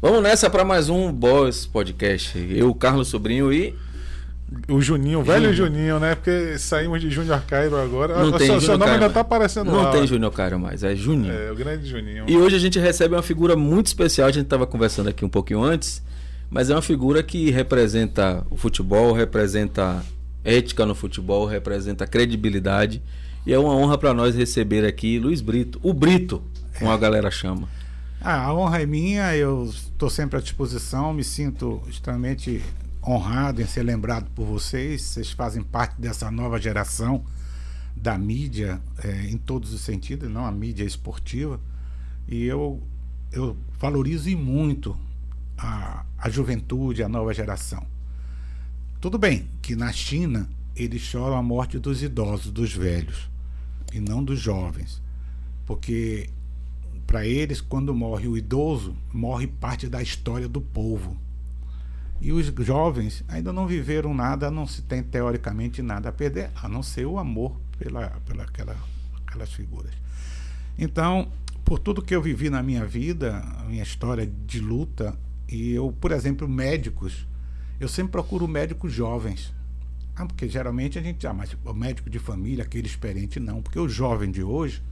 Vamos nessa para mais um Boss Podcast. Eu, Carlos Sobrinho e. O Juninho, o velho Juninho, né? Porque saímos de Júnior Cairo agora. Não o tem seu, seu nome Cairo ainda tá mais. aparecendo Não lá. tem Júnior Cairo mais, é Juninho. É, o grande Juninho. E hoje a gente recebe uma figura muito especial, a gente estava conversando aqui um pouquinho antes, mas é uma figura que representa o futebol, representa ética no futebol, representa credibilidade. E é uma honra para nós receber aqui Luiz Brito, o Brito, como a galera chama. Ah, a honra é minha, eu estou sempre à disposição, me sinto extremamente honrado em ser lembrado por vocês. Vocês fazem parte dessa nova geração da mídia eh, em todos os sentidos, não a mídia esportiva. E eu, eu valorizo muito a, a juventude, a nova geração. Tudo bem que na China eles choram a morte dos idosos, dos velhos, e não dos jovens. Porque para eles, quando morre o idoso, morre parte da história do povo. E os jovens ainda não viveram nada, não se tem teoricamente nada a perder, a não ser o amor pela, pela aquela, aquelas figuras. Então, por tudo que eu vivi na minha vida, a minha história de luta, e eu, por exemplo, médicos, eu sempre procuro médicos jovens. Ah, porque geralmente a gente, ah, mas o médico de família, aquele experiente, não. Porque o jovem de hoje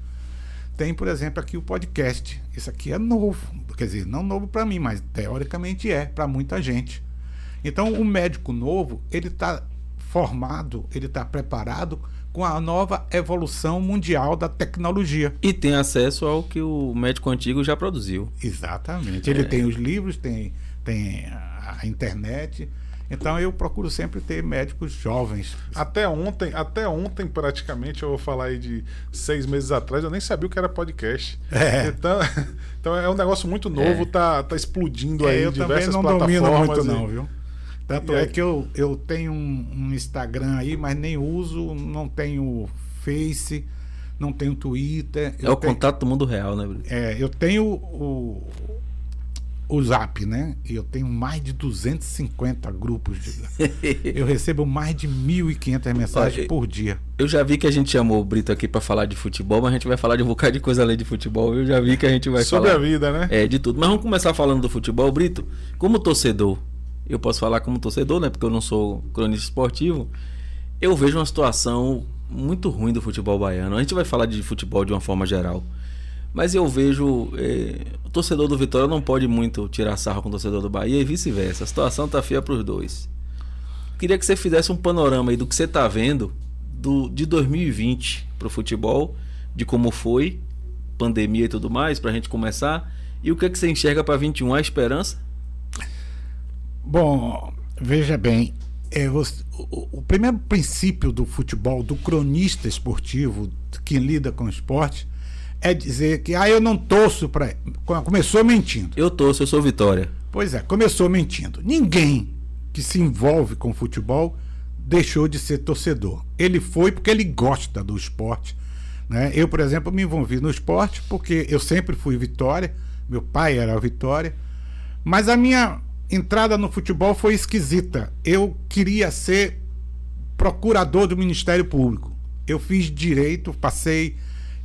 tem, por exemplo, aqui o podcast. Isso aqui é novo. Quer dizer, não novo para mim, mas teoricamente é para muita gente. Então, o médico novo, ele está formado, ele está preparado com a nova evolução mundial da tecnologia. E tem acesso ao que o médico antigo já produziu. Exatamente. Ele tem os livros, tem, tem a internet. Então, eu procuro sempre ter médicos jovens. Até ontem, até ontem, praticamente, eu vou falar aí de seis meses atrás, eu nem sabia o que era podcast. É. Então, então é um negócio muito novo, tá, tá explodindo aí É, em eu também diversas não domino plataformas. muito, e- não, viu? Tanto é aí? que eu, eu tenho um, um Instagram aí, mas nem uso, não tenho Face, não tenho Twitter. É eu o tenho, contato do mundo real, né, Brito? É, eu tenho o, o Zap, né? Eu tenho mais de 250 grupos. De, eu recebo mais de 1.500 mensagens Olha, por dia. Eu já vi que a gente chamou o Brito aqui para falar de futebol, mas a gente vai falar de um bocado de coisa além de futebol. Eu já vi que a gente vai Sobre falar. a vida, né? É, de tudo. Mas vamos começar falando do futebol, Brito. Como torcedor, eu posso falar como torcedor, né? Porque eu não sou cronista esportivo. Eu vejo uma situação muito ruim do futebol baiano. A gente vai falar de futebol de uma forma geral. Mas eu vejo. eh, o torcedor do Vitória não pode muito tirar sarro com o torcedor do Bahia e vice-versa. A situação tá feia pros dois. Queria que você fizesse um panorama aí do que você tá vendo do, de 2020 pro futebol, de como foi, pandemia e tudo mais, pra gente começar. E o que, é que você enxerga pra 21? A esperança? Bom, veja bem, é, você- o, o primeiro princípio do futebol, do cronista esportivo que lida com o esporte, é dizer que ah, eu não torço para. Começou mentindo. Eu torço, eu sou Vitória. Pois é, começou mentindo. Ninguém que se envolve com futebol deixou de ser torcedor. Ele foi porque ele gosta do esporte. Né? Eu, por exemplo, me envolvi no esporte porque eu sempre fui Vitória, meu pai era Vitória, mas a minha entrada no futebol foi esquisita. Eu queria ser procurador do Ministério Público. Eu fiz direito, passei.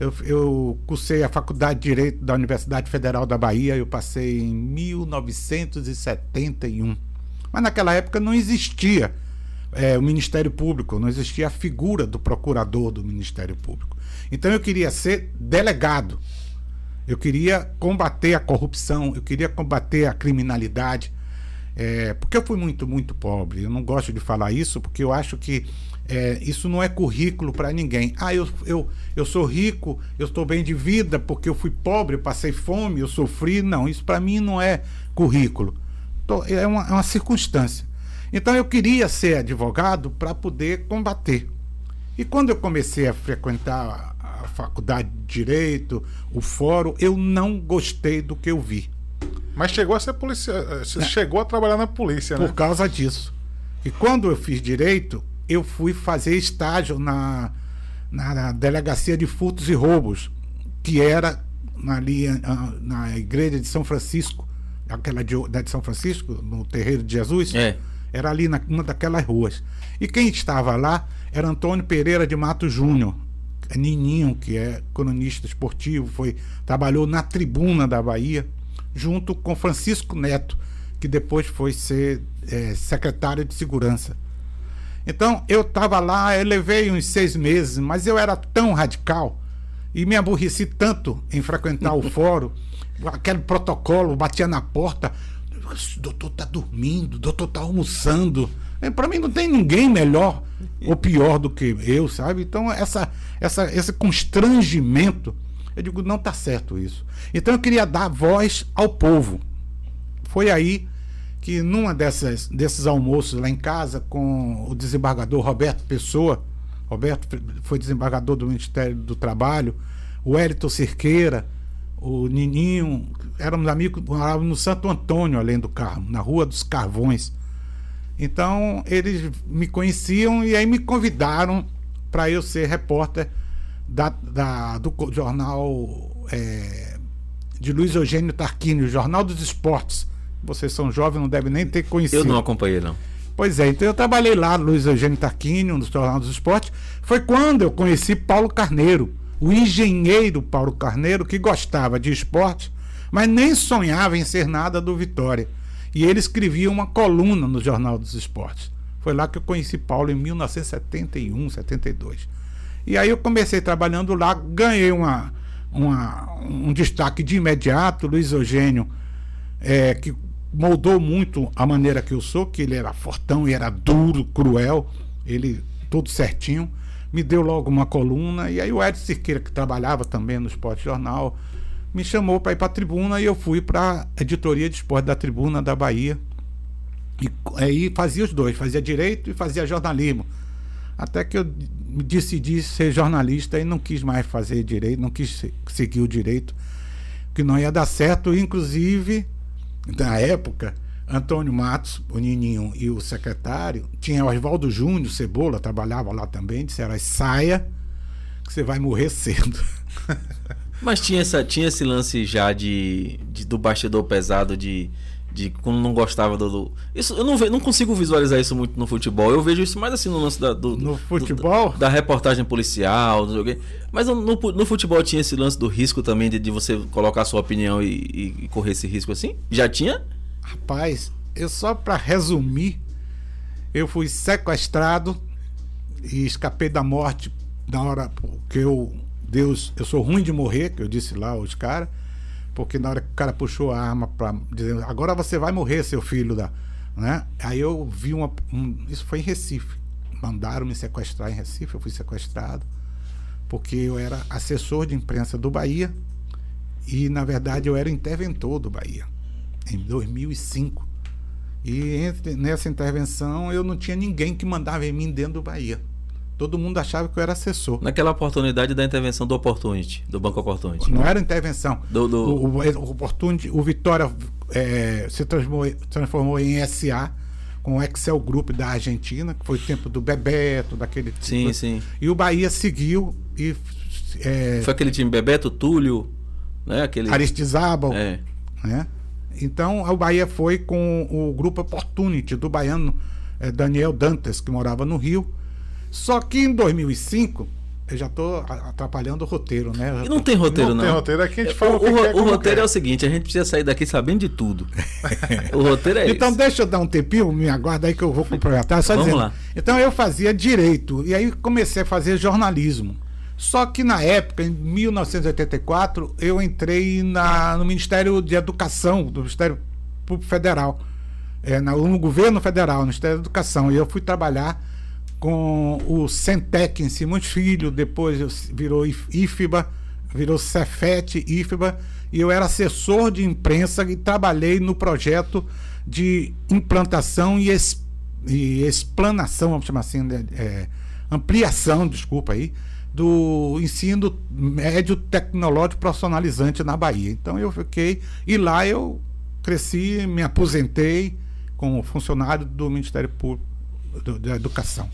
Eu, eu cursei a Faculdade de Direito da Universidade Federal da Bahia, eu passei em 1971. Mas naquela época não existia é, o Ministério Público, não existia a figura do procurador do Ministério Público. Então eu queria ser delegado. Eu queria combater a corrupção, eu queria combater a criminalidade. É, porque eu fui muito, muito pobre. Eu não gosto de falar isso porque eu acho que é, isso não é currículo para ninguém. Ah, eu, eu, eu sou rico, eu estou bem de vida porque eu fui pobre, eu passei fome, eu sofri. Não, isso para mim não é currículo. Tô- É uma, é uma circunstância. Então eu queria ser advogado para poder combater. E quando eu comecei a frequentar a faculdade de direito, o fórum, eu não gostei do que eu vi. Mas chegou a ser policial. Você chegou a trabalhar na polícia, né? por causa disso. E quando eu fiz direito, eu fui fazer estágio na, na, na delegacia de furtos e roubos, que era ali ah, na igreja de São Francisco, aquela de, da de São Francisco, no terreiro de Jesus. É. Era ali na, numa daquelas ruas. E quem estava lá era Antônio Pereira de Mato Júnior, Nininho, que é cronista esportivo, foi trabalhou na tribuna da Bahia, junto com Francisco Neto, que depois foi ser é, secretário de segurança. Então eu estava lá, eu levei uns seis meses, mas eu era tão radical e me aborreci tanto em frequentar o fórum, aquele protocolo, batia na porta, o doutor está dormindo, o doutor está almoçando. Para mim não tem ninguém melhor ou pior do que eu, sabe? Então essa, essa, esse constrangimento, eu digo, não está certo isso. Então eu queria dar voz ao povo. Foi aí que numa dessas, desses almoços lá em casa com o desembargador Roberto Pessoa, Roberto foi desembargador do Ministério do Trabalho, o Hélito Cerqueira, o Nininho, éramos amigos, morávamos no Santo Antônio, além do Carmo, na Rua dos Carvões. Então, eles me conheciam e aí me convidaram para eu ser repórter da, da do jornal é, de Luiz Eugênio Tarquini, o Jornal dos Esportes. Vocês são jovens, não devem nem ter conhecido. Eu não acompanhei, não. Pois é, então eu trabalhei lá Luiz Eugênio Tarquini, no Jornal dos Esportes. Foi quando eu conheci Paulo Carneiro, o engenheiro Paulo Carneiro, que gostava de esporte, mas nem sonhava em ser nada do Vitória. E ele escrevia uma coluna no Jornal dos Esportes. Foi lá que eu conheci Paulo em 1971, 72. E aí eu comecei trabalhando lá, ganhei uma, uma um destaque de imediato. Luiz Eugênio, é, que moldou muito a maneira que eu sou, que ele era fortão e era duro, cruel, ele tudo certinho. Me deu logo uma coluna, e aí o Edson Cirqueira, que trabalhava também no Esporte Jornal, me chamou para ir para a tribuna e eu fui para a editoria de esporte da Tribuna da Bahia. E aí fazia os dois, fazia direito e fazia jornalismo. Até que eu decidi ser jornalista e não quis mais fazer direito, não quis seguir o direito, que não ia dar certo. Inclusive, na época, Antônio Matos, o Nininho e o secretário, tinha o Oswaldo Júnior, Cebola, trabalhava lá também, disseram, saia, que você vai morrer cedo. Mas tinha, essa, tinha esse lance já de, de do bastidor pesado de, de quando não gostava do, do. Isso eu não, ve, não consigo visualizar isso muito no futebol. Eu vejo isso mais assim no lance da, do. No futebol? Do, da reportagem policial, do, mas no, no, futebol tinha esse lance do risco também de, de você colocar sua opinião e, e, correr esse risco assim? Já tinha? Rapaz, eu só para resumir, eu fui sequestrado e escapei da morte na hora que eu Deus, eu sou ruim de morrer, que eu disse lá os caras, porque na hora que o cara puxou a arma para dizer, agora você vai morrer, seu filho da, né? Aí eu vi uma, um, isso foi em Recife. Mandaram me sequestrar em Recife, eu fui sequestrado porque eu era assessor de imprensa do Bahia e na verdade eu era interventor do Bahia em 2005. E entre, nessa intervenção eu não tinha ninguém que mandava em mim dentro do Bahia. Todo mundo achava que eu era assessor. Naquela oportunidade da intervenção do Opportunity, do Banco Opportunity. Não era intervenção. Do, do... O, o, o, Opportunity, o Vitória é, se transformou, transformou em SA com o Excel Group da Argentina, que foi o tempo do Bebeto, daquele tipo. Sim, sim. E o Bahia seguiu e. É, foi aquele time Bebeto, Túlio, né? Aquele... Aristizábal. É. Né? Então o Bahia foi com o grupo Opportunity do baiano é, Daniel Dantas, que morava no Rio só que em 2005 eu já estou atrapalhando o roteiro, né? E não tem roteiro, não. Não tem roteiro, aqui a gente fala o, o, o, o roteiro quer. é o seguinte, a gente precisa sair daqui sabendo de tudo. o roteiro é Então esse. deixa eu dar um tempinho, me aguarda aí que eu vou complementar. Só Vamos dizendo. lá. Então eu fazia direito, e aí comecei a fazer jornalismo. Só que na época, em 1984, eu entrei na, no Ministério de Educação, do Ministério Público Federal, é, no governo federal, no Ministério da Educação, e eu fui trabalhar com o Centec em Simões Filho, depois virou IFBA, virou Cefet, IFBA, e eu era assessor de imprensa e trabalhei no projeto de implantação e, es, e explanação, vamos chamar assim, né, é, ampliação, desculpa aí, do ensino médio tecnológico profissionalizante na Bahia. Então eu fiquei, e lá eu cresci, me aposentei como funcionário do Ministério Público da Educação.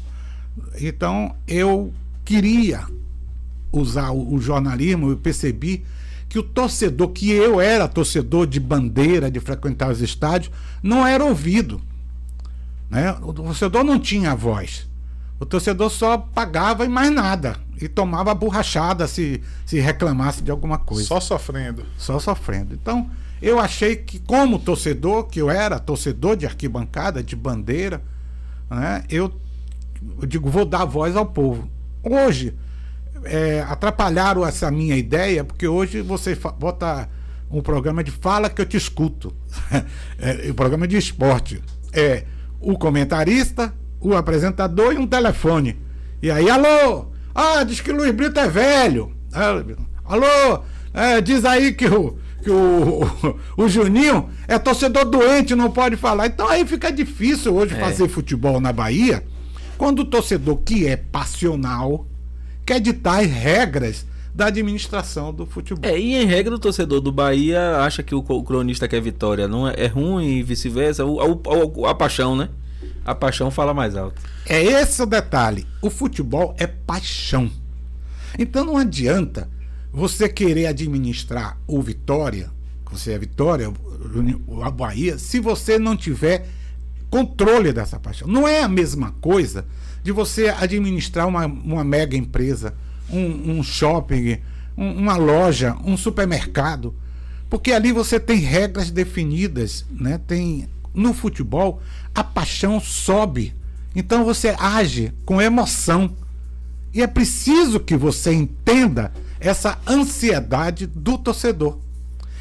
Então eu queria usar o, jornalismo, eu percebi que o torcedor, que eu era torcedor de bandeira, de frequentar os estádios, não era ouvido. Né? O torcedor não tinha voz. O torcedor só pagava e mais nada. E tomava borrachada se, se reclamasse de alguma coisa. Só sofrendo. Só sofrendo. Então, eu achei que, como torcedor, que eu era torcedor de arquibancada, de bandeira, né, eu, eu digo, vou dar voz ao povo. Hoje, é, atrapalharam essa minha ideia, porque hoje você bota um programa de fala que eu te escuto. é, o programa de esporte. É o comentarista, o apresentador e um telefone. E aí, alô? Ah, diz que Luiz Brito é velho. Ah, alô? É, diz aí que o, que o, o, o, Juninho é torcedor doente, não pode falar. Então aí fica difícil hoje é. fazer futebol na Bahia, quando o torcedor que é passional quer ditar as regras da administração do futebol. É, e em regra o torcedor do Bahia acha que o, o cronista quer vitória não é, é ruim e vice-versa, a paixão, né? A paixão fala mais alto. É esse o detalhe. O futebol é paixão. Então não adianta você querer administrar o Vitória, você é Vitória, a Bahia, se você não tiver controle dessa paixão. Não é a mesma coisa de você administrar uma, uma mega empresa, um, um shopping, um, uma loja, um supermercado. Porque ali você tem regras definidas, né? Tem no futebol a paixão sobe. Então você age com emoção. E é preciso que você entenda essa ansiedade do torcedor.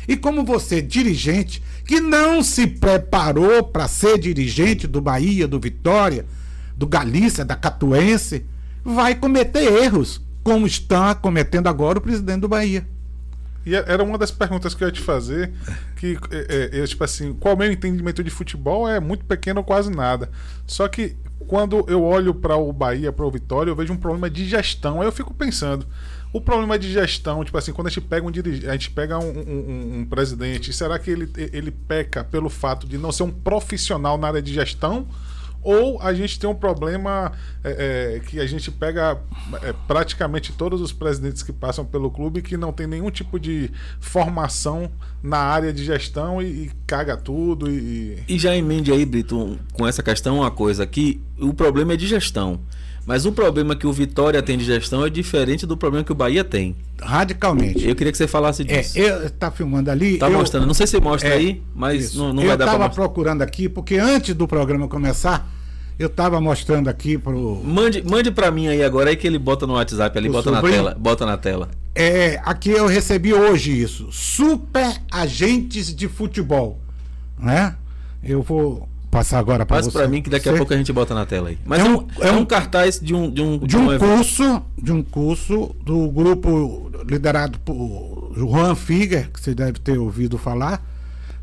E como você, dirigente, que não se preparou para ser dirigente do Bahia, do Vitória, do Galícia, da Catuense, vai cometer erros, como está cometendo agora o presidente do Bahia. E é, era uma das perguntas que eu ia te fazer, que é, é, tipo assim, qual o meu entendimento de futebol é muito pequeno ou quase nada. Só que quando eu olho para o Bahia, para o Vitória, eu vejo um problema de gestão. Aí eu fico pensando, o problema de gestão, tipo assim, quando a gente pega um a gente pega um, um, um, presidente, será que ele, ele peca pelo fato de não ser um profissional na área de gestão? Ou a gente tem um problema é, é, que a gente pega é, praticamente todos os presidentes que passam pelo clube que não tem nenhum tipo de formação na área de gestão e, e caga tudo. E... e já emende aí, Brito, com essa questão uma coisa aqui: o problema é de gestão. Mas o problema que o Vitória tem de gestão é diferente do problema que o Bahia tem. Radicalmente. Eu queria que você falasse é, disso. É, eu, tá filmando ali. Tá eu, mostrando. Não sei se mostra é, aí, mas isso. não, não vai dar para Eu estava procurando aqui, porque antes do programa começar, eu estava mostrando aqui pro. Mande, mande para mim aí agora, aí que ele bota no WhatsApp ali, bota na tela. Bota na tela. É, aqui eu recebi hoje isso. Super agentes de futebol. Né? Eu vou passar agora para você. Passa para mim que daqui a pouco a gente bota na tela aí. Mas é, é um, é um, cartaz de um de um, de um, curso, de um curso do grupo liderado por Juan Figuer, que você deve ter ouvido falar,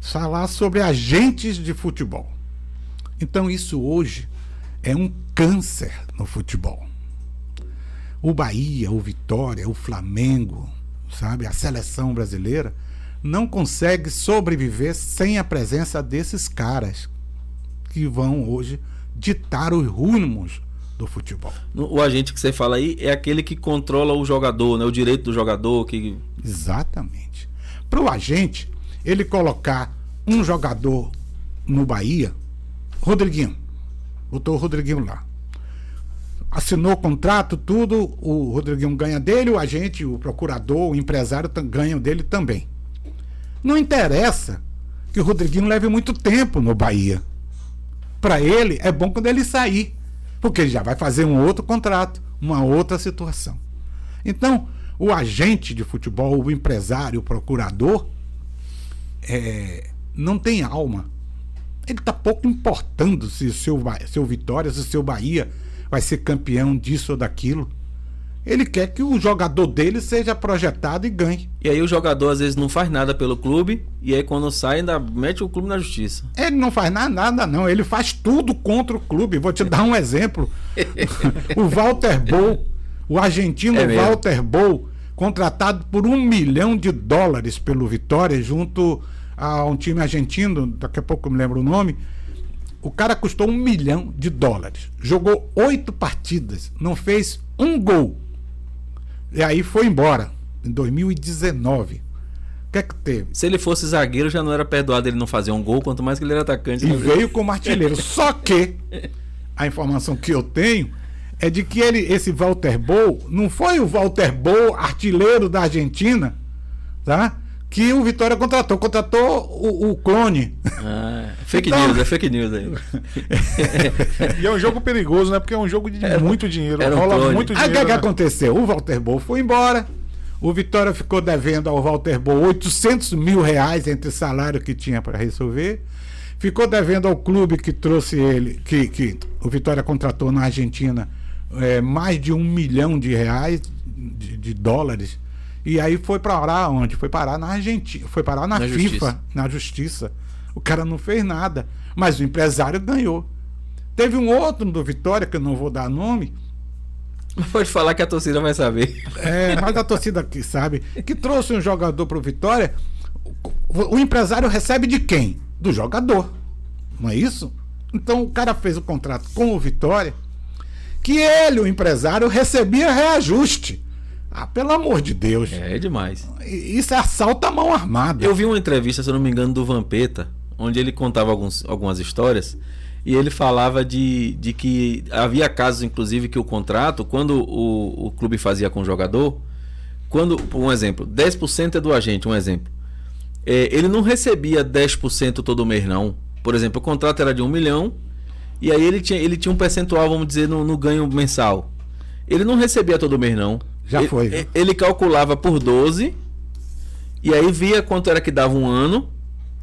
falar sobre agentes de futebol. Então isso hoje é um câncer no futebol. O Bahia, o Vitória, o Flamengo, sabe, a seleção brasileira não consegue sobreviver sem a presença desses caras que vão hoje ditar os rumos do futebol. O agente que você fala aí é aquele que controla o jogador, né? O direito do jogador que Exatamente. Para o agente, ele colocar um jogador no Bahia, Rodriguinho, botou o Rodriguinho lá. Assinou o contrato, tudo, o Rodriguinho ganha dele, o agente, o procurador, o empresário ganham dele também. Não interessa que o Rodriguinho leve muito tempo no Bahia para ele é bom quando ele sair, porque ele já vai fazer um outro contrato, uma outra situação. Então, o agente de futebol, o empresário, o procurador, é, não tem alma. Ele está pouco importando se o seu, seu Vitória, se o seu Bahia vai ser campeão disso ou daquilo. Ele quer que o jogador dele seja projetado e ganhe. E aí o jogador às vezes não faz nada pelo clube e aí quando sai ainda mete o clube na justiça. Ele não faz nada, nada não. Ele faz tudo contra o clube. Vou te dar um exemplo. o Walter Bow, o argentino é Walter Bow, contratado por um milhão de dólares pelo Vitória junto a um time argentino, daqui a pouco eu me lembro o nome. O cara custou um milhão de dólares. Jogou oito partidas, não fez um gol e aí foi embora, em 2019. O que é que teve? Se ele fosse zagueiro, já não era perdoado ele não fazer um gol, quanto mais que ele era atacante. E né? veio como artilheiro. Só que a informação que eu tenho é de que ele, esse Walter Bow não foi o Walter Bow, artilheiro da Argentina, tá? Que o Vitória contratou. Contratou o, o clone. Ah, fake Então- news, é fake news aí. E é um jogo perigoso, né? Porque é um jogo de Era- muito dinheiro. era um rola clone. muito Aí o que, dinheiro. né? aconteceu? O Walter Bol foi embora. O Vitória ficou devendo ao Walter Bol 800 mil reais entre salário que tinha para resolver. Ficou devendo ao clube que trouxe ele, que, que o Vitória contratou na Argentina, é, mais de um milhão de reais, de, de dólares. E aí foi parar onde? Foi parar na Argentina, foi parar na, Na FIFA, justiça. na justiça. O cara não fez nada, mas o empresário ganhou. Teve um outro do Vitória, que eu não vou dar nome, Pode falar que a torcida vai saber. é, mas a torcida aqui sabe que trouxe um jogador pro Vitória. O, o empresário recebe de quem? Do jogador. Não é isso? Então o cara fez o contrato com o Vitória que ele, o empresário, recebia reajuste. Ah, pelo amor de Deus. É demais. I- Isso é assalto à mão armada. Eu vi uma entrevista, se eu não me engano, do Vampeta, onde ele contava alguns, algumas histórias. E ele falava de, de que havia casos, inclusive, que o contrato, quando o, o clube fazia com o jogador, quando, por um exemplo, 10% é do agente, um exemplo. É, ele não recebia 10% todo mês, não. Por exemplo, o contrato era de um milhão, e aí ele tinha, ele tinha um percentual, vamos dizer, no, no ganho mensal. Ele não recebia todo mês, não. Já ele, foi, viu? Ele calculava por 12, e aí via quanto era que dava um ano,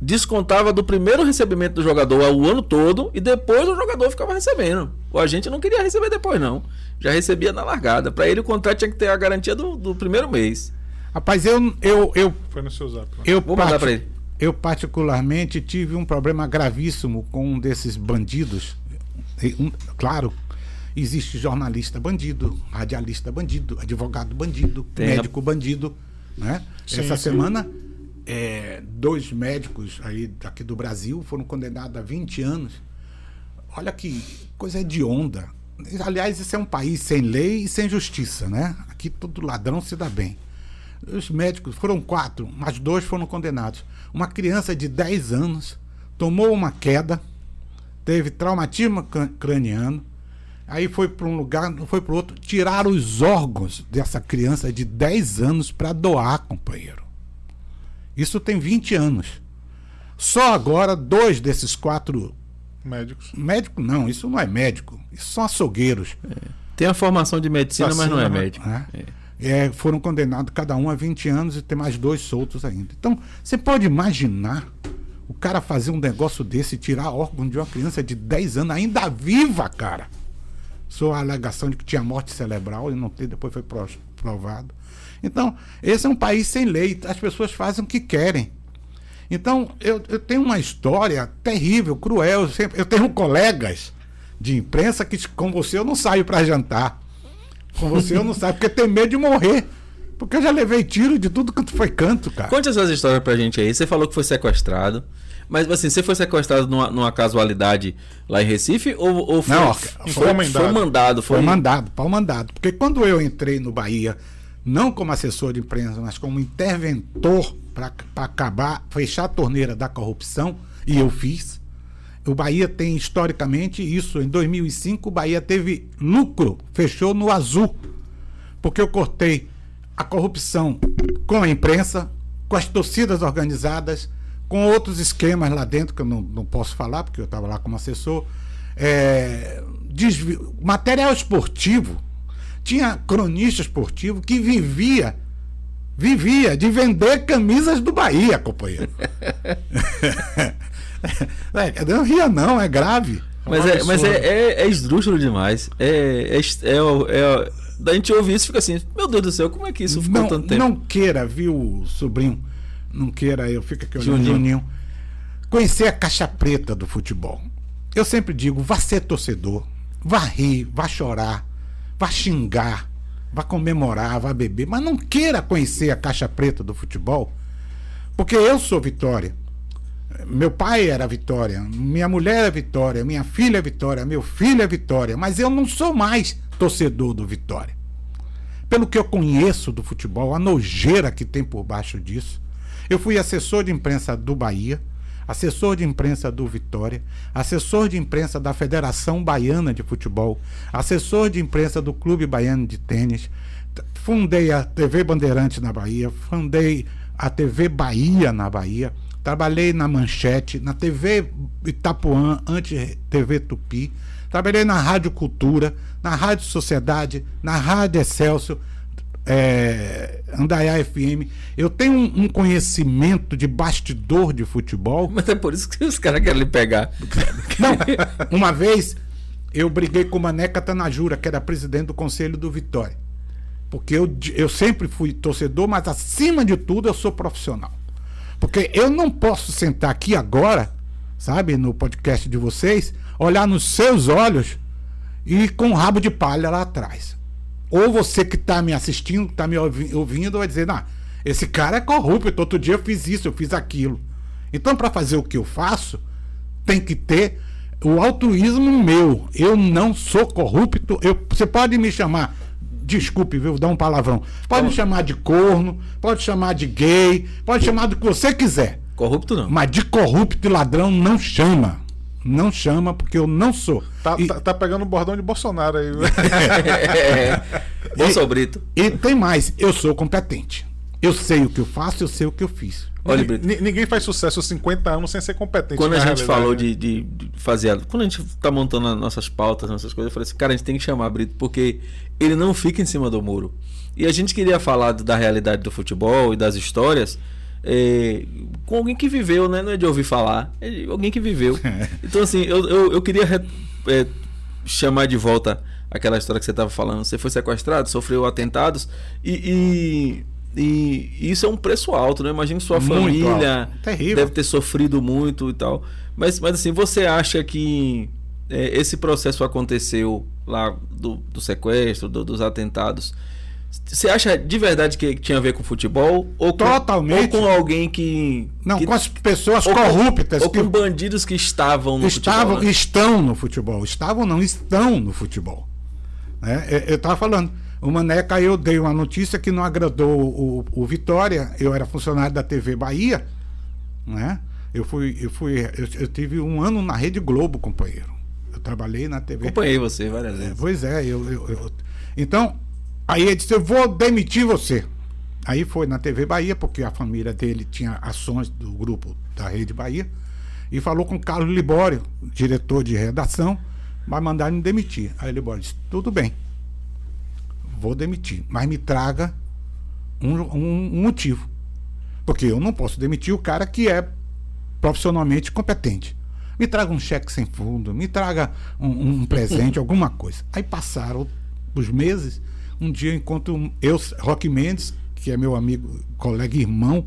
descontava do primeiro recebimento do jogador o ano todo e depois o jogador ficava recebendo. O agente não queria receber depois, não. Já recebia na largada. Para ele o contrato tinha que ter a garantia do, do primeiro mês. Rapaz, eu, eu, eu, Foi no seu zap. né? eu, Vou mandar pra ele. eu particularmente tive um problema gravíssimo com um desses bandidos. Um- claro, existe jornalista bandido, radialista bandido, advogado bandido, Tem a- médico bandido, né? Sim, Essa sim. semana, é, dois médicos aí daqui do Brasil foram condenados a 20 anos. Olha que coisa de onda. Aliás, esse é um país sem lei e sem justiça, né? Aqui todo ladrão se dá bem. Os médicos foram quatro, mas dois foram condenados. Uma criança de 10 anos tomou uma queda, teve traumatismo cra- craniano, aí foi para um lugar, foi para outro, tiraram os órgãos dessa criança de 10 anos para doar, companheiro. Isso tem 20 anos. Só agora, dois desses quatro Médicos. médicos, não, isso não é médico, isso são açougueiros. Tem a formação de medicina, mas não é médico. né? É. É, foram condenados cada um a 20 anos e tem mais dois soltos ainda. Então, você pode imaginar o cara fazer um negócio desse, tirar órgão de uma criança de 10 anos, ainda viva, cara. Sua alegação de que tinha morte cerebral e não tem, depois foi pro- provado. Então, esse é um país sem lei, as pessoas fazem o que querem. Então, eu, eu tenho uma história terrível, cruel. Eu, sempre, eu tenho colegas de imprensa que, com você, eu não saio para jantar. Com você eu não saio, porque tem medo de morrer. Porque eu já levei tiro de tudo quanto foi canto, cara. Conte essas histórias pra gente aí. Você falou que foi sequestrado. Mas assim, você foi sequestrado numa, numa casualidade lá em Recife? Ou, ou foi, Não, foi, foi mandado. foi mandado? Foi, Foi mandado, pau mandado. Porque quando eu entrei no Bahia, não como assessor de imprensa, mas como interventor para acabar, fechar a torneira da corrupção, e eu fiz. O Bahia tem historicamente isso. Em 2005, o Bahia teve lucro, fechou no azul. Porque eu cortei a corrupção com a imprensa, com as torcidas organizadas, com outros esquemas lá dentro, que eu não, não posso falar, porque eu estava lá como assessor. É, desvi- material esportivo. Tinha cronista esportivo que vivia vivia de vender camisas do Bahia, companheiro. é, não ria não, é grave. Mas, um é, mas é, é, é esdrúxulo demais. É, é, é, é, o- da gente ouvir isso e fica assim, meu Deus do céu, como é que isso ficou não, tanto tempo? não queira, viu, sobrinho? Não queira, eu fico aqui olhando Juninho. Juninho. Conhecer a caixa preta do futebol. Eu sempre digo, vá ser torcedor, vá rir, vá chorar, vá xingar, vá comemorar, vá beber, mas não queira conhecer a caixa preta do futebol, porque eu sou Vitória. Meu pai era Vitória, minha mulher é Vitória, minha filha é Vitória, meu filho é Vitória, mas eu não sou mais torcedor do Vitória. Pelo que eu conheço do futebol, a nojeira que tem por baixo disso. Eu fui assessor de imprensa do Bahia, assessor de imprensa do Vitória, assessor de imprensa da Federação Baiana de Futebol, assessor de imprensa do Clube Baiano de Tênis, fundei a TV Bandeirante na Bahia, fundei a TV Bahia na Bahia, trabalhei na Manchete, na TV Itapuã, antes TV Tupi, trabalhei na Rádio Cultura, na Rádio Sociedade, na Rádio Excelsior, é, Andaiá FM. Eu tenho um, um conhecimento de bastidor de futebol. Mas é por isso que os caras querem lhe pegar. Não, uma vez eu briguei com o Mané Catanajura, que era presidente do Conselho do Vitória. Porque eu, eu sempre fui torcedor, mas acima de tudo eu sou profissional. Porque eu não posso sentar aqui agora, sabe, no podcast de vocês, olhar nos seus olhos e com um rabo de palha lá atrás. Ou você que está me assistindo, está me ouvindo, vai dizer, não, esse cara é corrupto, outro dia eu fiz isso, eu fiz aquilo. Então, para fazer o que eu faço, tem que ter o altruísmo meu. Eu não sou corrupto. Eu, você pode me chamar, desculpe, viu, dar um palavrão. Pode me chamar de corno, pode chamar de gay, pode chamar do que você quiser. Corrupto não. Mas de corrupto e ladrão não chama. Não chama, porque eu não sou. Tá, e, tá, tá pegando o bordão de Bolsonaro aí. é, Bolso Brito. E tem mais, eu sou competente. Eu sei o que eu faço, eu sei o que eu fiz. Olha, Brito. Ninguém faz sucesso 50 anos sem ser competente. Quando a gente falou de, de, de, fazer. Quando a gente tá montando as nossas pautas, nossas coisas, eu falei assim, cara, a gente tem que chamar Brito, porque ele não fica em cima do muro. E a gente queria falar da realidade do futebol e das histórias. É, com alguém que viveu, né? Não é de ouvir falar, é de alguém que viveu. Então, assim, eu, eu, eu queria é, chamar de volta aquela história que você estava falando. Você foi sequestrado, sofreu atentados e, e, e, isso é um preço alto, né? Imagina sua muito família deve ter sofrido muito e tal. Mas, mas assim, você acha que é, esse processo aconteceu lá do, do sequestro, do, dos atentados? Você acha de verdade que tinha a ver com futebol? Ou com, Totalmente. Ou com alguém que. Não, que, com as pessoas corruptas. ou com bandidos que estavam no estavam, futebol. Né? Estão no futebol. Estavam, não, estão no futebol. É, eu estava falando. O Maneca, eu dei uma notícia que não agradou o, o, Vitória. Eu era funcionário da TV Bahia. Né? Eu fui, eu fui, eu, eu tive um ano na Rede Globo, companheiro. Eu trabalhei na TV. Acompanhei você várias vezes. Pois é, eu, eu, eu então Aí ele disse: Eu vou demitir você. Aí foi na TV Bahia, porque a família dele tinha ações do grupo da Rede Bahia, e falou com o Carlos Libório, diretor de redação, vai mandar me demitir. Aí o Libório disse: Tudo bem, vou demitir, mas me traga um, um, um motivo. Porque eu não posso demitir o cara que é profissionalmente competente. Me traga um cheque sem fundo, me traga um, um presente, alguma coisa. Aí passaram os meses um dia eu encontro eu, Roque Mendes, que é meu amigo, colega e irmão,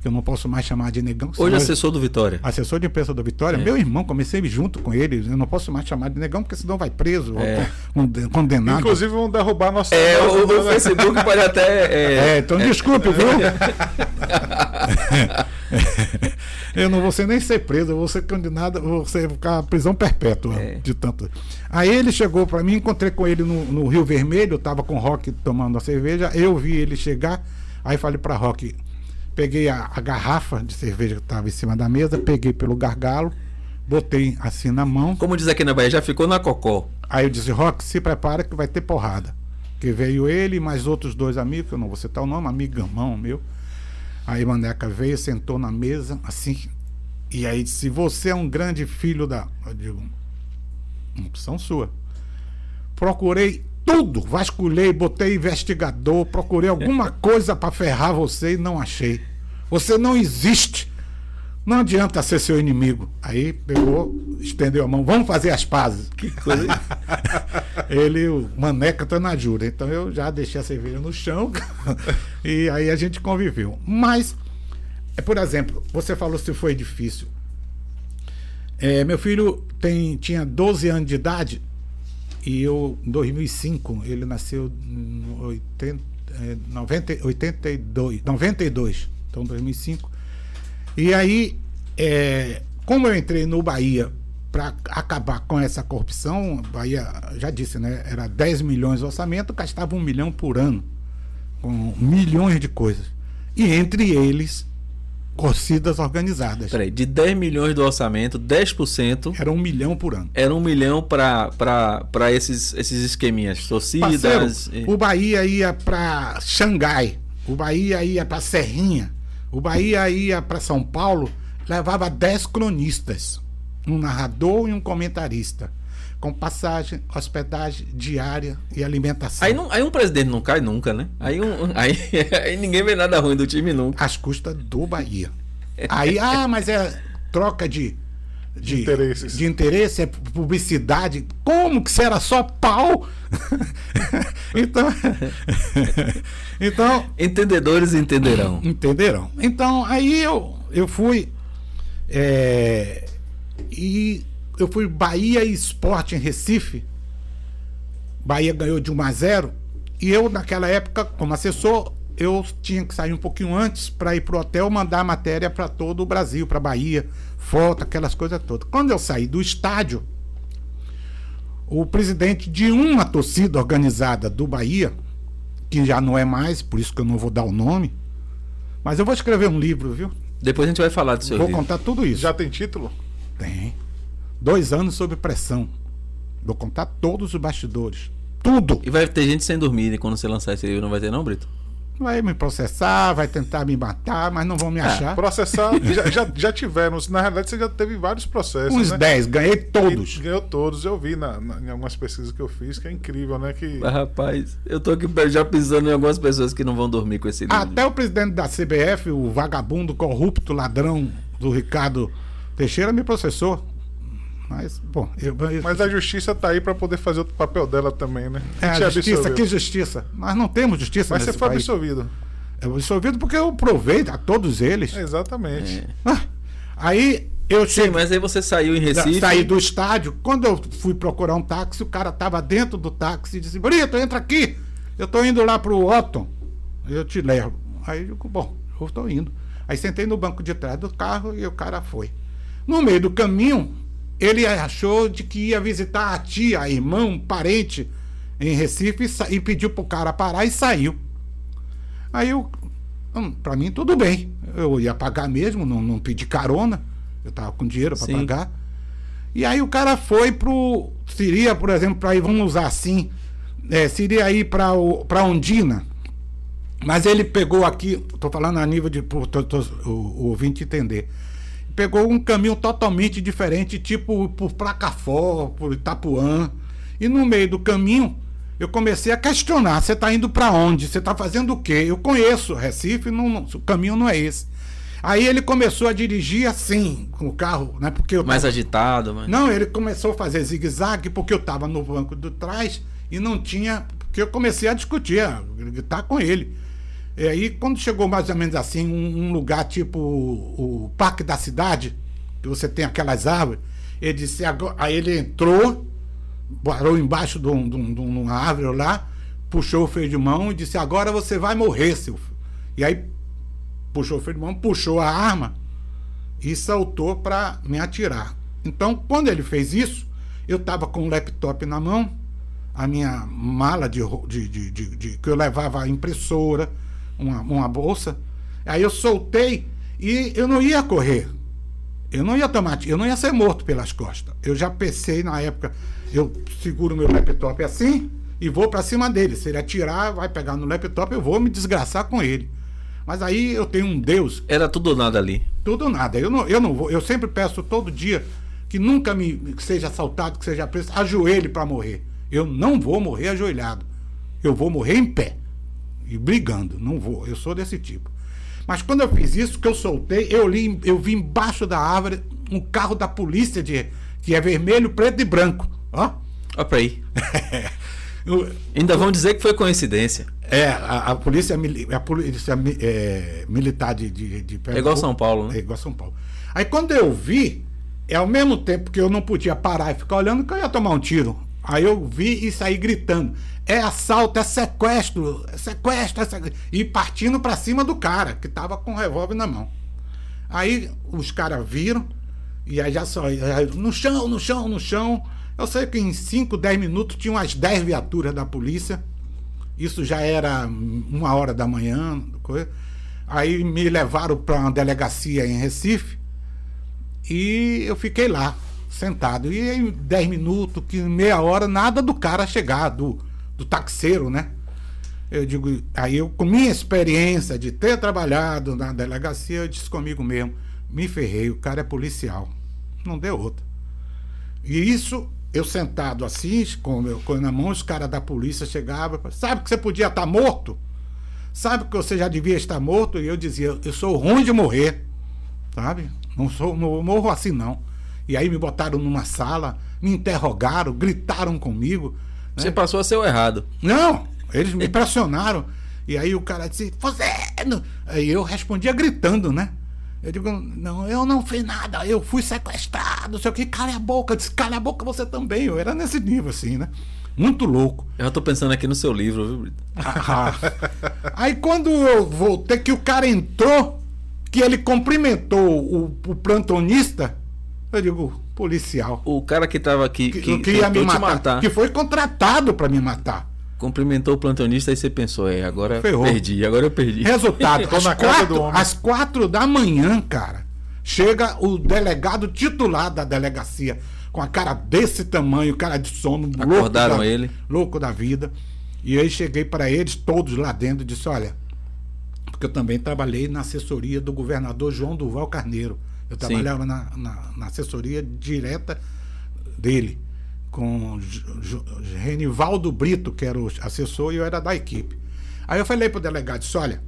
que eu não posso mais chamar de negão. Hoje assessor do Vitória. Assessor de imprensa do Vitória. É. Meu irmão, comecei junto com ele. Eu não posso mais chamar de negão, porque senão vai preso é. ou condenado. Inclusive vão derrubar nossa. É, o, o Facebook pode até. É, é então desculpe, viu? eu não vou ser nem ser preso, eu vou ser condenado, vou ser, ficar prisão perpétua é. de tanto. Aí ele chegou para mim, encontrei com ele no, no, Rio Vermelho, eu tava com o Rock tomando a cerveja, eu vi ele chegar, aí falei para Rock, peguei a, a, garrafa de cerveja que estava em cima da mesa, peguei pelo gargalo, botei assim na mão. Como diz aqui na Bahia, já ficou na cocó. Aí eu disse, Rock, se prepara que vai ter porrada. Que veio ele e mais outros dois amigos, que eu não vou citar o nome, amigão meu. Aí Maneca veio, sentou na mesa, assim, e aí disse: Você é um grande filho da. Eu digo: Opção sua. Procurei tudo, vasculhei, botei investigador, procurei alguma coisa para ferrar você e não achei. Você não existe. Não adianta ser seu inimigo. Aí pegou, estendeu a mão, vamos fazer as pazes. Que coisa. Ele, o Maneca tá na jura. Então eu já deixei a cerveja no chão e aí a gente conviveu. Mas, é, por exemplo, você falou se foi difícil. É, meu filho tem, tinha 12 anos de idade e eu, em 2005, ele nasceu em 80, é, 90, 82, 92, então 2005. E aí, é, como eu entrei no Bahia para acabar com essa corrupção, Bahia, já disse, né? Era 10 milhões de orçamento, gastava um milhão por ano, com milhões de coisas. E entre eles, torcidas organizadas. Peraí, de 10 milhões do orçamento, 10%. Era um milhão por ano. Era um milhão para esses, esses esqueminhas, torcidas. Parceiro, e... O Bahia ia para Xangai, o Bahia ia para Serrinha O Bahia ia para São Paulo, levava 10 cronistas, um narrador e um comentarista, com passagem, hospedagem diária e alimentação. Aí, não, aí um presidente não cai nunca, né? Aí, um, aí, aí ninguém vê nada ruim do time nunca. Às custas do Bahia. Aí, ah, mas é troca de. De, Interesses. de interesse, é publicidade. Como que será só pau? então, então, Entendedores entenderão. Entenderam? Então, aí eu, eu fui. é, e eu fui Bahia e Esporte em Recife. Bahia ganhou de 1 a 0. E eu, naquela época, como assessor, eu tinha que sair um pouquinho antes para ir pro hotel mandar a matéria para todo o Brasil, para Bahia, foto, aquelas coisas todas. Quando eu saí do estádio, o presidente de uma torcida organizada do Bahia, que já não é mais, por isso que eu não vou dar o nome, mas eu vou escrever um livro, viu? Depois a gente vai falar do seu Vou livro. contar tudo isso. Já tem título? Tem. Dois anos sob pressão. Vou contar todos os bastidores. Tudo. E vai ter gente sem dormir quando você lançar esse livro, não vai ter não, Brito? Vai me processar, vai tentar me matar, mas não vão É, me achar. Processar, já, já, já tiveram. Na realidade, você já teve vários processos. Uns né? 10, ganhei E todos. ganhou todos, eu vi na, na- em algumas pesquisas que eu fiz, que é incrível, né? Que Mas, rapaz, eu tô aqui já pisando em algumas pessoas que não vão dormir com esse livro. Até o presidente da CBF, o vagabundo, corrupto, ladrão do Ricardo Teixeira, me processou. Mas, bom, eu. eu- Mas a justiça tá aí pra poder fazer o papel dela também, né? é, a justiça, absolveu. que justiça. Nós não temos justiça Mas você foi país. absolvido. Eu fui absolvido porque eu provei a todos eles. Exatamente. Ah, aí eu Sim, cheguei. mas aí você saiu em Recife. Saí do estádio. Quando eu fui procurar um táxi, o cara tava dentro do táxi e disse: Brito, entra aqui. Eu tô indo lá pro Otton. Eu te levo. Aí eu digo: Bom, eu tô indo. Aí sentei no banco de trás do carro e o cara foi. No meio do caminho, ele achou de que ia visitar a tia, a irmã, um parente em Recife e, e pediu pro cara parar e saiu. Aí eu, hum, pra mim tudo bem. Eu ia pagar mesmo, não, não pedi carona. Eu tava com dinheiro Sim. pagar. E aí o cara foi pro. Seria, por exemplo, para ir, vamos usar assim. É, seria ir para pra Ondina. Mas ele pegou aqui, tô falando a nível de. pro- tô- tô- o, o ouvinte entender. Pegou um caminho totalmente diferente, tipo por Placafó, por Itapuã. E no meio do caminho, eu comecei a questionar: você está indo para onde? Você está fazendo o quê? Eu conheço Recife, não, não- o caminho não é esse. Aí ele começou a dirigir assim, com o carro, né? Porque eu Mais tava- agitado, mas. não, ele começou a fazer zigue-zague porque eu estava no banco de trás e não tinha. Porque eu comecei a discutir, a gritar com ele. E aí, quando chegou mais ou menos assim, um, um lugar tipo o, o Parque da Cidade, que você tem aquelas árvores, ele disse. Agora, aí ele entrou, parou embaixo de, um- de um- de uma árvore lá, puxou o freio de mão e disse: Agora você vai morrer, seu filho. E aí puxou o freio de mão, puxou a arma e saltou para me atirar. Então, quando ele fez isso, eu estava com o laptop na mão, a minha mala de, de, de- de- que eu levava a impressora, uma, uma bolsa. Aí eu soltei e eu não ia correr. Eu não ia tomar, eu não ia ser morto pelas costas. Eu já pensei na época, eu seguro meu laptop assim e vou para cima dele. Se ele atirar, vai pegar no laptop, eu vou me desgraçar com ele. Mas aí eu tenho um Deus Era tudo nada ali. tudo nada. Eu não, eu não vou. Eu sempre peço todo dia que nunca me que seja assaltado, que seja preso, ajoelhe para morrer. Eu não vou morrer ajoelhado. Eu vou morrer em pé e brigando. Não vou. Eu sou desse tipo. Mas quando eu fiz isso, que eu soltei, eu li, eu vi embaixo da árvore um carro da polícia de que é vermelho, preto e branco. Ó. Olha pra aí. Eu- Ainda vão dizer que foi coincidência. É, a, a polícia, a polícia é, militar de, de, de É igual São Paulo, né? É igual São Paulo. Aí quando eu vi, é ao mesmo tempo que eu não podia parar e ficar olhando, que eu ia tomar um tiro. Aí eu vi e saí gritando: é assalto, é sequestro, é sequestro, é sequestro. E partindo pra cima do cara, que tava com o revólver na mão. Aí os caras viram, e aí já só. No chão, no chão, no chão. Eu sei que em 5, 10 minutos tinham umas 10 viaturas da polícia. Isso já era uma hora da manhã. Coisa. Aí me levaram para uma delegacia em Recife e eu fiquei lá, sentado. E em 10 minutos, que meia hora, nada do cara chegar, do, do taxeiro, né? Eu digo, aí eu, com minha experiência de ter trabalhado na delegacia, eu disse comigo mesmo, me ferrei, o cara é policial. Não deu outra. E isso, eu sentado assim, com, meu, com na mão, os caras da polícia chegavam, sabe que você podia estar morto? Sabe que você já devia estar morto? E eu dizia, eu sou ruim de morrer, sabe? Não sou, não morro assim não. E aí me botaram numa sala, me interrogaram, gritaram comigo. Você né? passou a ser o errado. Não, eles me pressionaram. E aí o cara disse, você. Aí eu respondia gritando, né? Eu digo, não, eu não fiz nada, eu fui sequestrado, sei o que, cala a boca, disse, cala a boca você também. Eu era nesse nível, assim, né? Muito louco. Eu já tô pensando aqui no seu livro, viu, Brito? Ah, aí quando eu voltei, que o cara entrou, que ele cumprimentou o, o plantonista, eu digo, policial. O cara que tava aqui, que, que, que ia me matar, matar, Que foi contratado para me matar. Cumprimentou o plantonista e você pensou, é, agora Ferrou. perdi, agora eu perdi. Resultado, às, quatro, às quatro da manhã, cara, chega o delegado titular da delegacia com a cara desse tamanho, cara de sono, Acordaram louco da, ele. louco da vida. E aí cheguei para eles todos lá dentro e disse: Olha, porque eu também trabalhei na assessoria do governador João Duval Carneiro. Eu trabalhava na, na, na, assessoria direta dele, com Renivaldo Brito, que era o assessor, e eu era da equipe. Aí eu falei para o delegado: disse, Olha,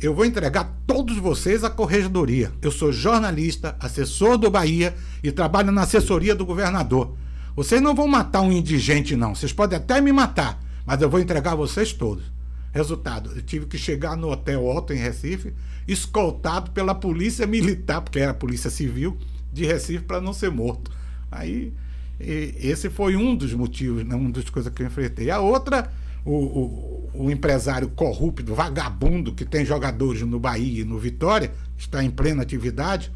eu vou entregar todos vocês à corregedoria. Eu sou jornalista, assessor do Bahia e trabalho na assessoria do governador. Vocês não vão matar um indigente, não. Vocês podem até me matar, mas eu vou entregar vocês todos. Resultado, eu tive que chegar no Hotel Otto, em Recife, escoltado pela polícia militar, porque era polícia civil, de Recife, para não ser morto. Aí, esse foi um dos motivos, né, uma das coisas que eu enfrentei. A outra o, o, o, empresário corrupto, vagabundo, que tem jogadores no Bahia e no Vitória, está em plena atividade.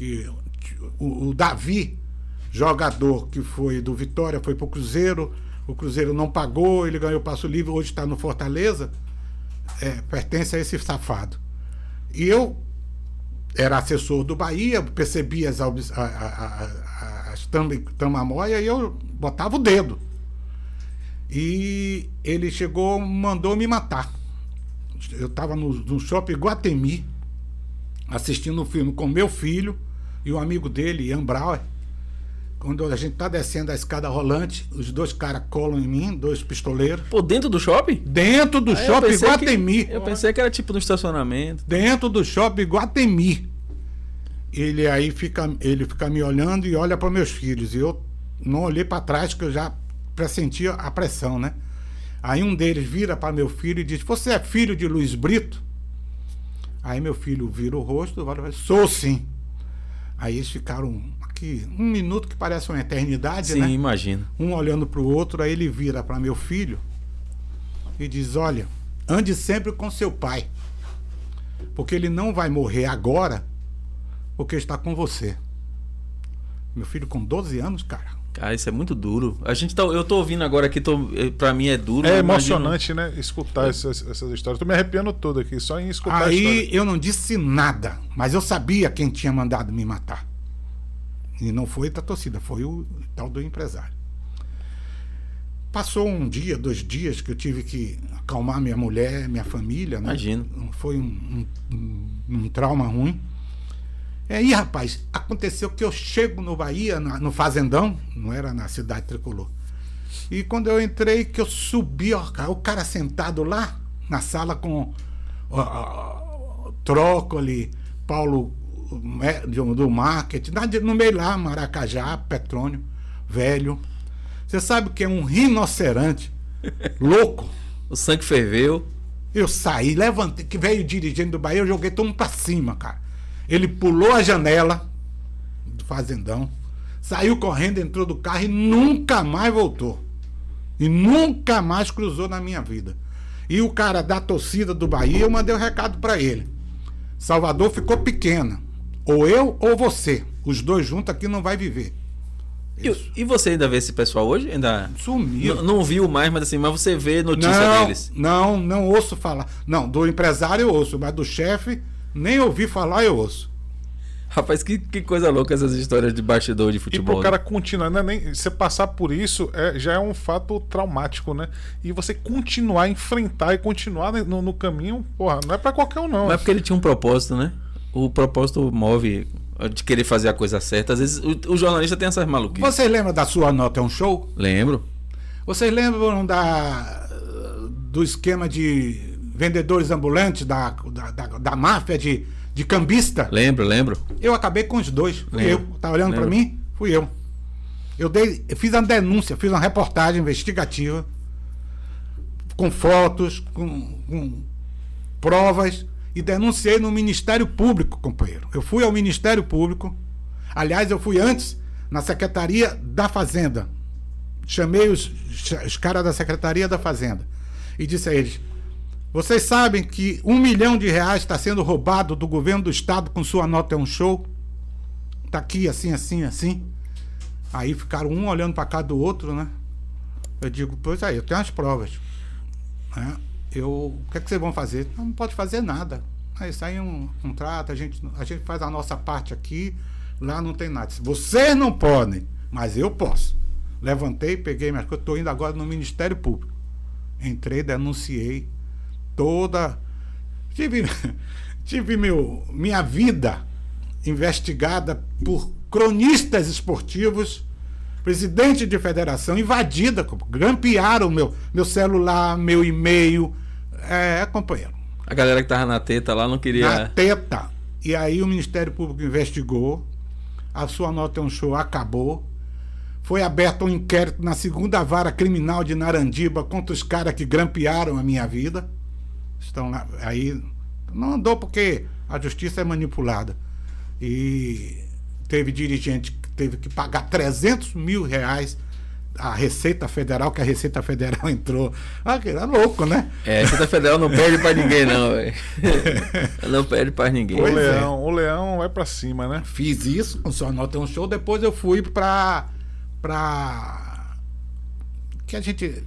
E o, o Davi, jogador que foi do Vitória, foi para o Cruzeiro, o Cruzeiro não pagou, ele ganhou passo livre, hoje está no Fortaleza, é, pertence a esse safado. E eu era assessor do Bahia, percebia as, as, tamamóia e eu botava o dedo. E ele chegou, mandou me matar. Eu estava no, no shopping Guatemi, assistindo um filme com meu filho e o um amigo dele, Ian Brauer. Quando a gente tá descendo a escada rolante, os dois caras colam em mim, dois pistoleiros. Pô, dentro do shopping? Dentro do ah, shopping Guatemi. Que, eu pensei que era tipo no estacionamento. Dentro do shopping Guatemi. Ele aí fica, ele fica me olhando e olha para meus filhos. E eu não olhei para trás, que eu já para sentir a pressão, né? Aí um deles vira para meu filho e diz: Você é filho de Luiz Brito? Aí meu filho vira o rosto e fala: Sou sim. Aí eles ficaram aqui um minuto que parece uma eternidade, sim, né? Sim, imagino. Um olhando para o outro, aí ele vira para meu filho e diz: Olha, ande sempre com seu pai, porque ele não vai morrer agora, porque está com você. Meu filho com 12 anos, cara. Cara, isso é muito duro. A gente tá, eu tô ouvindo agora aqui, tô, eh, pra mim é duro. É emocionante, imagino... né? Escutar essas, essas histórias. Tô me arrepiando todo aqui, só em escutar Aí eu não disse nada, mas eu sabia quem tinha mandado me matar. E não foi da torcida, foi o tal do empresário. Passou um dia, dois dias que eu tive que acalmar minha mulher, minha família. Né? Imagino. Foi um, um, um trauma ruim. É, e rapaz, aconteceu que eu chego no Bahia, no Fazendão, não era na cidade tricolor. E quando eu entrei, que eu subi, ó, o cara sentado lá na sala com ó, ó, Trócoli, Paulo do marketing, no meio lá, Maracajá, Petrônio, velho. Você sabe que é um rinoceronte louco. o sangue ferveu. Eu saí, levantei, que veio dirigindo do Bahia, eu joguei todo mundo pra cima, cara. Ele pulou a janela do fazendão, saiu correndo, entrou do carro e nunca mais voltou. E nunca mais cruzou na minha vida. E o cara da torcida do Bahia, eu mandei o um recado para ele. Salvador ficou pequena. Ou eu ou você. Os dois juntos aqui não vai viver. E, e, você ainda vê esse pessoal hoje? Ainda sumiu. Não viu mais, mas assim, mas você vê notícia não, deles? Não, não ouço falar. Não, do empresário eu ouço, mas do chefe nem ouvi falar, eu ouço. Rapaz, que, que coisa louca essas histórias de bastidor de E futebol. pro cara né? continuar, não é nem você passar por isso é, já é um fato traumático, né? E você continuar a enfrentar e continuar no, no caminho, porra, não é pra qualquer um, não. Mas é porque ele tinha um propósito, né? O propósito move de querer fazer a coisa certa. Às vezes o, o jornalista tem essas maluquices. Vocês lembram da sua nota é um show? Lembro. Vocês lembram da, do esquema de vendedores ambulantes, da, da, da, da máfia de, de cambista? Lembro, lembro. Eu acabei com os dois. Fui Lembro. eu. Tá olhando Lembro. mim? Fui eu. Eu, dei, eu fiz uma denúncia, fiz uma reportagem investigativa com fotos, com, com provas e denunciei no Ministério Público, companheiro. Eu fui ao Ministério Público. Aliás, eu fui antes na Secretaria da Fazenda. Chamei os, os caras da Secretaria da Fazenda e disse a eles: vocês sabem que um milhão de reais está sendo roubado do governo do estado com sua nota é um show? Tá aqui assim, assim, assim. Aí ficaram um olhando para cá do outro, né? Eu digo, pois aí, eu tenho as provas. Né? Eu, o que, é que vocês vão fazer? Não, não pode fazer nada. Aí sai um contrato, a gente, a gente faz a nossa parte aqui, lá não tem nada. Vocês não podem, mas eu posso. Levantei, peguei minhas coisas, estou indo agora no Ministério Público. Entrei, denunciei toda. Tive, tive meu, minha vida investigada por cronistas esportivos, presidente de federação, invadida, grampearam meu, meu celular, meu e-mail. É, companheiro. A galera que tava na teta lá não Na queria. teta. E aí o Ministério Público investigou, a sua nota é um show acabou. Foi aberto um inquérito na segunda vara criminal de Narandiba contra os caras que grampearam a minha vida. Estão lá. Aí não andou porque a justiça é manipulada. E teve dirigente que teve que pagar 300 mil reais à Receita Federal, que a Receita Federal entrou. Ah, que era louco, né? É, a Receita Federal não perde pra ninguém, não, velho. Não perde pra ninguém. o é. leão, o leão vai pra cima, né? Fiz isso, com sua nota é um show. Depois eu fui pra. pra. que a gente.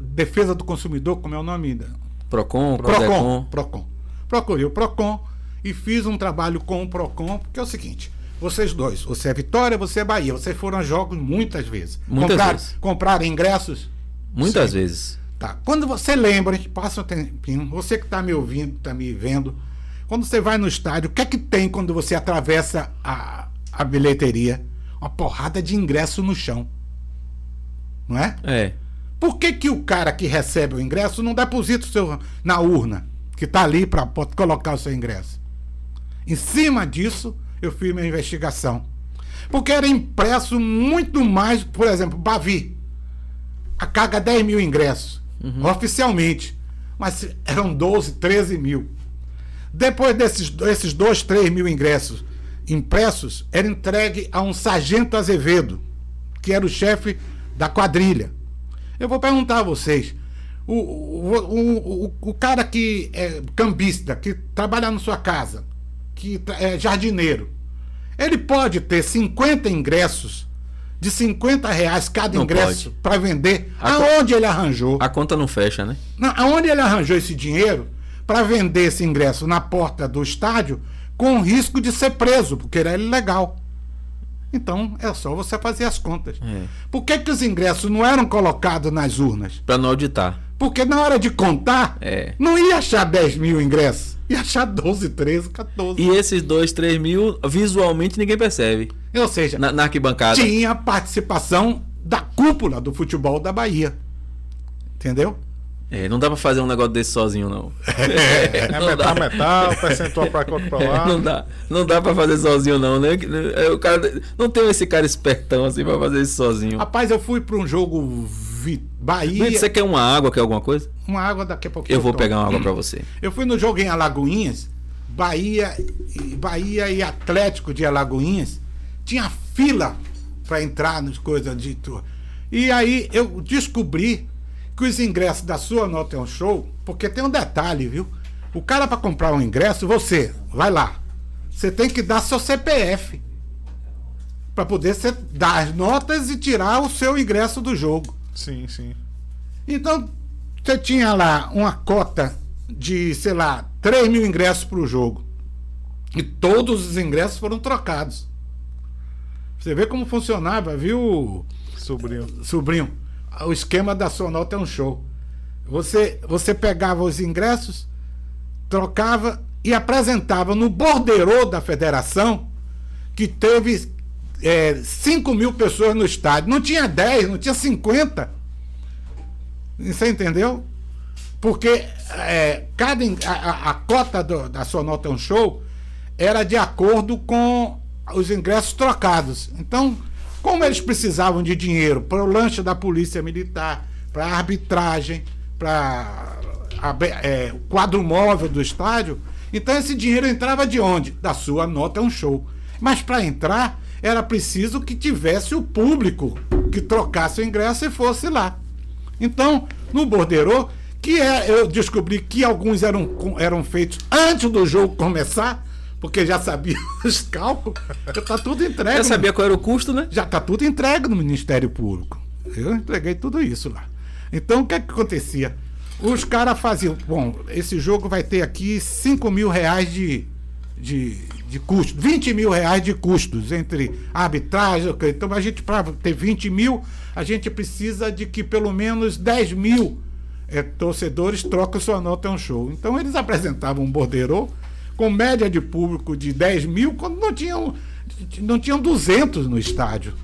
Defesa do consumidor, como é o nome? da- Procon, Procon. Procon. Procurei o Procon e fiz um trabalho com o Procon, porque é o seguinte. Vocês dois, você é Vitória, você é Bahia. Vocês foram a jogos muitas vezes. Muitas compraram, vezes. compraram ingressos? Muitas Sim. vezes. Tá. Quando você lembra, passa um tempinho, você que está me ouvindo, está me vendo, quando você vai no estádio, o que é que tem quando você atravessa a, a bilheteria? Uma porrada de ingresso no chão. Não é? É. Por que, que o cara que recebe o ingresso não deposita o seu na urna, que está ali para colocar o seu ingresso? Em cima disso, eu fiz minha investigação. Porque era impresso muito mais, por exemplo, Bavi. A carga 10 mil ingressos, oficialmente. Mas eram 12, 13 mil. Depois desses, desses 2, 3 mil ingressos impressos, era entregue a um sargento Azevedo, que era o chefe da quadrilha. Eu vou perguntar a vocês. O, o, o, o, cara que é cambista, que trabalha na sua casa, que é jardineiro, ele pode ter 50 ingressos de 50 reais cada Não ingresso para vender. A Aonde ele arranjou? A conta não fecha, né? Não, aonde ele arranjou esse dinheiro para vender esse ingresso na porta do estádio com risco de ser preso, porque era ilegal. Então é só você fazer as contas. É. Por que, que os ingressos não eram colocados nas urnas? Pra não auditar. Porque na hora de contar, É. não ia achar 10 mil ingressos, ia achar 12, 13, 14. E esses 2, 3 mil, visualmente ninguém percebe. Ou seja, Na, na arquibancada. tinha participação da cúpula do futebol da Bahia. Entendeu? É, não dá pra fazer um negócio desse sozinho, não. É não metal, dá. metal, percentual pra cá, pra lá. Não dá, não dá pra fazer sozinho, não, né? É, O cara, não tem esse cara espertão assim pra fazer isso sozinho. Rapaz, eu fui para um jogo Bahia. Você quer uma água, quer alguma coisa? Uma água daqui a pouco. Eu vou tomo. pegar uma água pra você. Eu fui no jogo em Alagoinhas, Bahia, e- Bahia e Atlético de Alagoinhas. Tinha fila para entrar nas coisas de tour. E aí eu descobri que os ingressos da sua nota é um show, porque tem um detalhe, viu? O cara para comprar um ingresso, você vai lá. Você tem que dar seu CPF para poder você dar as notas e tirar o seu ingresso do jogo. Sim, sim. Então, você tinha lá uma cota de, sei lá, 3 mil ingressos para o jogo. E todos os ingressos foram trocados. Você vê como funcionava, viu, Sobrinho. sobrinho? O esquema da Sonol tem um show. Você, você pegava os ingressos, trocava e apresentava no borderô da federação que teve é, 5 mil pessoas no estádio. Não tinha 10, não tinha 50. Você entendeu? Porque é, cada, a, a- cota do- da Sonol tem um show era de acordo com os ingressos trocados. Então, como eles precisavam de dinheiro para o lanche da polícia militar, para a arbitragem, para o quadro móvel do estádio, então esse dinheiro entrava de onde? Da sua nota é um show. Mas para entrar era preciso que tivesse o público que trocasse o ingresso e fosse lá. Então, no borderô, que é, eu descobri que alguns eram, eram feitos antes do jogo começar, porque já sabia os cálculos, já está tudo entregue. Já sabia qual era o custo, né? já está tudo entregue no Ministério Público. Eu entreguei tudo isso lá. Então, o que, é que acontecia? Os caras faziam. Bom, esse jogo vai ter aqui 5 mil reais de, de, de custo, 20 mil reais de custos entre arbitragem. Então, a gente, para ter 20 mil, a gente precisa de que pelo menos 10 mil eh, torcedores trocam sua nota em um show. Então, eles apresentavam um borderô com média de público de 10 mil, quando não tinham, não tinham 200 no estádio.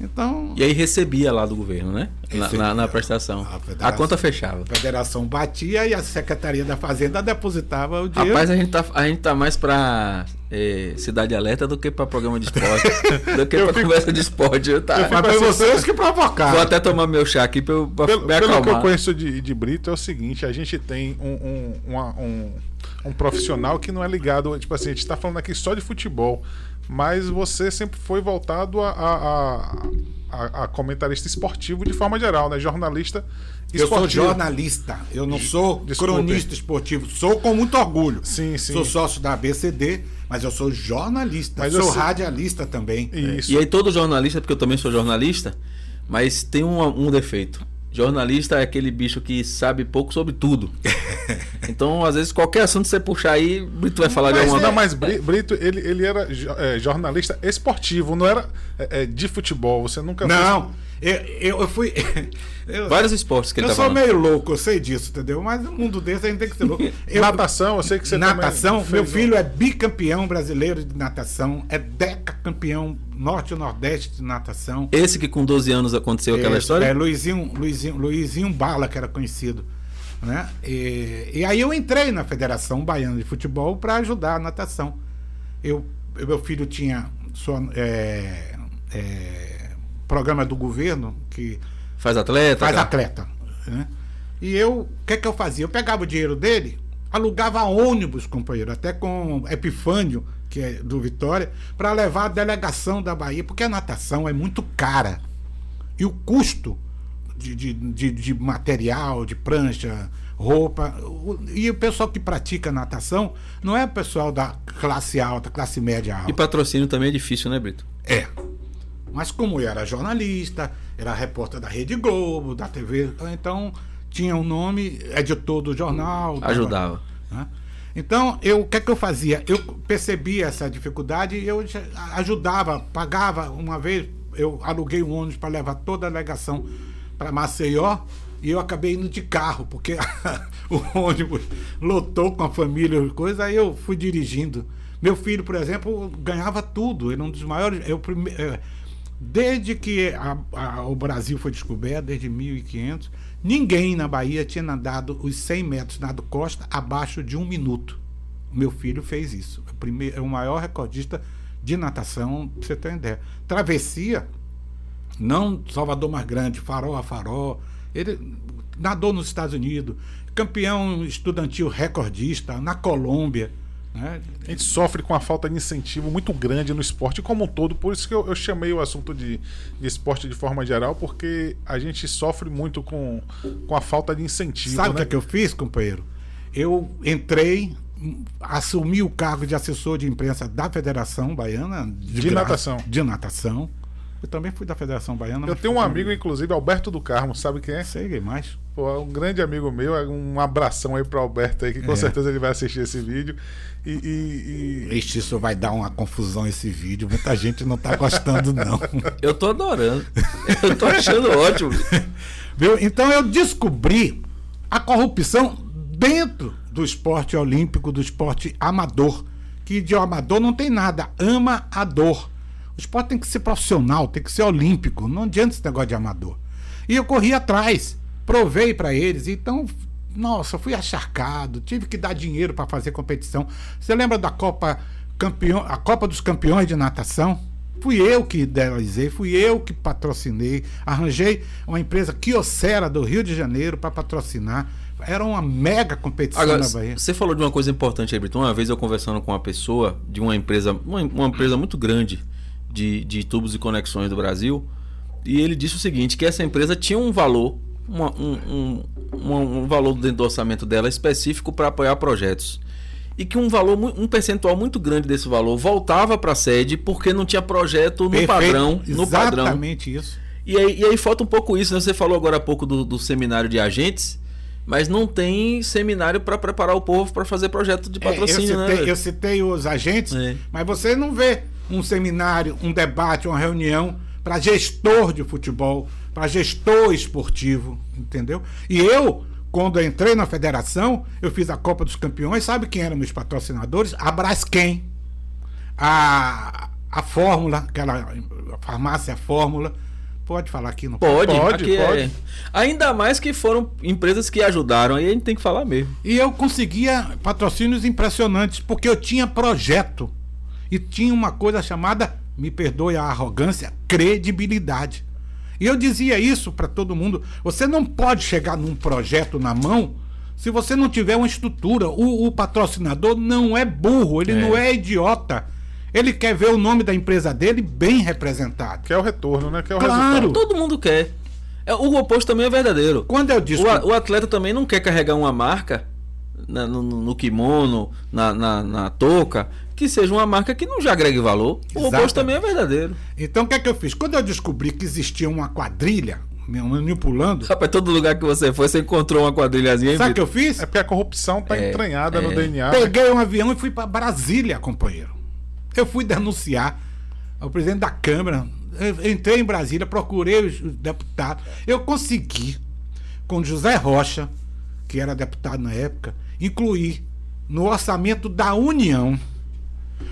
Então, E aí recebia lá do governo, né? Na, na- na prestação. A A, conta fechava. a federação batia e a Secretaria da Fazenda depositava o dinheiro. Rapaz, a gente tá, a gente tá mais pra é, Cidade Alerta do que pra programa de esporte. do que pra conversa de esporte. Eu tá- Mas foi vocês que Vou provocaram. até tomar meu chá aqui pra, eu, pra Pelo, me pelo que eu acalmar. conheço de, de Brito é o seguinte, a gente tem um, um, uma- um, um profissional que não é ligado, tipo assim, a gente tá falando aqui só de futebol, mas você sempre foi voltado a, a, a- a- comentarista esportivo de forma geral, né? Jornalista Eu sou esportivo. jornalista, eu não sou Desculpe. cronista esportivo. Sou com muito orgulho. Sim, sim. Sou sócio da ABCD, mas eu sou jornalista. Mas eu sou sei- radialista também. Isso. E aí todo jornalista, porque eu também sou jornalista, mas tem um, um defeito. Jornalista é aquele bicho que sabe pouco sobre tudo. Então, às vezes, qualquer assunto que você puxar aí, Brito vai falar de Mas, alguma não, mas Bri- Brito, ele, ele era é, jornalista esportivo, não era é, é, de futebol. Você nunca Não, eu, eu, eu fui. eu- Vários esportes que ele eu sou falando. meio louco, eu sei disso, entendeu? Mas no mundo desse a gente tem que ser louco. Eu- Natação, eu sei que você natação, meu um- filho é bicampeão brasileiro de natação, é decacampeão norte e nordeste de natação. Esse que com 12 anos aconteceu aquela É, história? É, Luizinho, Luizinho, Luizinho Bala, que era conhecido. Né? E, e aí eu entrei na Federação Baiana de Futebol para ajudar a natação. Eu- meu filho tinha sua, é, é, programa do governo que Faz atleta? faz cara? atleta. Né? E eu, o que, que eu fazia? Eu pegava o dinheiro dele, alugava ônibus, companheiro, até com Epifânio, que é do Vitória, para levar a delegação da Bahia, porque a natação é muito cara. E o custo de, de, de, de material, de prancha, roupa. e o pessoal que pratica natação não é o pessoal da classe alta, classe média alta. E patrocínio também é difícil, né, Brito? É. Mas como eu era jornalista, era repórter da Rede Globo, da TV, então tinha um nome, editor do jornal. dava- Ajudava. né? Então, eu, o que é que eu fazia? Eu percebia essa dificuldade e eu ajudava, pagava uma vez, eu aluguei um ônibus para levar toda a delegação para Maceió e eu acabei indo de carro, porque o ônibus lotou com a família e coisa, aí eu fui dirigindo. Meu filho, por exemplo, ganhava tudo, ele é um dos maiores. Eu, eh, desde que a- a- o Brasil foi descoberto, desde 1500, ninguém na Bahia tinha nadado os 100 metros nado costa abaixo de um minuto. Meu filho fez isso. O primeiro, é o maior recordista de natação, pra você ter uma ideia. Travessia, não Salvador mais grande, farol a farol. Ele nadou nos Estados Unidos, campeão estudantil recordista na Colômbia. Né? A gente sofre com a falta de incentivo muito grande no esporte como um todo, por isso que eu, eu chamei o assunto de, de esporte de forma geral, porque a gente sofre muito com, com a falta de incentivo. Sabe o que, né? é que eu fiz, companheiro? Eu entrei, assumi o cargo de assessor de imprensa da Federação Baiana De natação. De natação. Eu também fui da Federação Baiana. Eu tenho um amigo, inclusive, Alberto do Carmo, sabe quem é? Sei mais. Pô, um grande amigo meu, um abração aí pro Alberto aí, que com É. certeza ele vai assistir esse vídeo. E, e- e- Ixi, isso vai dar uma confusão esse vídeo. Muita gente não tá gostando, não. Eu tô adorando. Eu tô achando ótimo. Viu? Então eu descobri a corrupção dentro do esporte olímpico, do esporte amador. Que de amador não tem nada, ama a dor. O esporte tem que ser profissional, tem que ser olímpico, não adianta esse negócio de amador. E eu corri atrás, provei para eles, então, nossa, fui acharcado, tive que dar dinheiro para fazer competição. Você lembra da Copa Campeão, a Copa dos Campeões de Natação? Fui eu que idealizei, fui eu que patrocinei, arranjei uma empresa quiocera do Rio de Janeiro para patrocinar. Era uma mega competição Agora, na Bahia. você falou de uma coisa importante aí, Brito. Uma vez eu conversando com uma pessoa de uma empresa, uma, uma empresa muito grande de, de tubos e conexões do Brasil, e ele disse o seguinte, que essa empresa tinha um valor, uma- um, um, um- valor dentro do orçamento dela específico para apoiar projetos. E que um valor, um percentual muito grande desse valor voltava para a sede porque não tinha projeto no Perfeito, padrão, no padrão. Exatamente isso. E aí, e aí falta um pouco isso, né? Você falou agora há pouco do, do seminário de agentes, mas não tem seminário para preparar o povo para fazer projeto de É, eu, patrocínio, né? citei, velho? eu citei os agentes, É. mas você não vê um seminário, um debate, uma reunião para gestor de futebol, para gestor esportivo, entendeu? E eu, quando eu entrei na federação, eu fiz a Copa dos Campeões, sabe quem eram meus patrocinadores? A Braskem, a, a Fórmula, aquela a farmácia Fórmula. Pode falar aqui no Pode, Pode, aqui pode. é. Ainda mais que foram empresas que ajudaram, aí a gente tem que falar mesmo. E eu conseguia patrocínios impressionantes, porque eu tinha projeto. E tinha uma coisa chamada, me perdoe a arrogância, credibilidade. E eu dizia isso para todo mundo: você não pode chegar num projeto na mão se você não tiver uma estrutura. O, o patrocinador não é burro, ele É. não é idiota. Ele quer ver o nome da empresa dele bem representado. que é o retorno, né? Que é o Claro. resultado. Todo mundo quer. É, o oposto também é verdadeiro. Quando eu disse. O, o atleta também não quer carregar uma marca na- no, no- no kimono, na, na, na touca, que seja uma marca que não já agregue valor. O Exato. oposto também é verdadeiro. Então o que é que eu fiz? Quando eu descobri que existia uma quadrilha me manipulando, Rapaz, todo lugar que você foi, você encontrou uma quadrilhazinha. hein, sabe o que eu fiz? É porque a corrupção tá É, entranhada no é. DNA. né? Peguei um avião e fui para Brasília, companheiro. Eu fui denunciar ao presidente da Câmara. Eu entrei em Brasília, procurei os os deputados. Eu consegui, com José Rocha, que era deputado na época, incluir no orçamento da União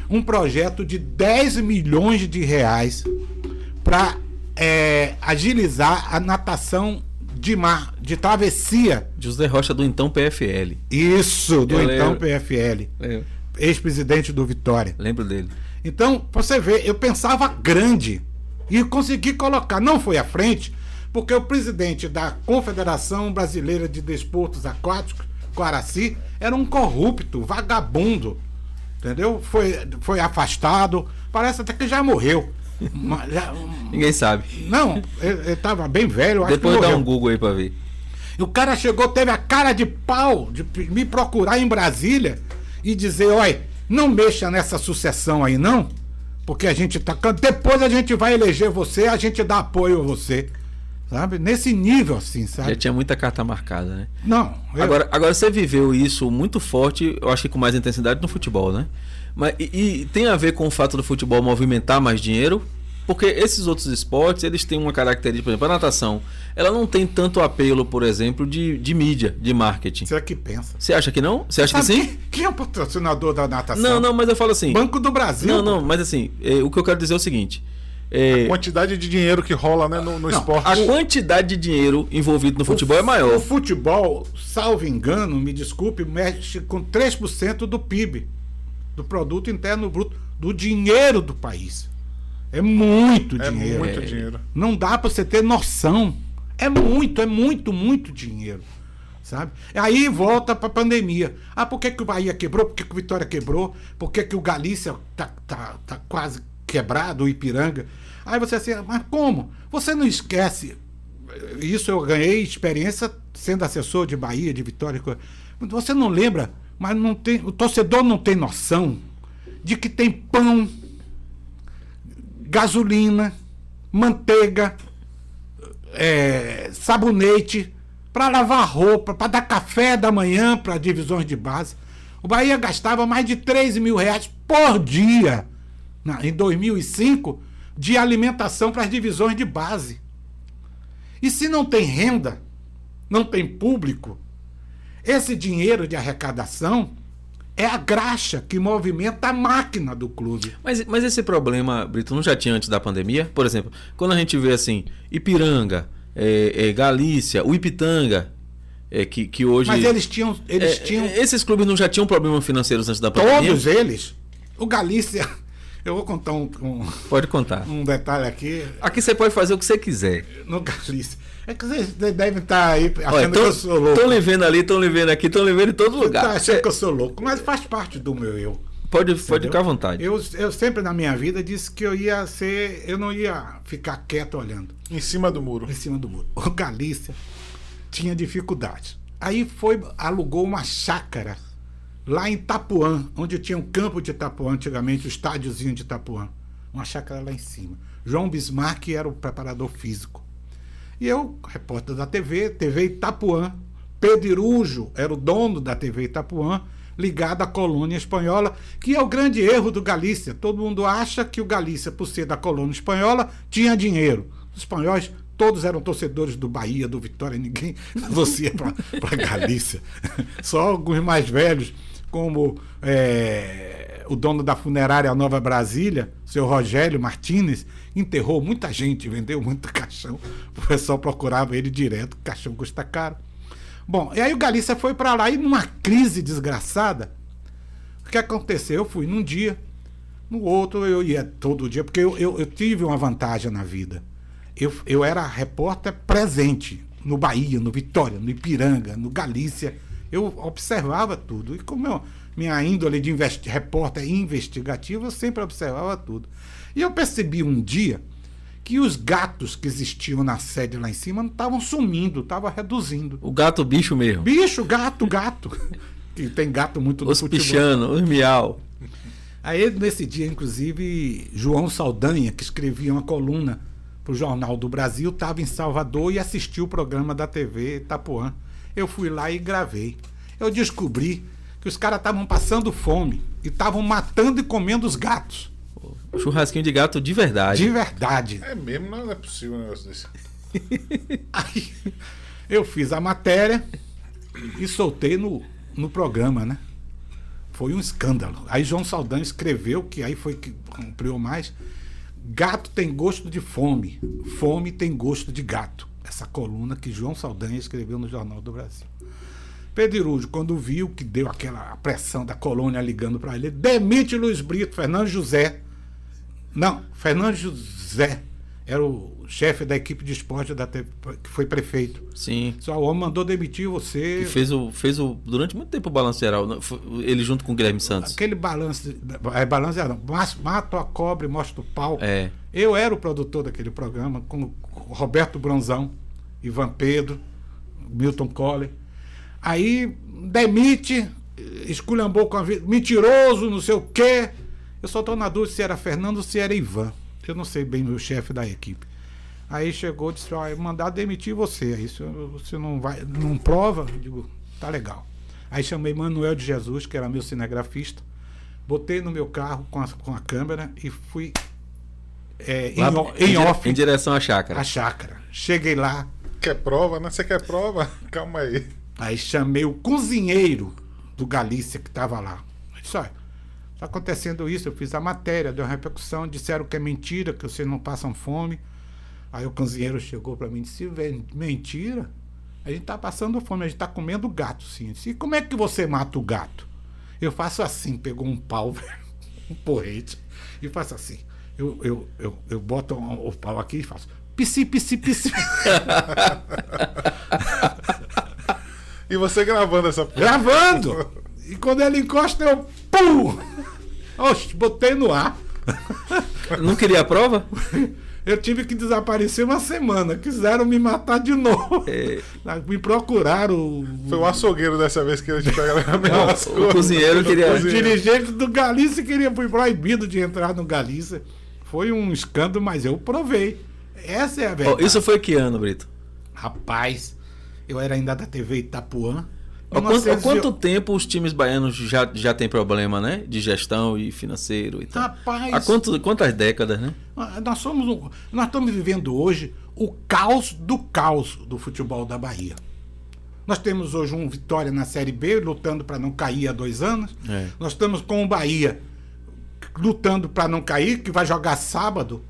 um projeto de 10 milhões de reais para agilizar a natação de mar, de travessia. José Rocha do então PFL. Isso, do Eu então lembro. PFL ex-presidente do Vitória. lembro dele. Então, você ver, eu pensava grande e consegui colocar. Não foi à frente, porque o presidente da Confederação Brasileira de Desportos Aquáticos, Quaraci, era um corrupto, vagabundo. Entendeu? Foi, foi afastado. Parece até que já morreu. Mas já- Ninguém sabe. não, ele estava bem velho. Acho Depois que dá um Google aí pra ver. E o cara chegou, teve a cara de pau de me procurar em Brasília e dizer: olha, não mexa nessa sucessão aí, não, porque a gente tá. Depois a gente vai eleger você, a gente dá apoio a você. Sabe? Nesse nível, assim, sabe? Já tinha muita carta marcada, né? Não. eu- Agora, agora você viveu isso muito forte, eu acho que com mais intensidade no futebol, né? Mas, e, e tem a ver com o fato do futebol movimentar mais dinheiro? Porque esses outros esportes, eles têm uma característica, por exemplo, a natação, ela não tem tanto apelo, por exemplo, de, de mídia, de marketing. Você é que pensa. Você acha que não? Você acha que Sabe sim? Quem, quem é o patrocinador da natação? Não, não, mas eu falo assim. Banco do Brasil. Não, não, mas assim, é, o que eu quero dizer é o seguinte. É, Quantidade de dinheiro que rola né, no, no Não, esporte. a quantidade de dinheiro envolvido no futebol é maior. O futebol, salvo engano, me desculpe, mexe com 3% do PIB, do produto interno bruto, do dinheiro do país. É muito É dinheiro. muito É. dinheiro. Não dá para você ter noção. É muito, é muito, muito dinheiro. Sabe? Aí volta para a pandemia. Ah, por que, que o Bahia quebrou? Por que, que o Vitória quebrou? Por que, que o Galícia tá, tá, tá quase quebrado, o Ipiranga? Aí você assim, mas como? Você não esquece. Isso eu ganhei experiência sendo assessor de Bahia, de Vitória. Você não lembra, mas não tem, o torcedor não tem noção de que tem pão, gasolina, manteiga, é, sabonete para lavar roupa, para dar café da manhã para divisões de base. O Bahia gastava mais de 3 mil reais por dia, em 2005, de alimentação para as divisões de base. E se não tem renda, não tem público, esse dinheiro de arrecadação é a graxa que movimenta a máquina do clube. Mas, mas esse problema, Brito, não já tinha antes da pandemia? Por exemplo, quando a gente vê assim, Ipiranga, é, é, Galícia, o Ipitanga, é, que, que hoje. Mas eles tinham. Eles é, tinham Esses clubes não já tinham problemas financeiros antes da pandemia? todos eles. O Galícia. Eu vou contar um, um, Pode contar. um detalhe aqui. Aqui você pode fazer o que você quiser. No Galícia. É que vocês devem estar aí achando que eu sou louco. Estão lhe vendo ali, estão lhe vendo aqui, estão lhe vendo em todo Você lugar. tá achando que eu sou louco, mas faz parte do meu eu. Pode, pode ficar à vontade. Eu, eu sempre na minha vida disse que eu ia ser. Eu não ia ficar quieto olhando Em cima do muro. em cima do muro. O Galícia tinha dificuldade. Aí foi, alugou uma chácara lá em Itapuã, onde tinha um campo de Itapuã antigamente, o estádiozinho de Itapuã. Uma chácara lá em cima. João Bismarck era o preparador físico. E eu, repórter da TV, TV Itapuã. Pedro Irujo era o dono da TV Itapuã, ligado à colônia espanhola, que é o grande erro do Galícia. Todo mundo acha que o Galícia, por ser da colônia espanhola, tinha dinheiro. Os espanhóis todos eram torcedores do Bahia, do Vitória, ninguém você para Galícia. Só alguns mais velhos, como é, o dono da funerária Nova Brasília, seu Rogério Martinez, enterrou muita gente, vendeu muito caixão. O pessoal procurava ele direto, o caixão custa caro. Bom, e aí o Galícia foi para lá e numa crise desgraçada, o que aconteceu? Eu fui num dia, no outro eu ia todo dia, porque eu, eu, eu tive uma vantagem na vida. Eu, eu era repórter presente no Bahia, no Vitória, no Ipiranga, no Galícia. Eu observava tudo. E como eu, minha índole de investi repórter investigativo, eu sempre observava tudo. E eu percebi um dia que os gatos que existiam na sede lá em cima não estavam sumindo, estavam reduzindo. O gato bicho mesmo. Bicho, gato, gato. que tem gato muito no Os pichano, os miau. Aí, nesse dia, inclusive, João Saldanha, que escrevia uma coluna para o Jornal do Brasil, estava em Salvador e assistiu o programa da TV Itapuã. Eu fui lá e gravei. Eu descobri que os caras estavam passando fome e estavam matando e comendo os gatos. Churrasquinho de gato de verdade. De verdade. É mesmo, não é possível um negócio desse. Aí eu fiz a matéria e soltei no, no programa, né? Foi um escândalo. Aí João Saldanha escreveu, que aí foi que cumpriu mais. Gato tem gosto de fome. Fome tem gosto de gato. Essa coluna que João Saldanha escreveu no Jornal do Brasil. Pedro Irujo, quando viu que deu aquela pressão da colônia ligando para ele, demite Luiz Brito, Fernando José. Não, Fernando José era o chefe da equipe de esporte da TV, que foi prefeito. Sim. Só o homem mandou demitir você. E fez o, fez o. Durante muito tempo o balanço geral. né? Ele junto com o Guilherme Santos. Aquele balanço. É balanço era, mas mato a cobra e mostro o pau. É. Eu era o produtor daquele programa, com Roberto Bronzão, Ivan Pedro, Milton Colley. Aí demite, esculhambou com a vida, mentiroso, não sei o quê. Eu só estou na dúvida se era Fernando ou se era Ivan. Eu não sei bem o chefe da equipe. Aí chegou e disse, ó, mandar demitir você. Aí você não vai, não prova, eu digo, tá legal. Aí chamei Manuel de Jesus, que era meu cinegrafista, botei no meu carro com a, com a câmera e fui é, em, em em off Em direção à chácara. a chácara. Cheguei lá, Quer prova, né? Você quer prova? Calma aí. aí chamei o cozinheiro do Galícia que estava lá. Disse, olha, está acontecendo isso, eu fiz a matéria, deu uma repercussão, disseram que é mentira, que vocês não passam fome. Aí o cozinheiro chegou para mim e disse, "Vé, mentira? A gente está passando fome, a gente está comendo gato, sim. Eu disse, e como é que você mata o gato? Eu faço assim, pegou um pau, um porrete, e faço assim. Eu, eu, eu, eu boto o pau aqui e faço psi, psi, psi. E você gravando essa Gravando! E quando ele encosta, eu. Pum! Oxe, botei no ar. Não queria a prova? Eu tive que desaparecer uma semana. Quiseram me matar de novo. É. Me procuraram. Foi o açougueiro dessa vez que ele te pega na o cozinheiro queria- O dirigente do Galícia queria fui proibido de entrar no Galícia. Foi um escândalo, mas eu provei. Essa é a verdade. isso foi que ano, Brito? Rapaz, Eu era ainda da TV Itapuã. Há quanto, há quanto tempo os times baianos já, já têm problema, né? De gestão e financeiro e tal? Rapaz. Há quanto, quantas décadas, né? Ah, nós somos um- nós estamos vivendo hoje o caos do caos do futebol da Bahia. Nós temos hoje um Vitória na Série B, lutando para não cair há dois anos. É. Nós estamos com o Bahia lutando para não cair, que vai jogar sábado.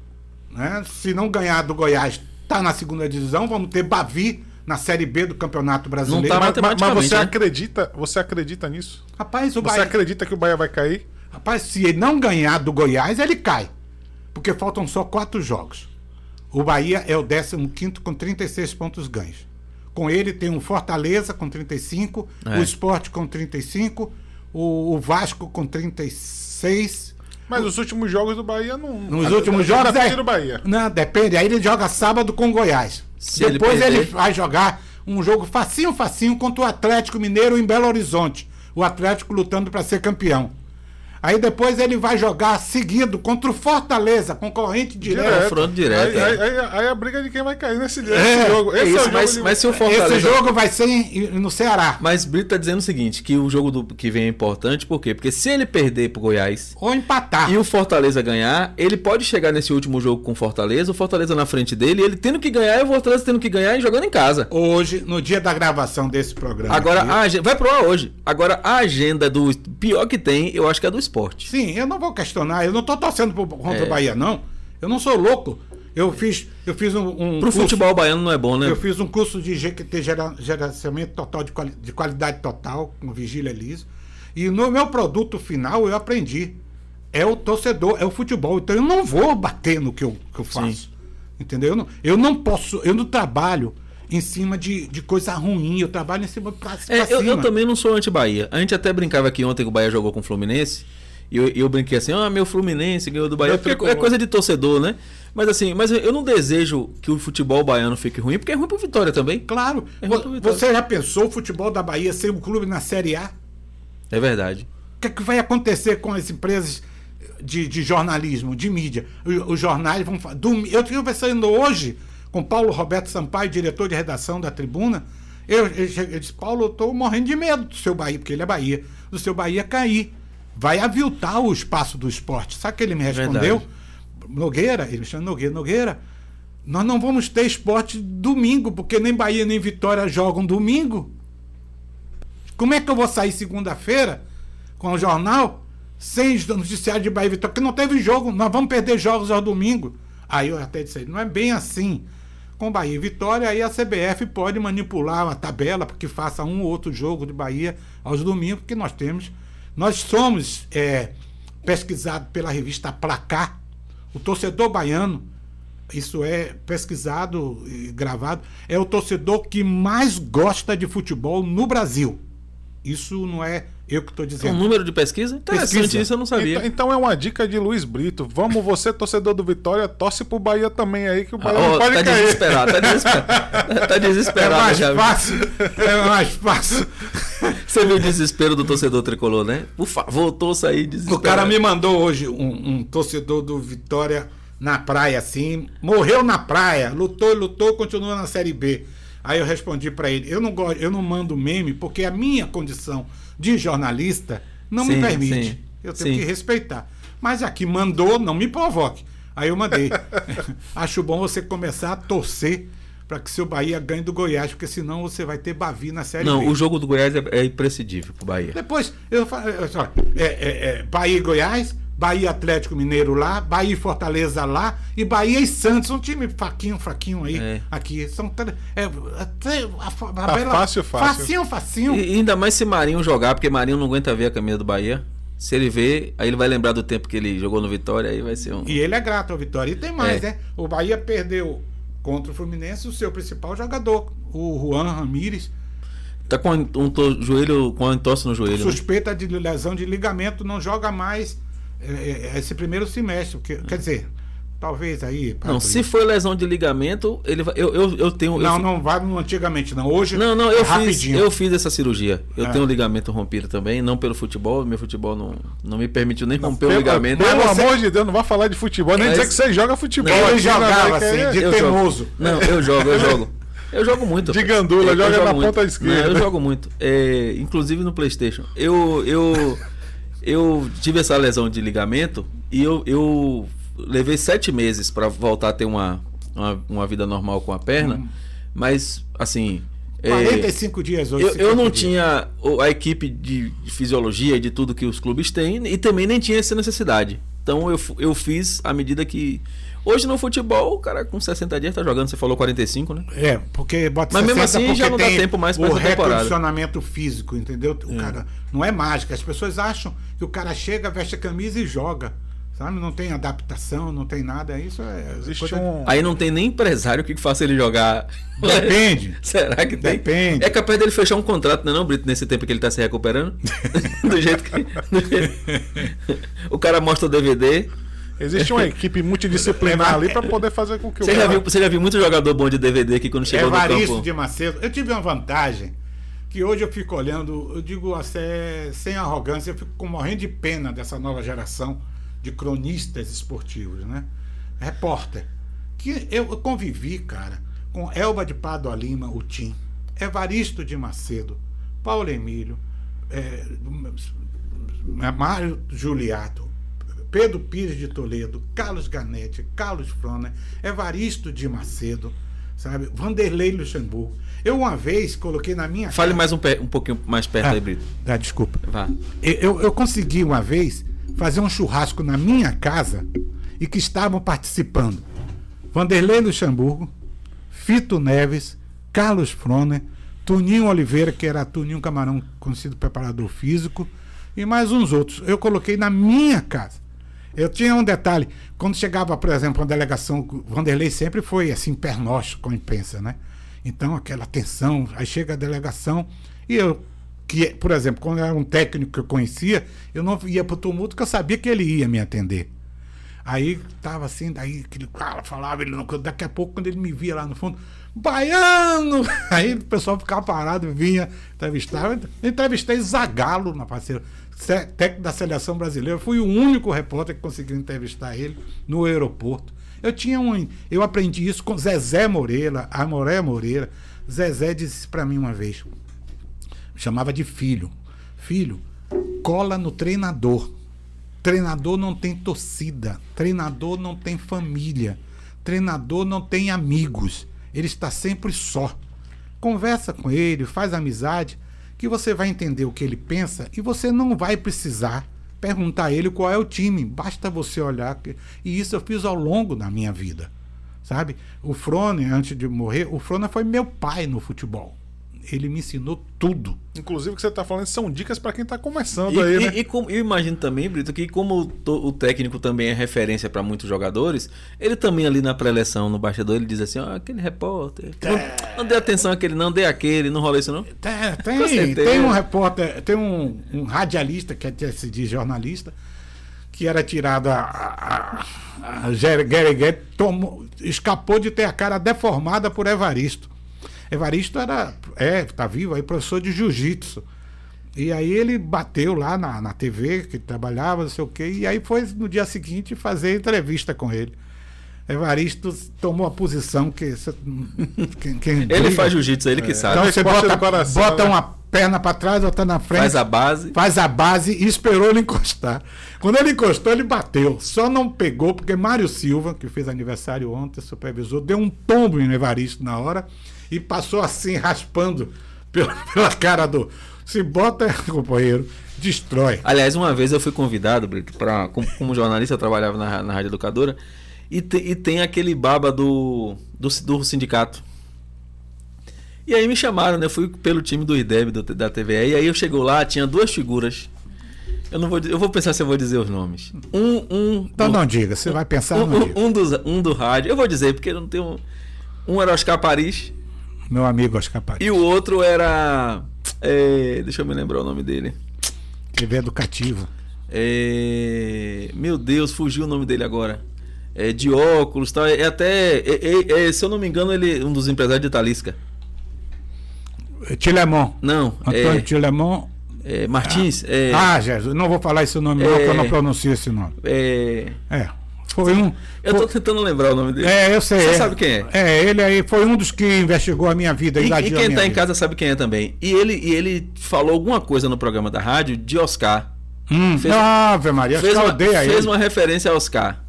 Né? Se não ganhar do Goiás, está na segunda divisão. Vamos ter Bavi na Série B do Campeonato Brasileiro. tá Mas, mas- você né? acredita, você acredita nisso? Rapaz, o Você Bahia. acredita que o Bahia vai cair? Rapaz, se ele não ganhar do Goiás, ele cai. Porque faltam só quatro jogos. O Bahia é o 15 com 36 pontos ganhos. Com ele tem o Fortaleza com 35, É. o Sport com 35, o, o Vasco com 36. Mas os últimos jogos do Bahia não. Nos últimos jogos é. Bahia. Não, depende. Aí ele joga sábado com o Goiás. Se ele Depois ele, perder- vai jogar um jogo facinho, facinho contra o Atlético Mineiro em Belo Horizonte. O Atlético lutando para ser campeão. Aí depois ele vai jogar seguido contra o Fortaleza, concorrente direto. confronto direto, Aí, é. aí- aí- aí a briga de quem vai cair nesse, nesse É, jogo. Esse É é, isso, mas, de- mas se o Fortaleza. Esse jogo vai ser em- no Ceará. Mas Brito tá dizendo o seguinte: que o jogo do, que vem é importante, por quê? Porque se ele perder pro Goiás Ou empatar. e o Fortaleza ganhar, ele pode chegar nesse último jogo com o Fortaleza, o Fortaleza na frente dele, ele tendo que ganhar e o Fortaleza tendo que ganhar e jogando em casa. Hoje, no dia da gravação desse programa. Agora, aqui, a agenda, vai pro ar hoje. Agora, a agenda do pior que tem, eu acho que é do esporte. Sim, eu não vou questionar. Eu não tô torcendo pro- contra É. o Bahia, não. Eu não sou louco. Eu fiz, eu fiz um, um Pro curso- futebol baiano não é bom, né? Eu fiz um curso de GQT, gerenciamento total de, quali- de qualidade total, com Vigília Liso. E no meu produto final eu aprendi. É o torcedor, é o futebol. Então eu não vou bater no que eu, que eu faço. Entendeu? Eu não, eu não posso, eu não trabalho em cima de, de coisa ruim, eu trabalho em cima pra, pra É, eu, eu também não sou anti-Bahia. A gente até brincava aqui ontem que o Bahia jogou com o Fluminense. E eu, eu brinquei assim, ah, meu Fluminense ganhou do Bahia. Meu Porque é coisa de torcedor, né? Mas assim, mas eu não desejo que o futebol baiano fique ruim, porque é ruim pro Vitória também. Claro. É vitória. Você já pensou o futebol da Bahia ser um clube na Série A? É verdade. O que, é que vai acontecer com as empresas de, de jornalismo, de mídia? Os jornais vão. dom- Eu estive conversando hoje com Paulo Roberto Sampaio, diretor de redação da Tribuna. Eu, eu, eu disse, Paulo, eu estou morrendo de medo do seu Bahia, porque ele é Bahia, do seu Bahia cair. Vai aviltar o espaço do esporte. Sabe o que ele me respondeu? Verdade. Nogueira, ele me chama Nogueira, Nogueira. Nós não vamos ter esporte domingo, porque nem Bahia nem Vitória jogam domingo. Como é que eu vou sair segunda-feira com o jornal sem noticiário de Bahia e Vitória? Porque não teve jogo, nós vamos perder jogos ao domingo. Aí eu até disse, não é bem assim. Com Bahia e Vitória, aí a CBF pode manipular a tabela para que faça um ou outro jogo de Bahia aos domingos, porque nós temos. Nós somos é, pesquisados pela revista Placar, o torcedor baiano, isso é pesquisado e gravado, é o torcedor que mais gosta de futebol no Brasil. Isso não é eu que estou É um dizendo. número de pesquisa? Interessante Pesquisa. isso, eu não sabia. Então, então é uma dica de Luiz Brito. Vamos, você, torcedor do Vitória, torce pro Bahia também aí, que o Ah, Bahia ó, não pode tá cair. desesperado, tá desesperado. tá É desesperado mais já. fácil. É mais fácil. Você viu o desespero do torcedor tricolor, né? Por favor, torça aí, desesperado. O cara me mandou hoje um, um torcedor do Vitória na praia, assim, morreu na praia, lutou, lutou, continua na Série B. Aí eu respondi pra ele, eu não gosto, eu não mando meme porque a minha condição de jornalista não me Sim, permite. sim, eu tenho sim. que respeitar. Mas aqui mandou, não me provoque. Aí eu mandei. Acho bom você começar a torcer para que seu Bahia ganhe do Goiás, porque senão você vai ter Bavi na Série Não, B. o jogo do Goiás é, é imprescindível pro Bahia. Depois, eu falo, eu falo, é, é, é, Bahia e Goiás, Bahia Atlético Mineiro lá, Bahia e Fortaleza lá, e Bahia e Santos, um time fraquinho, fraquinho aí, É. aqui. São é, até a, a Tá tabela- fácil, fácil. Facinho, facinho. E, e ainda mais se Marinho jogar, porque Marinho não aguenta ver a camisa do Bahia. Se ele ver, aí ele vai lembrar do tempo que ele jogou no Vitória, aí vai ser um. E ele é grato ao Vitória. E tem mais, É. né? O Bahia perdeu contra o Fluminense o seu principal jogador, o Juan Ramírez, Tá com um to- joelho, com um entorse no joelho. né? suspeita de lesão de ligamento, não joga mais esse primeiro semestre. Porque, quer dizer, talvez aí. Não, se for lesão de ligamento, ele vai. Eu, eu, eu tenho. eu Não, fi- não vai no antigamente, não. Hoje. Não, não, é eu fiz, rapidinho. eu fiz essa cirurgia. Eu É. tenho um ligamento rompido também, não pelo futebol. Meu futebol não, não me permitiu nem romper o Pelo, ligamento. pelo você- amor de Deus, não vai falar de futebol, nem Mas- dizer que você joga futebol. Ele né, jogava assim, é- de Eu teimoso. jogo. Não, eu jogo, eu jogo. Eu jogo muito. De gandula, Eu- eu joga jogo na muito. ponta esquerda. Não, eu jogo muito. É, inclusive no Playstation. Eu, eu, eu tive essa lesão de ligamento e eu, eu levei sete meses pra voltar a ter uma, uma, uma vida normal com a perna. Mas, assim... é, 45 dias hoje. eu, eu 50 não dias. tinha a equipe de, de fisiologia e de tudo que os clubes têm e também nem tinha essa necessidade. Então eu, eu fiz à medida que. Hoje no futebol, o cara com 60 dias tá jogando, você falou 45, né? É, porque bota Mas mesmo 60 assim, porque já não dá tem tempo mais pra o recondicionamento físico, entendeu? O cara não é mágica. As pessoas acham que o cara chega, veste a camisa e joga. Sabe? Não tem adaptação, não tem nada. Isso é. Existe coisa- um. Aí não tem nem empresário que faça ele jogar. Depende. Será que tem? Depende. É capaz dele fechar um contrato, não é não, Brito, nesse tempo que ele tá se recuperando? do jeito que. do jeito- o cara mostra o DVD. Existe uma equipe multidisciplinar ali pra poder fazer com que Você o já, cara... viu, você já viu muito jogador bom de DVD que quando chegou no Evaristo campo. de Macedo. Eu tive uma vantagem que hoje eu fico olhando, eu digo assim, sem arrogância, eu fico morrendo de pena dessa nova geração de cronistas esportivos, né? Repórter. Que eu eu convivi, cara, com Elba de Pádua Lima, o Tim, Evaristo de Macedo, Paulo Emílio, é, Mário Juliato, Pedro Pires de Toledo, Carlos Ganete, Carlos Froner, Evaristo de Macedo, sabe? Vanderlei Luxemburgo. Eu uma vez coloquei na minha Fale mais um, um pouquinho mais perto Ah, aí, Brito. ah, desculpa. Vá. Eu, eu consegui uma vez fazer um churrasco na minha casa e que estavam participando Vanderlei Luxemburgo, Fito Neves, Carlos Froner, Tuninho Oliveira, que era Tuninho Camarão, conhecido preparador físico, e mais uns outros. Eu coloquei na minha casa. Eu tinha um detalhe, quando chegava, por exemplo, uma delegação, o Vanderlei sempre foi assim, pernóstico com a imprensa, né? Então, aquela tensão, aí chega a delegação, e eu, que, por exemplo, quando era um técnico que eu conhecia, eu não ia pro tumulto, porque eu sabia que ele ia me atender. Aí tava assim, daí aquele cara falava, ele não, daqui a pouco, quando ele me via lá no fundo, baiano! Aí o pessoal ficava parado, vinha, entrevistava. Entrevistei Zagalo na parceira, técnico da seleção brasileira. Fui o único repórter que conseguiu entrevistar ele no aeroporto. Eu tinha um. Eu aprendi isso com Zezé Moreira, Amoré Moreira. Zezé disse para mim uma vez, chamava de filho. Filho, cola no treinador. Treinador não tem torcida. Treinador não tem família. Treinador não tem amigos. Ele está sempre só. Conversa com ele, faz amizade, que você vai entender o que ele pensa e você não vai precisar perguntar a ele qual é o time. Basta você olhar. E isso eu fiz ao longo da minha vida. Sabe? O Frone, antes de morrer, o Frone foi meu pai no futebol. Ele me ensinou tudo. Inclusive, o que você tá falando são dicas pra quem tá começando E, aí, e- né? e como- eu imagino também, Brito, que como o to- o técnico também é referência para muitos jogadores, ele também ali na pré-eleção, no bastidor, ele diz assim, ó, aquele repórter, não, não dê atenção àquele, não dê aquele, não rola isso não. Tem, Com tem, certeza. tem um repórter, tem um, um radialista que é se diz jornalista, que era tirado a, a, a, a tomou- escapou de ter a cara deformada por Evaristo. Evaristo era, é, tá vivo aí, professor de jiu-jitsu. E aí ele bateu lá na, na TV, que trabalhava, não sei o quê, e aí foi no dia seguinte fazer entrevista com ele. Evaristo tomou a posição que. Quem, quem Ele briga- faz jiu-jitsu, ele que sabe. então É você bota, coração, bota né? uma perna pra trás, outra na frente, Faz a base. faz a base e esperou ele encostar. Quando ele encostou, ele bateu. Só não pegou porque Mário Silva, que fez aniversário ontem, supervisor, deu um tombo em Evaristo na hora e passou assim, raspando pela, pela cara do. Se bota, companheiro, destrói. Aliás, uma vez eu fui convidado, Brito, pra, como, como jornalista, eu trabalhava na, na Rádio Educadora, e, te- e tem aquele baba do, do, do sindicato. E aí me chamaram, né? Eu fui pelo time do IDEB do- da TVE, e aí eu chegou lá, tinha duas figuras. Eu não vou, eu vou pensar se eu vou dizer os nomes. Um, um, Então do- não diga, você vai pensar, um, um, um dos, um do rádio, eu vou dizer porque eu não tenho. Um era Oscar Paris Meu amigo Oscar Paris. e o outro era. é, deixa eu me lembrar o nome dele. TV educativo. É, Meu Deus, fugiu o nome dele agora. É, de óculos, tá? É até. é- é- é, se eu não me engano, ele é um dos empresários de Talisca. Tilemon. Não, Antônio Tilemon. Martins. É, Ah, Jesus, não vou falar esse nome, não, porque eu não pronuncio esse nome. é, É. Foi um. Eu tô foi- tentando lembrar o nome dele. É, eu sei. Você é. sabe quem é? É, ele aí foi um dos que investigou a minha vida. E, e quem minha tá em casa sabe quem é também. E ele, e ele falou alguma coisa no programa da rádio de Oscar. Hum, fez- Ave Maria, fez uma, odeia fez ele. uma referência a Oscar.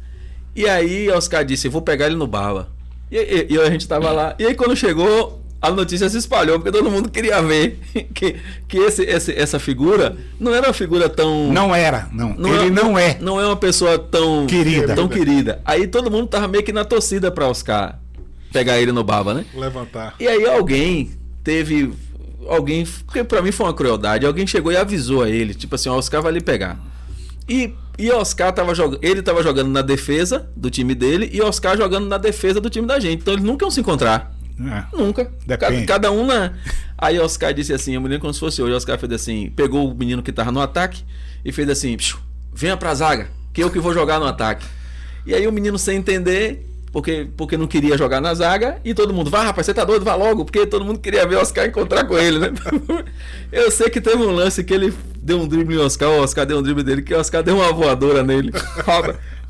E aí Oscar disse, vou pegar ele no baba. E, e- e a gente tava lá. E aí quando chegou, a notícia se espalhou, porque todo mundo queria ver que, que esse, esse- essa figura não era uma figura tão. Não era, não. não ele não é. Não é uma pessoa tão Querida. Tão querida. Aí todo mundo tava meio que na torcida pra Oscar pegar ele no baba, né? Levantar. E aí alguém teve. Alguém. Porque pra mim foi uma crueldade. Alguém chegou e avisou a ele. Tipo assim, o Oscar vai lhe pegar. E, e Oscar tava jogando. Ele tava jogando na defesa do time dele e Oscar jogando na defesa do time da gente. Então eles nunca iam se encontrar. É. Nunca. Cada, Depende. cada um na. Aí Oscar disse assim, eu me lembro como se fosse hoje. Oscar fez assim, pegou o menino que tava no ataque e fez assim, "Psiu, venha pra zaga, que eu que vou jogar no ataque. E aí o menino sem entender, porque, porque não queria jogar na zaga, e todo mundo, vai rapaz, você tá doido, vá logo, porque todo mundo queria ver o Oscar encontrar com ele, né? Eu sei que teve um lance que ele deu um drible em Oscar, o Oscar deu um drible dele, que o Oscar deu uma voadora nele.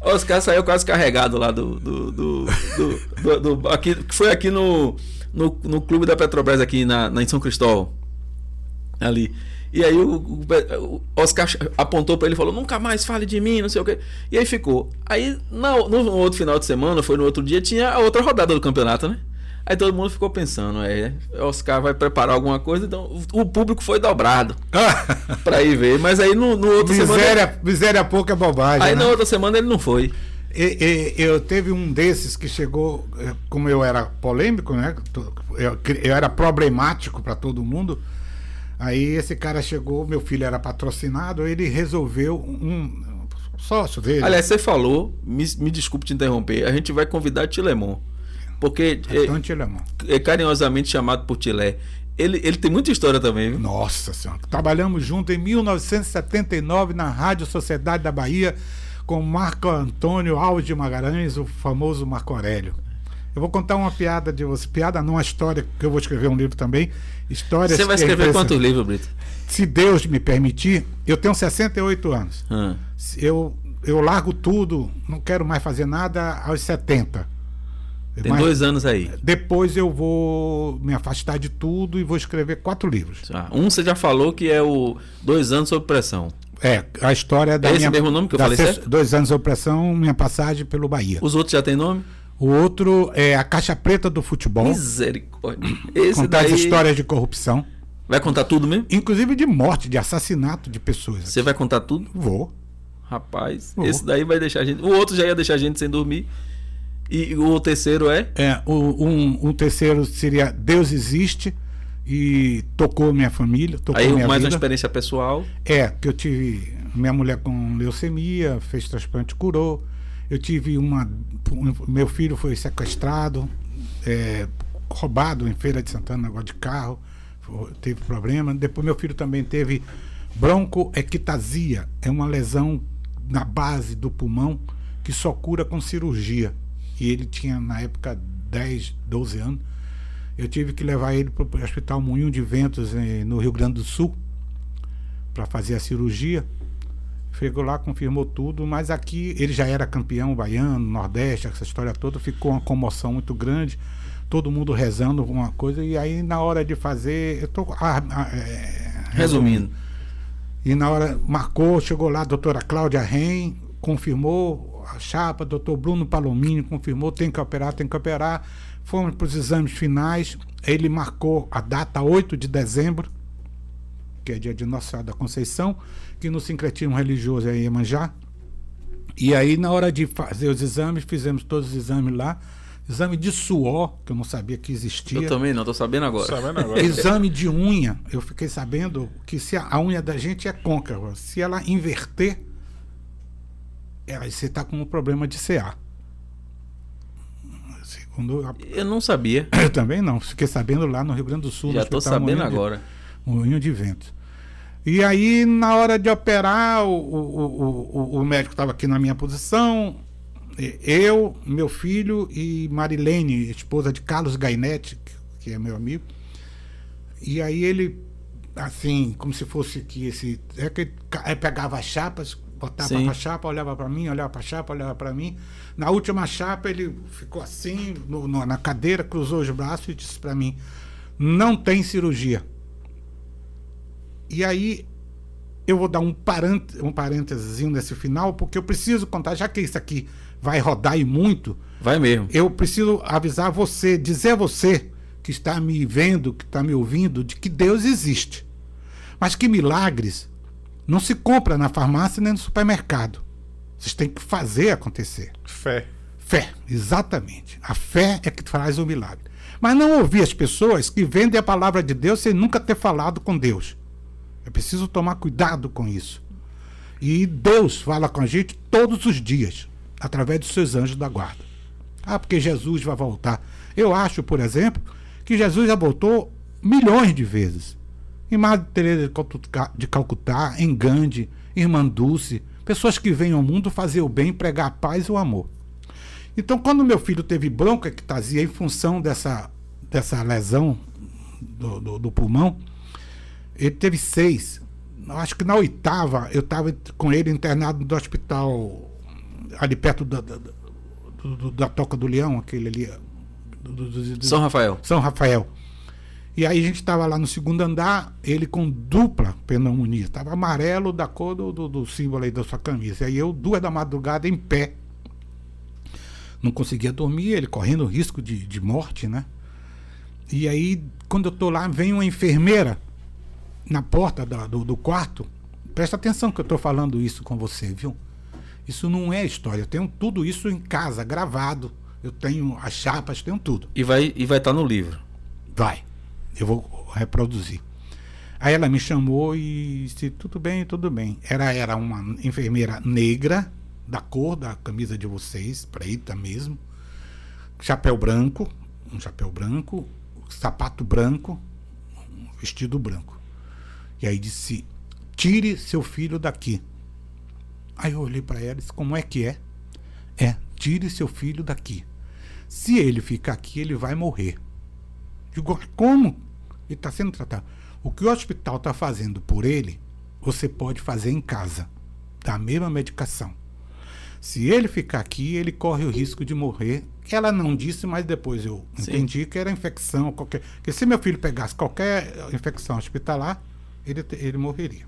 O Oscar saiu quase carregado lá do. do, do, do- do- do- aqui, foi aqui no, no, no clube da Petrobras, aqui na, na- em São Cristóvão. Ali. E aí o, o- Oscar apontou pra ele e falou: Nunca mais fale de mim, não sei o quê. E aí ficou. Aí na- no, outro final de semana, foi no outro dia, tinha a outra rodada do campeonato, né? Aí todo mundo ficou pensando, é, Oscar vai preparar alguma coisa, então o, público foi dobrado pra ir ver. Mas aí no, no outro semana. miséria, miséria pouca é bobagem. Aí né? na outra semana ele não foi. E- e- eu teve um desses que chegou, eh, como eu era polêmico, né? Eu, eu era problemático para todo mundo. Aí esse cara chegou, meu filho era patrocinado, ele resolveu um sócio dele. Aliás, você falou, me, me desculpe te interromper, a gente vai convidar Tilemon. Porque então, é, Tilemão. é carinhosamente chamado por Tilé. Ele, ele tem muita história também, viu? Nossa Senhora. Trabalhamos junto em 1979 na Rádio Sociedade da Bahia com Marco Antônio Alves de Magalhães, o famoso Marco Aurélio. Eu vou contar uma piada de você. Piada não, uma história, que eu vou escrever um livro também. Histórias Você vai que escrever quantos livros, Brito? Se Deus me permitir, eu tenho 68 anos. Se Eu, eu largo tudo, não quero mais fazer nada aos 70. Tem Mas dois anos aí. Depois eu vou me afastar de tudo e vou escrever quatro livros. Ah, Um você já falou que é o Dois Anos Sob Pressão. É, a história da É esse minha. mesmo nome que eu falei certo? Dois anos de opressão, minha passagem pelo Bahia. Os outros já tem nome? O outro é a Caixa Preta do Futebol. Misericórdia. Esse contar daí as histórias de corrupção, vai contar tudo mesmo? inclusive de morte, de assassinato de pessoas. Você vai contar tudo? Vou. Rapaz, Vou. esse daí vai deixar a gente. O outro já ia deixar a gente sem dormir. E o terceiro é. É, o, um, um terceiro seria Deus existe e tocou minha família, tocou Aí minha mais uma vida. experiência pessoal. É, que eu tive minha mulher com leucemia, fez transplante, curou. Eu tive uma. um- meu filho foi sequestrado, é, roubado em Feira de Santana, negócio de carro, teve problema. Depois meu filho também teve broncoectasia, é uma lesão na base do pulmão que só cura com cirurgia. E ele tinha na época 10, 12 anos. Eu tive que levar ele para o Hospital Moinho de Ventos, eh, no Rio Grande do Sul, para fazer a cirurgia. Chegou lá, confirmou tudo, mas aqui ele já era campeão baiano, Nordeste, essa história toda, ficou uma comoção muito grande, todo mundo rezando uma coisa, e aí na hora de fazer, eu tô ah, ah, é, Resumindo. e na hora marcou, chegou lá a doutora Cláudia Ren, confirmou a chapa, doutor Bruno Palomini confirmou, tem que operar, tem que operar. Fomos para os exames finais, ele marcou a data 8 de dezembro, que é dia de Nossa Senhora da Conceição, que no sincretismo religioso é Iemanjá. E aí, na hora de fazer os exames, fizemos todos os exames lá. Exame de suor, que eu não sabia que existia. Eu também não, sabendo agora. Sabendo agora. Exame de unha, eu fiquei sabendo que se a, a unha da gente é côncava, se ela inverter, ela, você está com um problema de CA. Segundo a- Eu não sabia. eu também não, fiquei sabendo lá no Rio Grande do Sul. Já tô Hospital sabendo de- agora. Moinho de vento. E aí, na hora de operar, o, o, o, o- médico estava aqui na minha posição, eu, meu filho e Marilene, esposa de Carlos Gainetti, que- é meu amigo. E aí ele, assim, como se fosse que esse. É que ele aí pegava as chapas, botava Sim. pra chapa, olhava pra mim, olhava pra chapa, olhava pra mim. Na última chapa, ele ficou assim, no- no- na cadeira, cruzou os braços e disse pra mim: Não tem cirurgia. E aí, eu vou dar um, parant um parênteses nesse final, porque eu preciso contar, já que isso aqui vai rodar e muito, Vai mesmo. eu preciso avisar você, dizer a você que está me vendo, que está me ouvindo, de que Deus existe. Mas que milagres não se compra na farmácia nem no supermercado. Vocês têm que fazer acontecer. Fé. Fé, exatamente. A fé é que faz o milagre. Mas não ouvir as pessoas que vendem a palavra de Deus sem nunca ter falado com Deus. É preciso tomar cuidado com isso. E Deus fala com a gente todos os dias, através dos seus anjos da guarda. Ah, porque Jesus vai voltar. Eu acho, por exemplo, que Jesus já voltou milhões de vezes. Em Madre Teresa de Calcutá- de Calcutá, em Gandhi, Irmã Dulce, pessoas que vêm ao mundo fazer o bem, pregar a paz e o amor. Então, quando meu filho teve broncoectasia em função dessa, dessa lesão do, do- do pulmão, ele teve seis. Acho que na oitava eu estava com ele internado no hospital ali perto da, da, do- da Toca do Leão, aquele ali. do- São Rafael. São Rafael. E aí a gente estava lá no segundo andar, ele com dupla pneumonia. Estava amarelo da cor do, do, do símbolo aí da sua camisa. E aí eu, duas da madrugada, em pé. Não conseguia dormir, ele correndo risco de, de morte, né? E aí, quando eu tô lá, vem uma enfermeira na porta da- do, do quarto. Presta atenção que eu tô falando isso com você, viu? Isso não é história. Eu tenho tudo isso em casa, gravado. Eu tenho as chapas, tenho tudo. E vai e vai estar no livro. Vai, eu vou reproduzir. Aí ela me chamou e disse: tudo bem, tudo bem. Era, era uma enfermeira negra, da cor da camisa de vocês, preta mesmo, chapéu branco, um chapéu branco, sapato branco, um vestido branco. E aí disse: tire seu filho daqui. Aí eu olhei para ela e disse: como é que é? É, tire seu filho daqui. Se ele ficar aqui, ele vai morrer. Digo, como? Ele está sendo tratado. O que o hospital está fazendo por ele, você pode fazer em casa. Da mesma medicação. Se ele ficar aqui, ele corre o risco de morrer. Ela não disse, mas depois eu Sim. entendi que era infecção. Qualquer... Porque se meu filho pegasse qualquer infecção hospitalar, ele, ele morreria.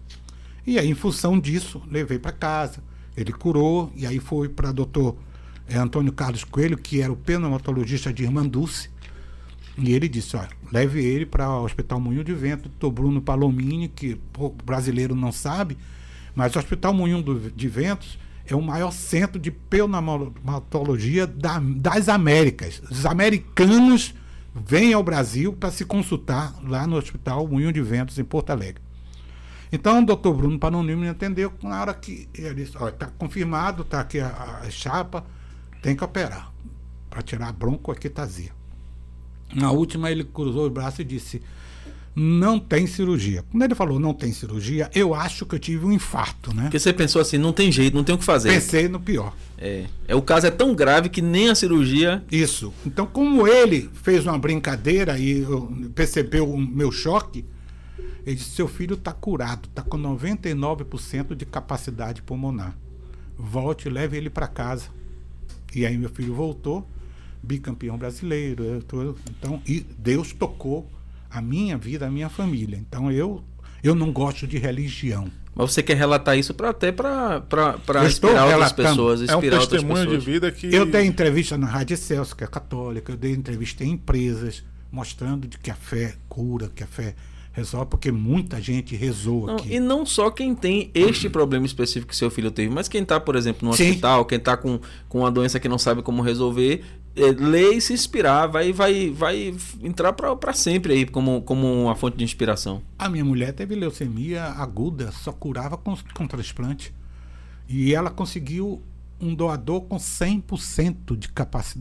E aí, em função disso, levei para casa. Ele curou, e aí foi para doutor eh, Antônio Carlos Coelho, que era o pneumatologista de Irmã Dulce. E ele disse: olha, leve ele para o Hospital Moinho de Vento, doutor Bruno Palomini, que o brasileiro não sabe, mas o Hospital Moinho de Ventos é o maior centro de pneumatologia da- das Américas. Os americanos vêm ao Brasil para se consultar lá no Hospital Moinho de Ventos, em Porto Alegre. Então o doutor Bruno Panonimo me atendeu na hora que ele disse, está confirmado, está aqui a, a chapa, tem que operar para tirar a broncoectasia. Na última ele cruzou os braços e disse, não tem cirurgia. Quando ele falou não tem cirurgia, eu acho que eu tive um infarto, né? Porque você pensou assim, não tem jeito, não tem o que fazer. Pensei no pior. É, é o caso é tão grave que nem a cirurgia. Isso. Então, como ele fez uma brincadeira e eu- percebeu o meu choque, ele disse: seu filho está curado, está com 99% de capacidade pulmonar. Volte e leve ele para casa. E aí meu filho voltou, bicampeão brasileiro. eu tô- então, e Deus tocou a minha vida, a minha família. Então eu, eu não gosto de religião. Mas você quer relatar isso pra, até para inspirar outras pessoas, É um inspirar outras testemunho de pessoas. vida que. Eu dei entrevista na Rádio Celso, que é católica, eu dei entrevista em empresas, mostrando de que a fé cura, que a fé resolve, porque muita gente rezou Não, aqui. e não só quem tem este problema específico que seu filho teve, mas quem está, por exemplo, no Sim. hospital, quem está com, com uma doença que não sabe como resolver, é, lê e se inspirar, vai, vai, vai entrar para sempre aí como, como uma fonte de inspiração. A minha mulher teve leucemia aguda, só curava com, com transplante. E ela conseguiu um doador com 100% de,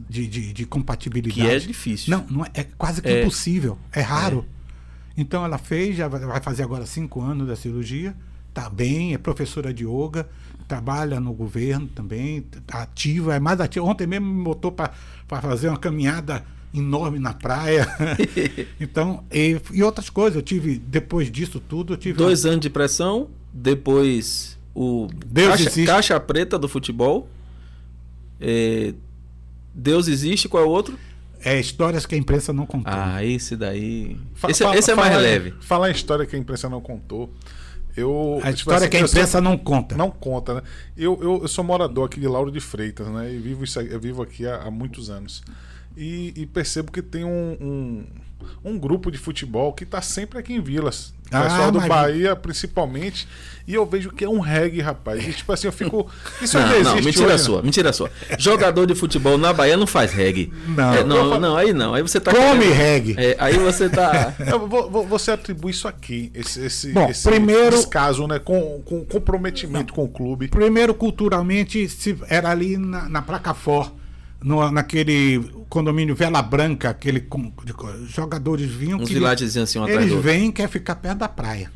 de, de, de compatibilidade. Que é difícil. Não, não é, é quase que É. impossível. É raro. Então ela fez, já vai fazer agora cinco anos da cirurgia, tá bem, é professora de yoga, trabalha no governo também, tá ativa, é mais ativa. Ontem mesmo me botou para fazer uma caminhada enorme na praia. então, e, e outras coisas. Eu tive, depois disso tudo, eu tive. Dois anos de pressão, depois o Deus caixa, existe. caixa preta do futebol. É, Deus existe, qual é o outro? É histórias que a imprensa não contou. Ah, esse daí. Fa- esse, fala- esse é mais leve. Falar em história que a imprensa não contou. Eu, a tipo história assim, que a imprensa não conta. Não conta, né? Eu, eu, eu sou morador aqui de Lauro de Freitas, né? E vivo, isso vivo aqui há, há muitos anos. E, e percebo que tem um, um, um grupo de futebol que está sempre aqui em Vilas. O Ah, pessoal do mas- Bahia, principalmente. E eu vejo que é um reggae, rapaz. E tipo assim, eu fico. Isso Não, ainda não, existe mentira hoje, né? sua, mentira sua. Jogador de futebol na Bahia não faz reggae. Não. É, não, falo- não, aí não. Aí você tá. Come querendo- reggae. É, aí você tá. Vou- você atribui isso aqui, esse, esse, Bom, esse primeiro- descaso, né? Com, com comprometimento com o clube. Primeiro, culturalmente, se era ali na, na Placa For, no, naquele condomínio Vela Branca, aquele com- de jogadores vinham Uns vilagezinhos assim, um atrás eles vêm e quer ficar perto da praia.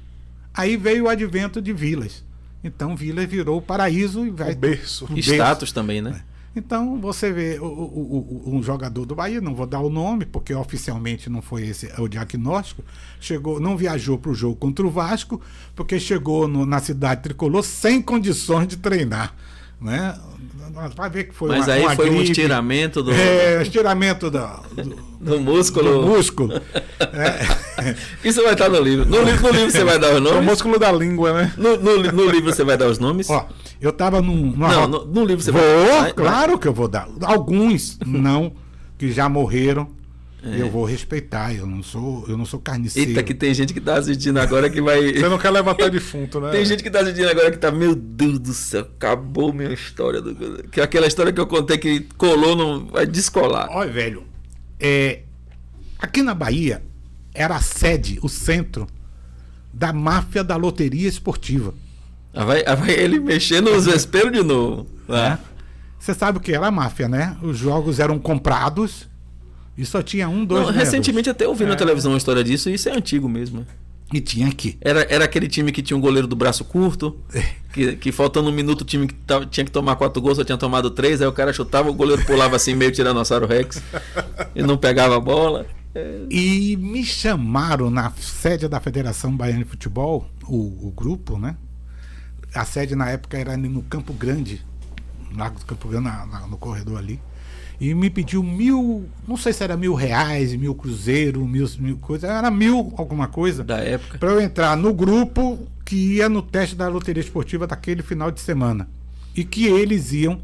Aí veio o advento de vilas. Então Vilas virou o paraíso e vai O berço. o Status também, né? Então você vê o, o- o- um jogador do Bahia, não vou dar o nome, porque oficialmente não foi esse o diagnóstico, chegou, não viajou para o jogo contra o Vasco, porque chegou no- na cidade tricolor sem condições de treinar. Né? Vai ver que foi Mas uma, aí uma foi um gripe. estiramento do, É, estiramento da- do, do músculo. do músculo. É. Isso vai estar no livro. No livro, no livro você vai dar os É o nomes? músculo da língua, né? No, no, no livro você vai dar os nomes? Ó, eu tava num. numa não, no, no livro você Vou, vai vai- claro que eu vou dar. Alguns não, que já morreram. É. Eu vou respeitar. Eu não sou, eu não sou carniceiro. Eita, que tem gente que tá assistindo agora que vai. Você não quer levantar defunto, né? Tem gente que tá assistindo agora que tá, meu Deus do céu, acabou minha história. Do... Que é aquela história que eu contei que colou, não vai descolar. Olha, velho, é, aqui na Bahia era a sede, o centro da máfia da loteria esportiva. Aí vai, aí vai ele mexendo nos vesperos de novo. né? Você sabe o que era a máfia, né? Os jogos eram comprados e só tinha um, dois Não, recentemente até eu vi É. na televisão uma história disso e isso é antigo mesmo. né? E tinha aqui. Era, era aquele time que tinha um goleiro do braço curto, É. que, que faltando um minuto o time que tava- tinha que tomar quatro gols, só tinha tomado três, aí o cara chutava, o goleiro pulava assim, meio tiranossauro Rex, e não pegava a bola. É, E me chamaram na sede da Federação Baiana de Futebol, o, o grupo, né? A sede na época era no Campo Grande, lá do Campo Grande, na- na- no corredor ali. E me pediu mil, não sei se era mil reais, mil cruzeiro, mil, mil coisas, era mil alguma coisa, da época. para eu entrar no grupo que ia no teste da loteria esportiva daquele final de semana. E que eles iam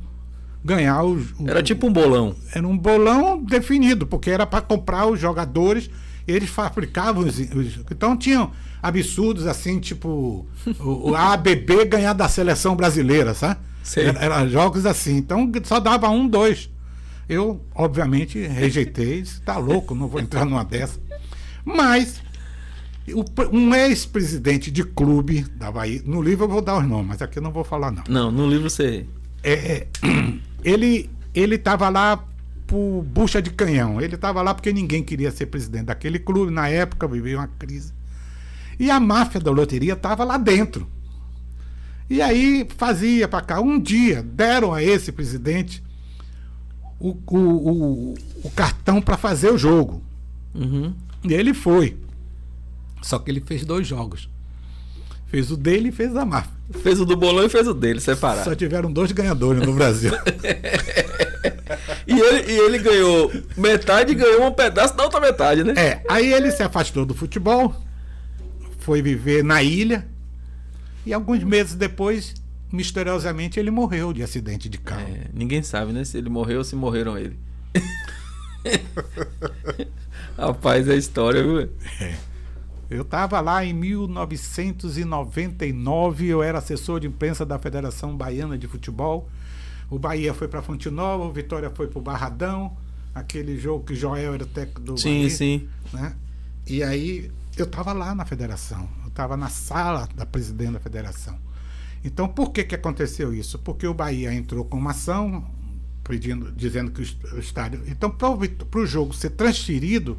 ganhar o, o- Era tipo um bolão. era um bolão definido, porque era para comprar os jogadores, eles fabricavam os, os- Então tinham absurdos assim, tipo o, o ABB ganhar da seleção brasileira, sabe? Sei. Era, era jogos assim. Então só dava um, dois. Eu, obviamente, rejeitei. disse, Tá louco, não vou entrar numa dessa. Mas um ex-presidente de clube da Bahia, no livro eu vou dar os nomes, mas aqui eu não vou falar não. Não, no livro você. É, ele ele estava lá por bucha de canhão. Ele estava lá porque ninguém queria ser presidente daquele clube. Na época vivia uma crise. E a máfia da loteria estava lá dentro. E aí fazia para cá. Um dia deram a esse presidente o, o, o, o cartão para fazer o jogo. Uhum. E ele foi. Só que ele fez dois jogos. Fez o dele e fez a máfia. Fez o do bolão e fez o dele, separado. Só tiveram dois ganhadores no Brasil. E ele, e ele ganhou metade e ganhou um pedaço da outra metade, né? É, aí ele se afastou do futebol, foi viver na ilha e alguns meses depois, misteriosamente, ele morreu de acidente de carro. É, ninguém sabe, né? Se ele morreu ou se morreram ele. Rapaz, é história, viu? Eu estava lá em 1999, eu era assessor de imprensa da Federação Baiana de Futebol. O Bahia foi para Fonte Nova, o Vitória foi para o Barradão, aquele jogo que Joel era técnico do Sim, Bahia. sim. né? E aí eu estava lá na federação, eu estava na sala da presidente da federação. Então por que que aconteceu isso? Porque o Bahia entrou com uma ação pedindo, dizendo que o est- o estádio. Então para o jogo ser transferido,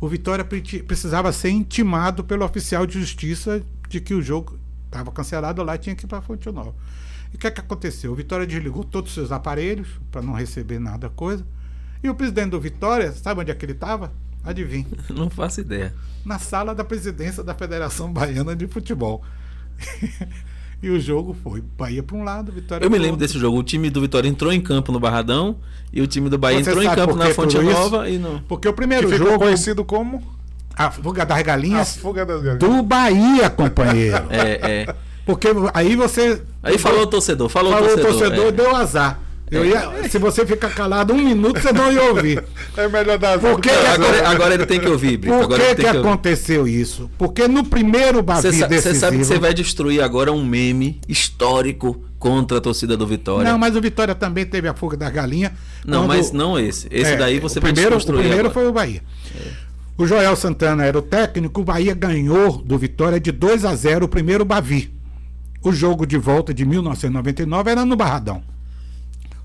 o Vitória pre- precisava ser intimado pelo oficial de justiça de que o jogo estava cancelado lá e tinha que ir para Fonte Nova. E o que, é que aconteceu? O Vitória desligou todos os seus aparelhos para não receber nada coisa. E o presidente do Vitória, sabe onde é que ele estava? Adivinha? Não faço ideia. na sala da presidência da Federação Baiana de Futebol. E o jogo foi Bahia para um lado, Vitória Eu me lembro outro. desse jogo. O time do Vitória entrou em campo no Barradão e o time do Bahia Você entrou em campo na que Fonte? Nova e não. Porque o Que primeiro ficou jogo, conhecido como a fuga das a galinhas fuga das galinhas. do Bahia, companheiro. É, é. Porque aí você. Aí falou o torcedor, falou, falou o o torcedor. torcedor, é. deu azar. Eu ia, se você ficar calado um minuto, você não ia ouvir. É melhor dar Por que agora, agora ele tem que ouvir, Brito. Por agora que, que que ouvir. aconteceu isso? Porque no primeiro Bavi Você sa- você decisivo... sabe que você vai destruir agora um meme histórico contra a torcida do Vitória. Não, mas o Vitória também teve a fuga da galinha. Não, quando- mas não esse. Esse É, daí você o vai primeiro, O desconstruir primeiro agora. foi o Bahia. O Joel Santana era o técnico, o Bahia ganhou do Vitória de 2 a 0 o primeiro Bavi. O jogo de volta de 1999 era no Barradão.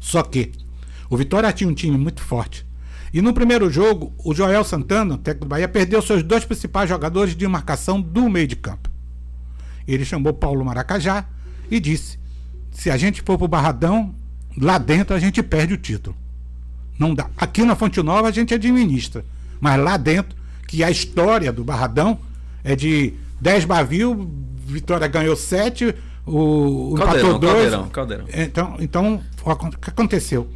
Só que o Vitória tinha um time muito forte. E no primeiro jogo, o Joel Santana, técnico do Bahia, perdeu seus dois principais jogadores de marcação do meio de campo. Ele chamou Paulo Maracajá e disse: se a gente for pro Barradão, lá dentro a gente perde o título. Não dá. Aqui na Fonte Nova a gente administra. Mas lá dentro, que a história do Barradão é de 10 Bavio, Vitória ganhou 7, o, o Caldeirão, empatou 2. Caldeirão, Caldeirão. Então, então o que aconteceu?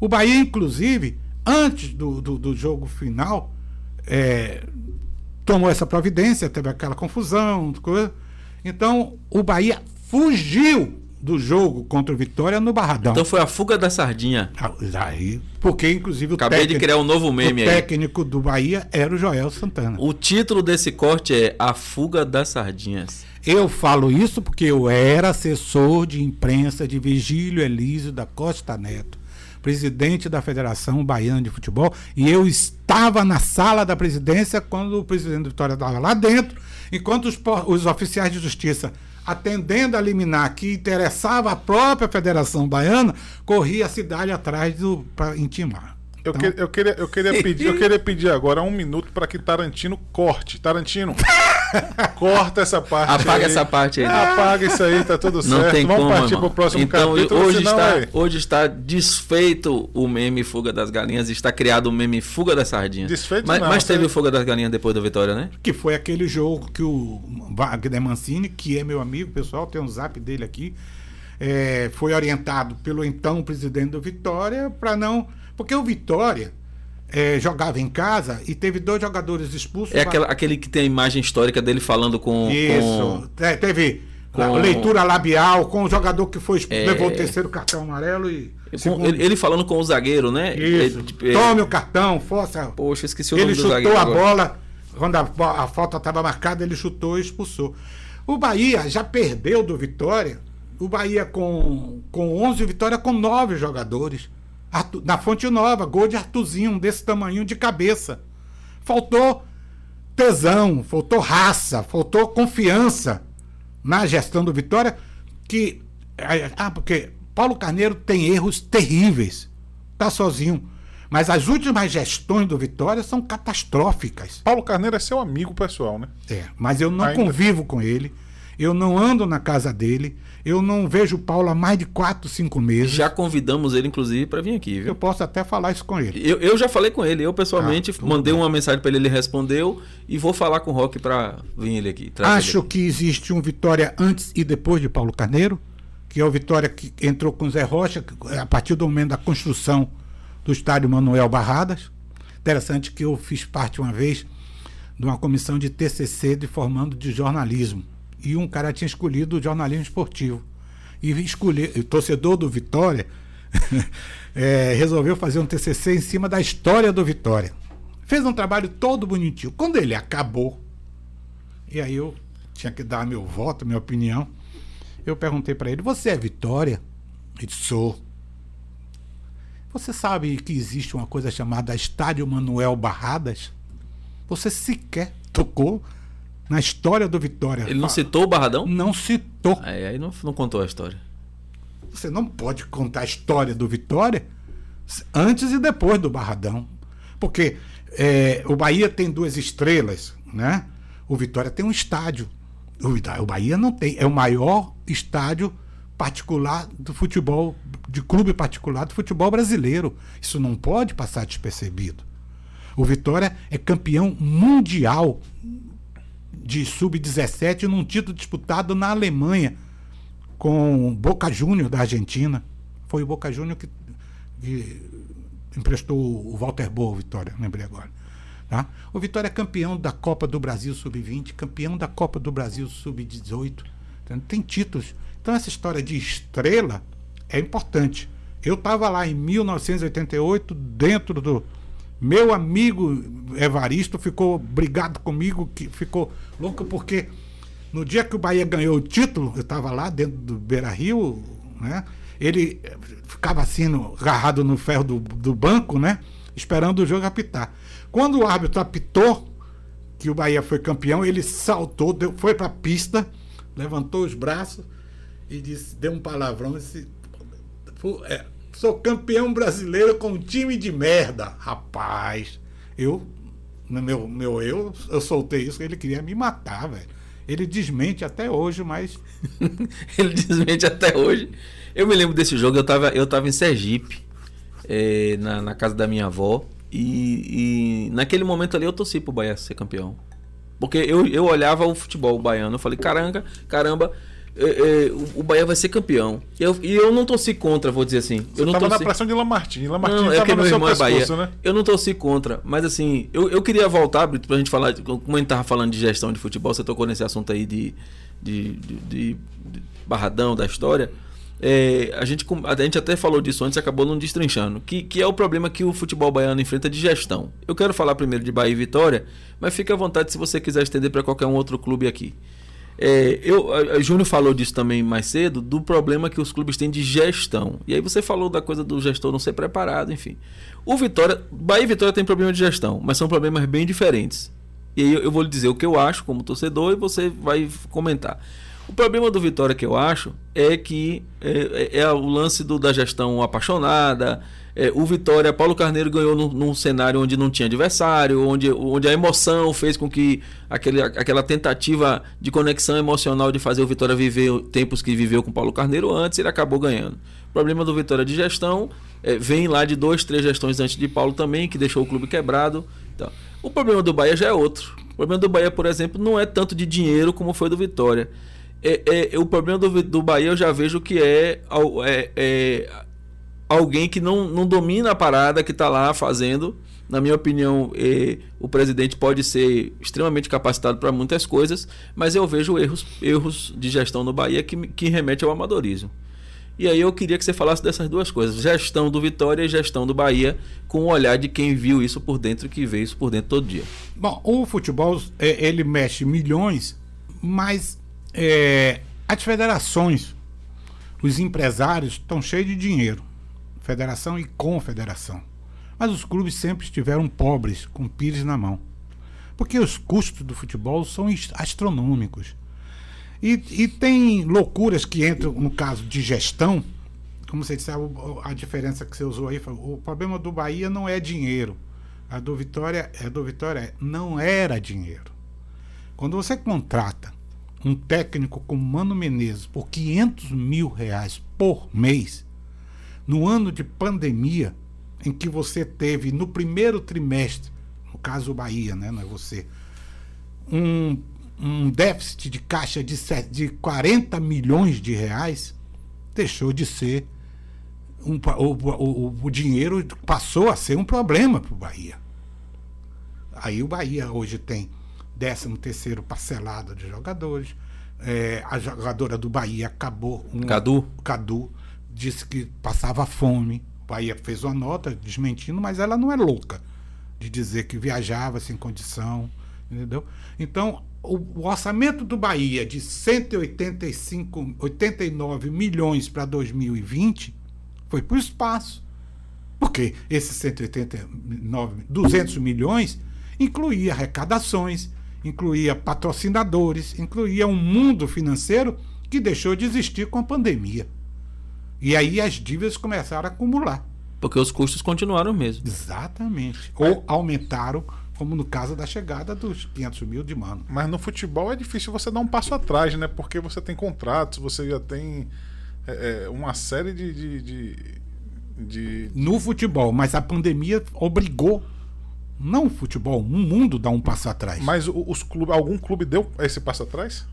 O Bahia, inclusive, antes do, do, do jogo final, é, tomou essa providência, teve aquela confusão, coisa. Então, o Bahia fugiu do jogo contra o Vitória no Barradão. Então foi a fuga da sardinha. Ah, Aí, porque inclusive o Acabei de técnico, criar um novo meme o aí. técnico do Bahia era o Joel Santana. O título desse corte é A Fuga das Sardinhas. Eu falo isso porque eu era assessor de imprensa de Vigílio Elísio da Costa Neto, presidente da Federação Baiana de Futebol, e eu estava na sala da presidência quando o presidente do Vitória estava lá dentro, enquanto os, os oficiais de justiça atendendo a liminar que interessava a própria Federação Baiana, corria a cidade atrás para intimar. Eu, Então, que- eu queria, eu, queria pedir, eu queria pedir agora um minuto para que Tarantino corte. Tarantino, corta essa parte. Apaga aí. essa parte aí. né? Apaga isso aí, tá tudo Não certo. tem Vamos como, partir irmão. pro próximo então, capítulo. hoje, senão, está, hoje está desfeito o meme Fuga das Galinhas, está criado o meme Fuga das Sardinhas. Desfeito mas, não, mas teve você- o Fuga das Galinhas depois da vitória, né? que foi aquele jogo que o Wagner Mancini, que é meu amigo pessoal, tem um zap dele aqui, é, foi orientado pelo então presidente do Vitória para não. Porque o Vitória é, jogava em casa e teve dois jogadores expulsos. É aquela- aquele que tem a imagem histórica dele falando com. Isso. com- É, teve com- leitura labial com o jogador que foi expulso, É. levou o terceiro cartão amarelo e. com- ele, ele falando com o zagueiro, né? Isso. Ele, tipo, é- Tome o cartão, força. Poxa, esqueci o Ele nome do chutou zagueiro. a agora. bola, quando a, a falta estava marcada, ele chutou e expulsou. O Bahia já perdeu do Vitória. O Bahia com, com 11, o Vitória com 9 jogadores. Artu- na Fonte Nova, gol de Artuzinho, desse tamanho de cabeça. Faltou tesão, faltou raça, faltou confiança na gestão do Vitória. Que. Ah, porque Paulo Carneiro tem erros terríveis. Tá sozinho. Mas as últimas gestões do Vitória são catastróficas. Paulo Carneiro é seu amigo pessoal, né? É, mas eu não Ainda. convivo com ele. Eu não ando na casa dele. Eu não vejo o Paulo há mais de 4, 5 meses. Já convidamos ele, inclusive, para vir aqui, Eu viu? posso até falar isso com ele. Eu, eu já falei com ele, eu pessoalmente Ah, mandei bem. uma mensagem para ele, ele respondeu e vou falar com o Rock para vir ele aqui. Acho ele. que existe um Vitória antes e depois de Paulo Carneiro, que é o Vitória que entrou com Zé Rocha que- a partir do momento da construção do estádio Manuel Barradas. Interessante que eu fiz parte uma vez de uma comissão de TCC de formando de jornalismo. E um cara tinha escolhido o jornalismo esportivo. E escolher, o torcedor do Vitória eh, resolveu fazer um TCC em cima da história do Vitória. Fez um trabalho todo bonitinho. Quando ele acabou, e aí eu tinha que dar meu voto, minha opinião. Eu perguntei para ele: Você é Vitória? Ele disse: Sou. Você sabe que existe uma coisa chamada Estádio Manuel Barradas? Você sequer tocou na história do Vitória. Ele não citou o Barradão? Não citou. Aí, aí não, não contou a história. Você não pode contar a história do Vitória antes e depois do Barradão. Porque é, o Bahia tem duas estrelas, né? O Vitória tem um estádio. O Bahia não tem. É o maior estádio particular do futebol, de clube particular do futebol brasileiro. Isso não pode passar despercebido. O Vitória é campeão mundial de sub-17 num título disputado na Alemanha com Boca Júnior da Argentina. Foi o Boca Júnior que, que emprestou o Walter Boa, Vitória, lembrei agora. Tá? O Vitória é campeão da Copa do Brasil Sub-20, campeão da Copa do Brasil Sub-18. Tem títulos. Então essa história de estrela é importante. Eu estava lá em 1988, dentro do. Meu amigo Evaristo ficou brigado comigo, que ficou louco, porque no dia que o Bahia ganhou o título, eu estava lá dentro do Beira Rio, né? Ele ficava assim, no, agarrado no ferro do, do banco, né? Esperando o jogo apitar. Quando o árbitro apitou, que o Bahia foi campeão, ele saltou, deu, foi para a pista, levantou os braços e disse, deu um palavrão, disse, é, sou campeão brasileiro com um time de merda. Rapaz, eu, meu, meu eu, eu soltei isso, ele queria me matar, velho. Ele desmente até hoje, mas. ele desmente até hoje. Eu me lembro desse jogo, eu tava, eu tava em Sergipe, é, na, na casa da minha avó. E, e, naquele momento ali eu torci pro Bahia ser campeão. Porque eu, eu olhava o futebol baiano, eu falei, caramba, caramba, é, é, o Bahia vai ser campeão. E eu, e eu não torci contra, vou dizer assim. Você eu não tava torci... na pressão de Lamartine. Lamartine não, é que meu irmão é Bahia. né? Eu não torci contra, mas assim, eu, eu queria voltar, Brito, pra gente falar, como a gente tava falando de gestão de futebol, você tocou nesse assunto aí de, de, de, de, barradão da história. É, a, gente, a gente até falou disso antes e acabou não destrinchando, que, que é o problema que o futebol baiano enfrenta de gestão. Eu quero falar primeiro de Bahia e Vitória, mas fique à vontade se você quiser estender para qualquer um outro clube aqui. É, eu, a, Júnior falou disso também mais cedo, do problema que os clubes têm de gestão. E aí você falou da coisa do gestor não ser preparado, enfim. O Vitória, Bahia e Vitória tem problema de gestão, mas são problemas bem diferentes. E aí eu, eu vou lhe dizer o que eu acho como torcedor e você vai comentar. O problema do Vitória que eu acho é que é, é, é o lance do, da gestão apaixonada, é, o Vitória, Paulo Carneiro ganhou num, num, cenário onde não tinha adversário, onde, onde a emoção fez com que aquele, aquela tentativa de conexão emocional de fazer o Vitória viver tempos que viveu com Paulo Carneiro antes, ele acabou ganhando. O problema do Vitória de gestão é, vem lá de dois, três gestões antes de Paulo também, que deixou o clube quebrado. Então, o problema do Bahia já é outro. O problema do Bahia, por exemplo, não é tanto de dinheiro como foi do Vitória. É, é, o problema do, do Bahia eu já vejo que é, é, é alguém que não, não domina a parada que está lá fazendo. Na minha opinião, eh, o presidente pode ser extremamente capacitado para muitas coisas, mas eu vejo erros, erros de gestão no Bahia que, que remete ao amadorismo. E aí eu queria que você falasse dessas duas coisas: gestão do Vitória e gestão do Bahia, com o olhar de quem viu isso por dentro e que vê isso por dentro todo dia. Bom, o futebol é, ele mexe milhões, mas é, as federações, os empresários estão cheios de dinheiro federação e confederação. Mas os clubes sempre estiveram pobres, com pires na mão. Porque os custos do futebol são astronômicos. E, e tem loucuras que entram no caso de gestão, como você disse, a, a diferença que você usou aí, o problema do Bahia não é dinheiro. A do Vitória, a do Vitória não era dinheiro. Quando você contrata um técnico como Mano Menezes por 500 mil reais por mês, no ano de pandemia, em que você teve no primeiro trimestre, no caso o Bahia, né, não é você, um, um déficit de caixa de, de 40 milhões de reais, deixou de ser. Um, o, o, o dinheiro passou a ser um problema para o Bahia. Aí o Bahia hoje tem 13 terceiro parcelado de jogadores. É, a jogadora do Bahia acabou. Um, Cadu. Cadu disse que passava fome. Bahia fez uma nota desmentindo, mas ela não é louca de dizer que viajava sem condição, entendeu? Então, o, o orçamento do Bahia de 185, 89 milhões para 2020 foi para o espaço. Porque esses 189, 200 milhões incluía arrecadações, incluía patrocinadores, incluía um mundo financeiro que deixou de existir com a pandemia. E aí as dívidas começaram a acumular. Porque os custos continuaram mesmo. Exatamente. Ou aumentaram, como no caso da chegada dos 500 mil de mano. Mas no futebol é difícil você dar um passo atrás, né? Porque você tem contratos, você já tem é, é uma série de, de, de, de, No futebol, mas a pandemia obrigou não o futebol, o mundo dá um passo atrás. Mas os clubes, algum clube deu esse passo atrás?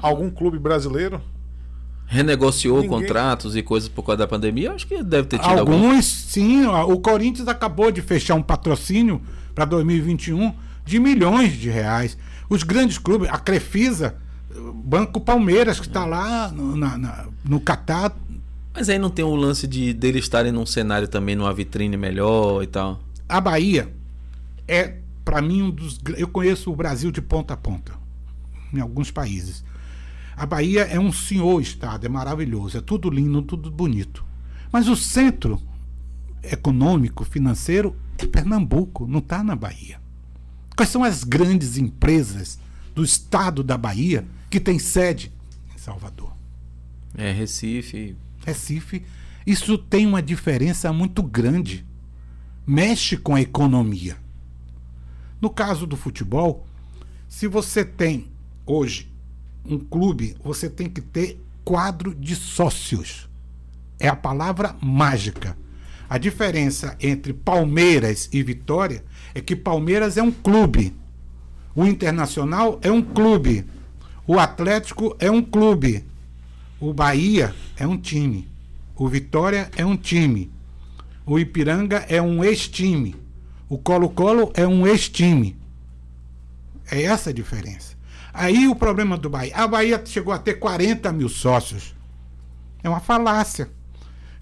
Algum clube brasileiro? Renegociou Ninguém- contratos e coisas por causa da pandemia? Acho que deve ter tido algum. Alguns, sim. O Corinthians acabou de fechar um patrocínio para 2021 de milhões de reais. Os grandes clubes, a Crefisa, Banco Palmeiras, que está lá no, na- na- no Catar. Mas aí não tem o lance de dele estarem num cenário também, numa vitrine melhor e tal. A Bahia é, para mim, um dos. Eu conheço o Brasil de ponta a ponta, em alguns países. A Bahia é um senhor estado, é maravilhoso, é tudo lindo, tudo bonito. Mas o centro econômico, financeiro, é Pernambuco, não está na Bahia. Quais são as grandes empresas do estado da Bahia que tem sede em Salvador? É, Recife. Recife, isso tem uma diferença muito grande. Mexe com a economia. No caso do futebol, se você tem hoje um clube, você tem que ter quadro de sócios. É a palavra mágica. A diferença entre Palmeiras e Vitória é que Palmeiras é um clube. O Internacional é um clube. O Atlético é um clube. O Bahia é um time. O Vitória é um time. O Ipiranga é um ex-time. O Colo-Colo é um ex-time. É essa a diferença. Aí o problema do Bahia. A Bahia chegou a ter 40 mil sócios. É uma falácia.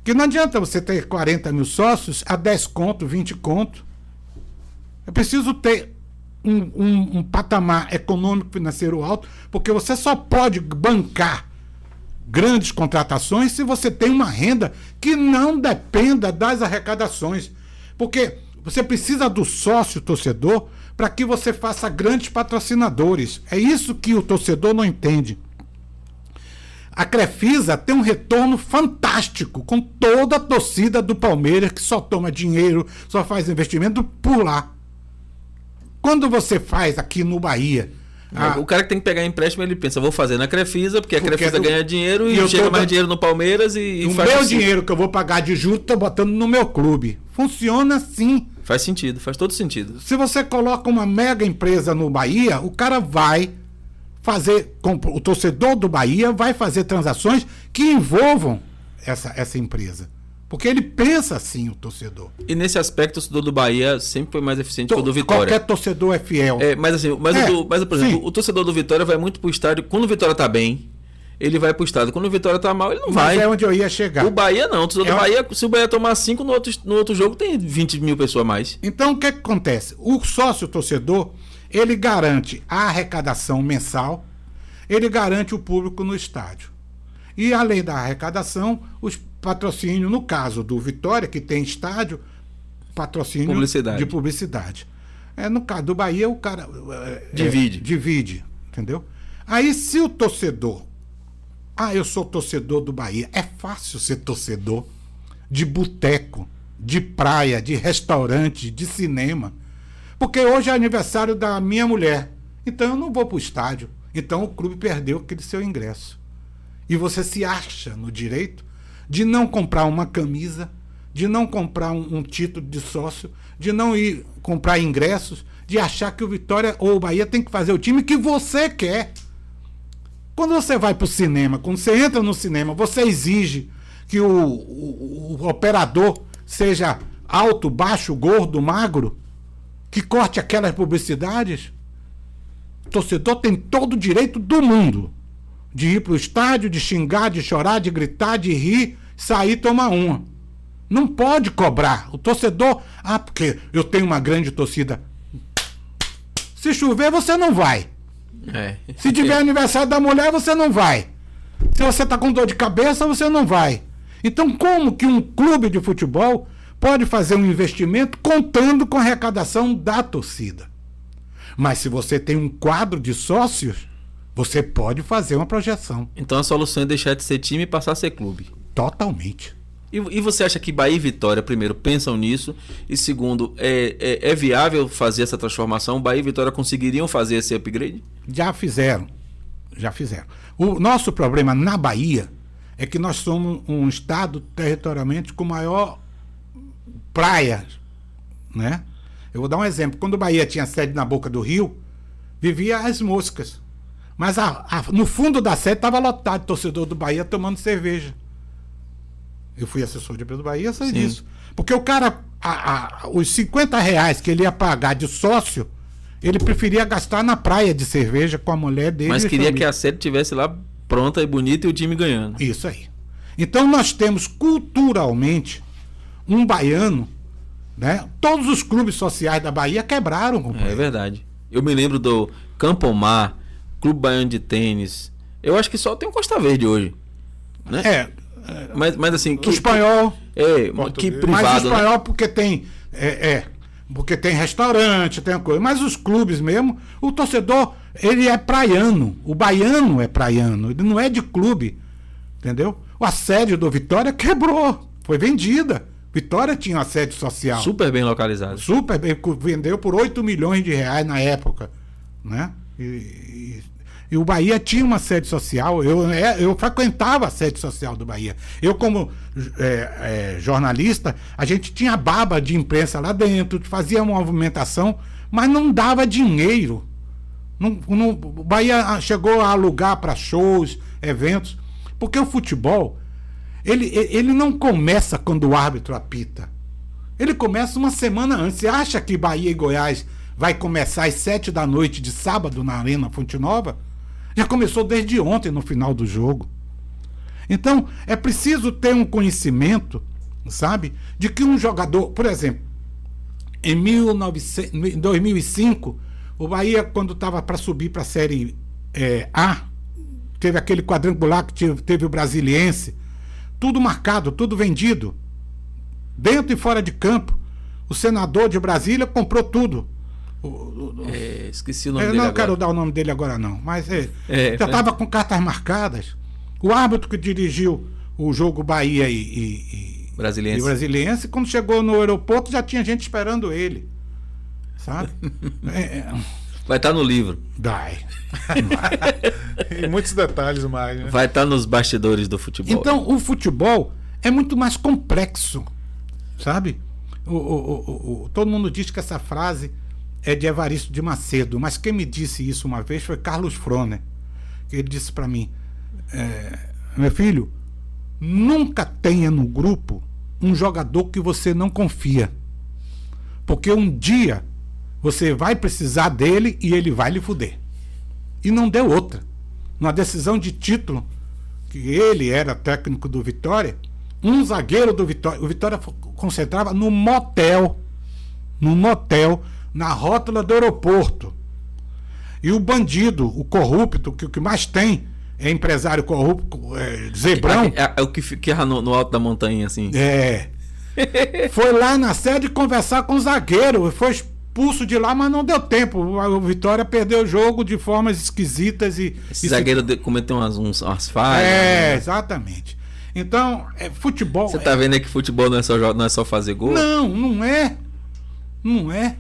Que não adianta você ter 40 mil sócios a 10 conto, 20 conto. É preciso ter um, um- um patamar econômico financeiro alto, porque você só pode bancar grandes contratações se você tem uma renda que não dependa das arrecadações. Porque você precisa do sócio torcedor para que você faça grandes patrocinadores. É isso que o torcedor não entende. A Crefisa tem um retorno fantástico com toda a torcida do Palmeiras que só toma dinheiro, só faz investimento por lá. Quando você faz aqui no Bahia, O cara que tem que pegar empréstimo, ele pensa, vou fazer na Crefisa, porque a Crefisa eu- ganha dinheiro e e, eu chega mais dando- dinheiro no Palmeiras e, e o faz meu assim. dinheiro que eu vou pagar de juros, tô botando no meu clube. Funciona assim. Faz sentido, faz todo sentido. Se você coloca uma mega empresa no Bahia, o cara vai fazer, com- o torcedor do Bahia vai fazer transações que envolvam essa, essa empresa. Porque ele pensa assim, o torcedor. E nesse aspecto, o torcedor do Bahia sempre foi mais eficiente que o do Vitória. Qualquer torcedor é fiel. É, mas assim, mas, É, o do- mas, por exemplo, sim. o torcedor do Vitória vai muito pro estádio. Quando o Vitória tá bem, ele vai pro estádio. Quando o Vitória tá mal, ele não Mas vai. é onde eu ia chegar. O Bahia não. O É Bahia, se o Bahia tomar 5 no outro, no outro jogo, tem 20 mil pessoas a mais. Então, o que, que acontece? O sócio torcedor, ele garante a arrecadação mensal, ele garante o público no estádio. E, além da arrecadação, os patrocínios, no caso do Vitória, que tem estádio, patrocínio Publicidade. de publicidade. É, no caso do Bahia, o cara. é, Divide. é, divide, entendeu? Aí, se o torcedor. Ah, eu sou torcedor do Bahia. É fácil ser torcedor de boteco, de praia, de restaurante, de cinema. Porque hoje é aniversário da minha mulher. Então eu não vou para o estádio. Então o clube perdeu aquele seu ingresso. E você se acha no direito de não comprar uma camisa, de não comprar um, um título de sócio, de não ir comprar ingressos, de achar que o Vitória ou o Bahia tem que fazer o time que você quer. Quando você vai para o cinema, quando você entra no cinema, você exige que o, o- o operador seja alto, baixo, gordo, magro, que corte aquelas publicidades. O torcedor tem todo o direito do mundo de ir para o estádio, de xingar, de chorar, de gritar, de rir, sair tomar uma. Não pode cobrar. O torcedor, ah, porque eu tenho uma grande torcida. Se chover, você não vai. É. Se tiver aniversário da mulher, você não vai. Se você está com dor de cabeça, você não vai. Então, como que um clube de futebol pode fazer um investimento contando com a arrecadação da torcida? Mas se você tem um quadro de sócios, você pode fazer uma projeção. Então a solução é deixar de ser time e passar a ser clube. Totalmente. E, e você acha que Bahia e Vitória, primeiro, pensam nisso? E segundo, é, é, é viável fazer essa transformação? Bahia e Vitória conseguiriam fazer esse upgrade? Já fizeram. Já fizeram. O nosso problema na Bahia é que nós somos um estado territorialmente com maior praia, né? Eu vou dar um exemplo. Quando o Bahia tinha sede na boca do rio, vivia as moscas. Mas a- a- no fundo da sede estava lotado torcedor do Bahia tomando cerveja. Eu fui assessor de do Bahia, sei Sim. disso. Porque o cara, a- a- os 50 reais que ele ia pagar de sócio, ele preferia gastar na praia de cerveja com a mulher dele. Mas queria que a série tivesse lá pronta e bonita e o time ganhando. Isso aí. Então nós temos culturalmente um baiano, né? Todos os clubes sociais da Bahia quebraram, É companheiro. verdade. Eu me lembro do Campomar, Clube Baiano de Tênis. Eu acho que só tem o Costa Verde hoje. Né? É, Mas, mas assim, o que, espanhol, é, que Português. mas o privado, né? espanhol porque tem é, é, porque tem restaurante, tem coisa. Mas os clubes mesmo, o torcedor, ele é praiano. O baiano é praiano, ele não é de clube. Entendeu? A sede do Vitória quebrou, foi vendida. Vitória tinha uma sede social. Super bem localizado. Super bem, vendeu por 8 milhões de reais na época. Né? E, e- e o Bahia tinha uma sede social, eu, é, eu frequentava a sede social do Bahia. Eu, como é, é, jornalista, a gente tinha baba de imprensa lá dentro, fazia uma movimentação, mas não dava dinheiro. Não, não- o Bahia chegou a alugar para shows, eventos, porque o futebol, ele, ele não começa quando o árbitro apita. Ele começa uma semana antes. Você acha que Bahia e Goiás vai começar às sete da noite de sábado na Arena Fonte Nova? Já começou desde ontem no final do jogo. Então, é preciso ter um conhecimento, sabe? De que um jogador, por exemplo, em 1900 em 2005, o Bahia, quando estava para subir para a Série eh, A, teve aquele quadrangular que teve, teve o Brasiliense, tudo marcado, tudo vendido, dentro e fora de campo. O senador de Brasília comprou tudo. O- o- o- É, esqueci o nome eu dele não agora. quero dar o nome dele agora, não. Mas é, É, já é. estava com cartas marcadas. O árbitro que dirigiu o jogo Bahia e, e, e- Brasiliense. e Brasiliense, quando chegou no aeroporto, já tinha gente esperando ele. Sabe? é, é, Vai estar no livro. dai. E muitos detalhes mais, né? Vai estar nos bastidores do futebol. Então, o futebol é muito mais complexo, sabe? O, o- o- o- todo mundo diz que essa frase é de Evaristo de Macedo, mas quem me disse isso uma vez foi Carlos Froner. Ele disse para mim: é, Meu filho, nunca tenha no grupo um jogador que você não confia. Porque um dia você vai precisar dele e ele vai lhe fuder. E não deu outra. Numa decisão de título, que ele era técnico do Vitória, um zagueiro do Vitória, o Vitória concentrava no motel, no motel, na rótula do aeroporto. E o bandido, o corrupto, que o que mais tem é empresário corrupto, é, Zebrão. É, é- é o que fica no, no alto da montanha, assim. É. Foi lá na sede conversar com o zagueiro. Foi expulso de lá, mas não deu tempo. O Vitória perdeu o jogo de formas esquisitas e. Esse e se- zagueiro cometeu umas, uns- umas falhas. É, né? exatamente. Então, é, futebol. Você tá vendo aí que futebol não é só, não é só fazer gol? Não, não é. Não é.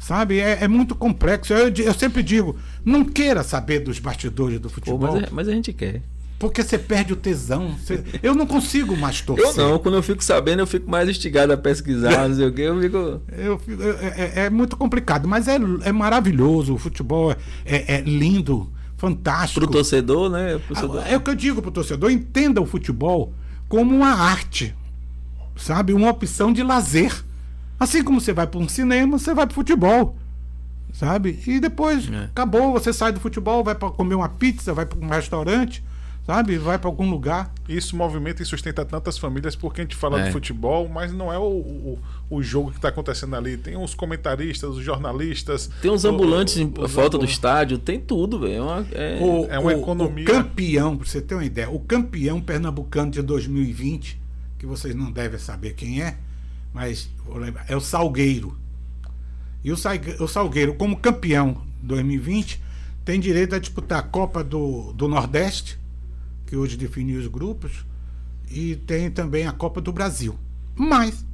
Sabe? É, é muito complexo. Eu, eu sempre digo: não queira saber dos bastidores do Pô, futebol, mas, é- mas a gente quer. porque você perde o tesão. Você- eu não consigo mais torcer. Eu não, quando eu fico sabendo, eu fico mais instigado a pesquisar, não sei o que, eu fico. Eu é, é- é muito complicado, mas é, é maravilhoso. O futebol é, é- é lindo, fantástico. Pro torcedor, né? Pro torcedor. É o que eu digo pro torcedor: entenda o futebol como uma arte, sabe? Uma opção de lazer. Assim como você vai para um cinema, você vai pro futebol, sabe? E depois É. acabou, você sai do futebol, vai para comer uma pizza, vai para um restaurante, sabe? Vai para algum lugar. Isso movimenta e sustenta tantas famílias porque a gente fala É. de futebol, mas não é o, o, o jogo que está acontecendo ali. Tem os comentaristas, os jornalistas. Tem uns o- ambulantes o- em os volta do estádio, tem tudo, velho. É uma- é- O, É uma o- economia. O campeão, pra você ter uma ideia, o campeão pernambucano de 2020, que vocês não devem saber quem é, mas é o Salgueiro. E o, Salgueiro, como campeão 2020, tem direito a disputar a Copa do, do Nordeste, que hoje define os grupos, e tem também a Copa do Brasil. Mas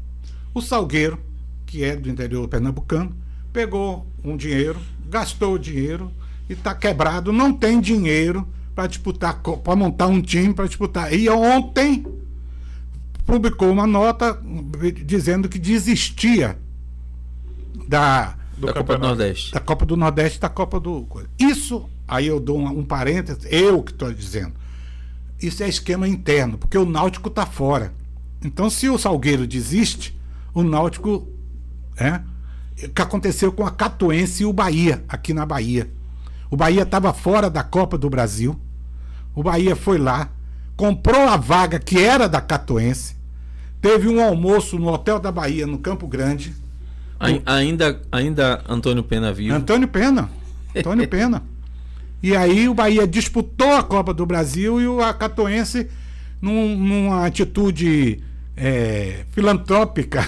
o Salgueiro, que é do interior pernambucano, pegou um dinheiro, gastou o dinheiro e está quebrado, não tem dinheiro para disputar, para montar um time para disputar. E ontem publicou uma nota dizendo que desistia da, do da Copa do. Nordeste. da Copa do Nordeste e da Copa do. Isso aí eu dou um, um parênteses, eu que estou dizendo. Isso é esquema interno, porque o Náutico está fora. Então, se o Salgueiro desiste, o Náutico. É, o que aconteceu com a Catuense e o Bahia, aqui na Bahia. O Bahia estava fora da Copa do Brasil. O Bahia foi lá, comprou a vaga que era da Catuense, teve um almoço no Hotel da Bahia, no Campo Grande. Ai- Ainda, ainda Antônio Pena vivo. Antônio Pena. Antônio Pena. E aí o Bahia disputou a Copa do Brasil e o Acatoense, num- numa atitude é, filantrópica,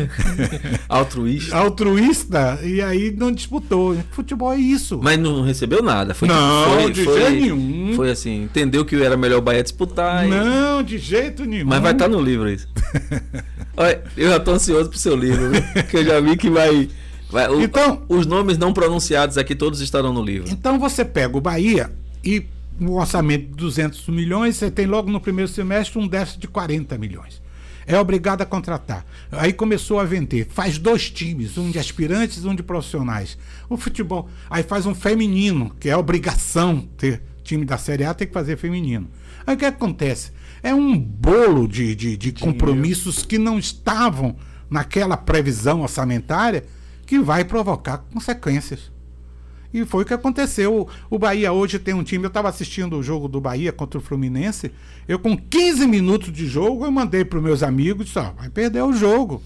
Altruísta. altruísta, e aí não disputou. Futebol é isso. Mas não recebeu nada. Foi, Não, foi, de foi- jeito nenhum. Foi assim, entendeu que era melhor o Bahia disputar. e- Não, de jeito nenhum. Mas vai estar no livro isso. Olha, eu já tô ansioso pro seu livro, que eu já vi que vai. vai- o- Então- os nomes não pronunciados aqui todos estarão no livro. Então você pega o Bahia e no orçamento de 200 milhões, você tem logo no primeiro semestre um déficit de 40 milhões. É obrigado a contratar. Aí começou a vender. Faz dois times, um de aspirantes e um de profissionais. O futebol. Aí faz um feminino, que é obrigação ter time da Série A, tem que fazer feminino. Aí o que acontece? É um bolo de, de, de compromissos que não estavam naquela previsão orçamentária que vai provocar consequências. E foi o que aconteceu. O Bahia hoje tem um time. Eu estava assistindo o jogo do Bahia contra o Fluminense. Eu, com 15 minutos de jogo, eu mandei para os meus amigos: disse, ó, vai perder o jogo.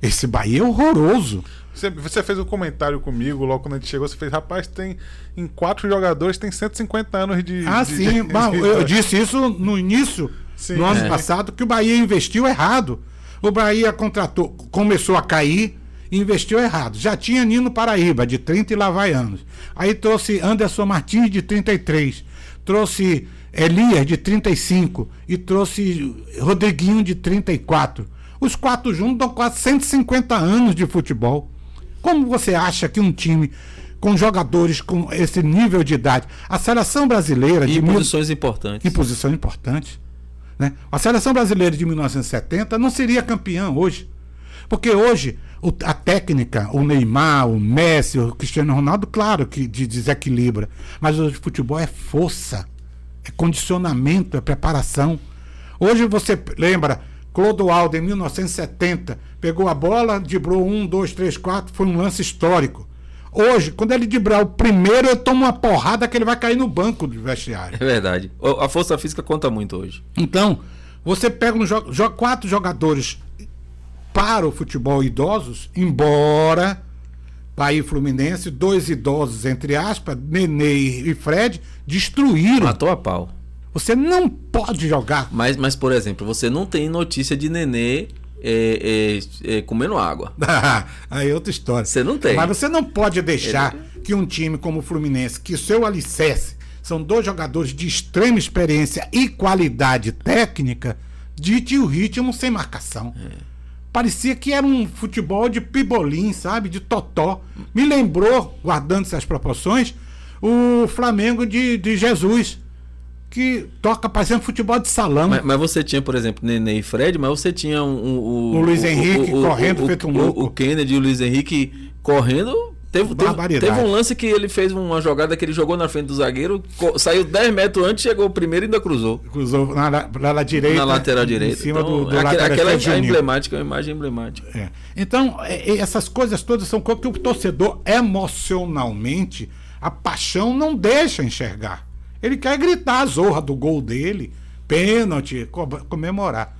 Esse Bahia é horroroso. Você, você fez um comentário comigo logo quando a gente chegou. Você fez, rapaz, tem em quatro jogadores tem 150 anos de. Ah, de- sim. de- Bom, eu disse isso no início, Sim. no ano É. passado, que o Bahia investiu errado. O Bahia contratou, começou a cair, investiu errado. Já tinha Nino Paraíba, de 30 e lá vai anos. Aí trouxe Anderson Martins, de 33. Trouxe Elias, de 35. E trouxe Rodriguinho, de 34. Os quatro juntos dão quase 150 anos de futebol. Como você acha que um time com jogadores com esse nível de idade, a seleção brasileira E de mil- posições importantes. em posição importante. Né? A seleção brasileira de 1970 não seria campeã hoje. Porque hoje o- a técnica, o Neymar, o Messi, o Cristiano Ronaldo, claro que de- desequilibra. Mas hoje o futebol é força, é condicionamento, é preparação. Hoje você lembra, Clodoaldo em 1970 pegou a bola, driblou um, dois, três, quatro, foi um lance histórico. Hoje, quando ele driblar o primeiro, eu tomo uma porrada que ele vai cair no banco do vestiário. É verdade. A força física conta muito hoje. Então, você pega um jo jo- quatro jogadores para o futebol idosos, embora Bahia e Fluminense, dois idosos, entre aspas, Nenê e Fred, destruíram. Matou a pau. Você não pode jogar. Mas, mas, por exemplo, você não tem notícia de nenê é, é, é, comendo água. Aí é outra história. Você não tem. Mas você não pode deixar que um time como o Fluminense, que o seu alicerce são dois jogadores de extrema experiência e qualidade técnica, dite o ritmo sem marcação. Parecia que era um futebol de pibolim, sabe? De totó. Me lembrou, guardando-se as proporções, o Flamengo de, de Jesus, que toca parecendo futebol de salão. Mas, mas você tinha, por exemplo, Nenê e Fred, mas você tinha um, um- O Luiz Henrique correndo feito um o- louco. O Kennedy e o Luiz Henrique correndo. Teve, teve, teve um lance que ele fez uma jogada que ele jogou na frente do zagueiro, saiu 10 metros antes, chegou o primeiro e ainda cruzou. Cruzou na, na, na direita. na lateral direita. Em cima Então, do, do aquela aquela é emblemática, é uma imagem emblemática. É. Então, é- é- essas coisas todas são coisas que o torcedor emocionalmente, a paixão não deixa enxergar. Ele quer gritar a zorra do gol dele, pênalti, co- comemorar.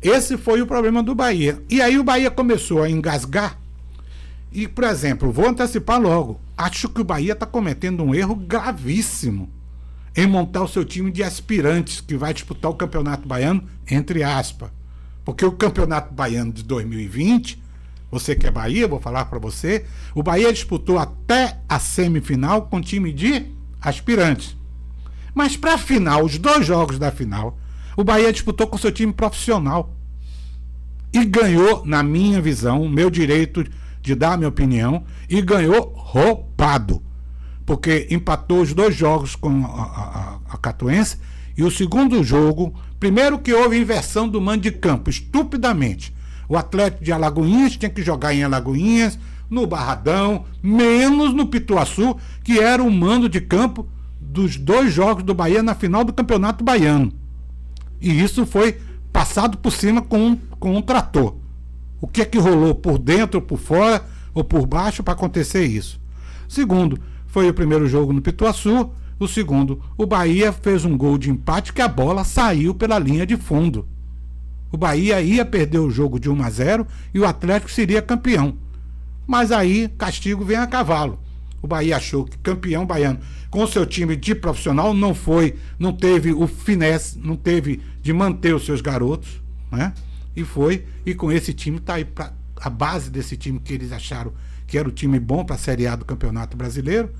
Esse foi o problema do Bahia. E aí o Bahia começou a engasgar. E, por exemplo, vou antecipar logo. Acho que o Bahia está cometendo um erro gravíssimo em montar o seu time de aspirantes que vai disputar o Campeonato Baiano, entre aspas. Porque o Campeonato Baiano de 2020, você que é Bahia, vou falar para você, o Bahia disputou até a semifinal com time de aspirantes. Mas para a final, os dois jogos da final, o Bahia disputou com seu time profissional. E ganhou, na minha visão, meu direito de dar a minha opinião, e ganhou roubado. Porque empatou os dois jogos com a, a, a Catuense, e o segundo jogo, primeiro que houve inversão do mando de campo, estupidamente. O Atlético de Alagoinhas tinha que jogar em Alagoinhas, no Barradão, menos no Pituaçu, que era o mando de campo dos dois jogos do Bahia na final do Campeonato Baiano. E isso foi passado por cima com com um trator. O que é que rolou por dentro, por fora ou por baixo para acontecer isso? Segundo, foi o primeiro jogo no Pituaçu. O segundo, o Bahia fez um gol de empate que a bola saiu pela linha de fundo. O Bahia ia perder o jogo de 1 a 0 e o Atlético seria campeão. Mas aí, castigo vem a cavalo. O Bahia achou que campeão baiano com seu time de profissional não foi, não teve o finesse, não teve de manter os seus garotos, né? E foi, e com esse time tá aí pra, a base desse time que eles acharam que era o time bom para a Série A do Campeonato Brasileiro,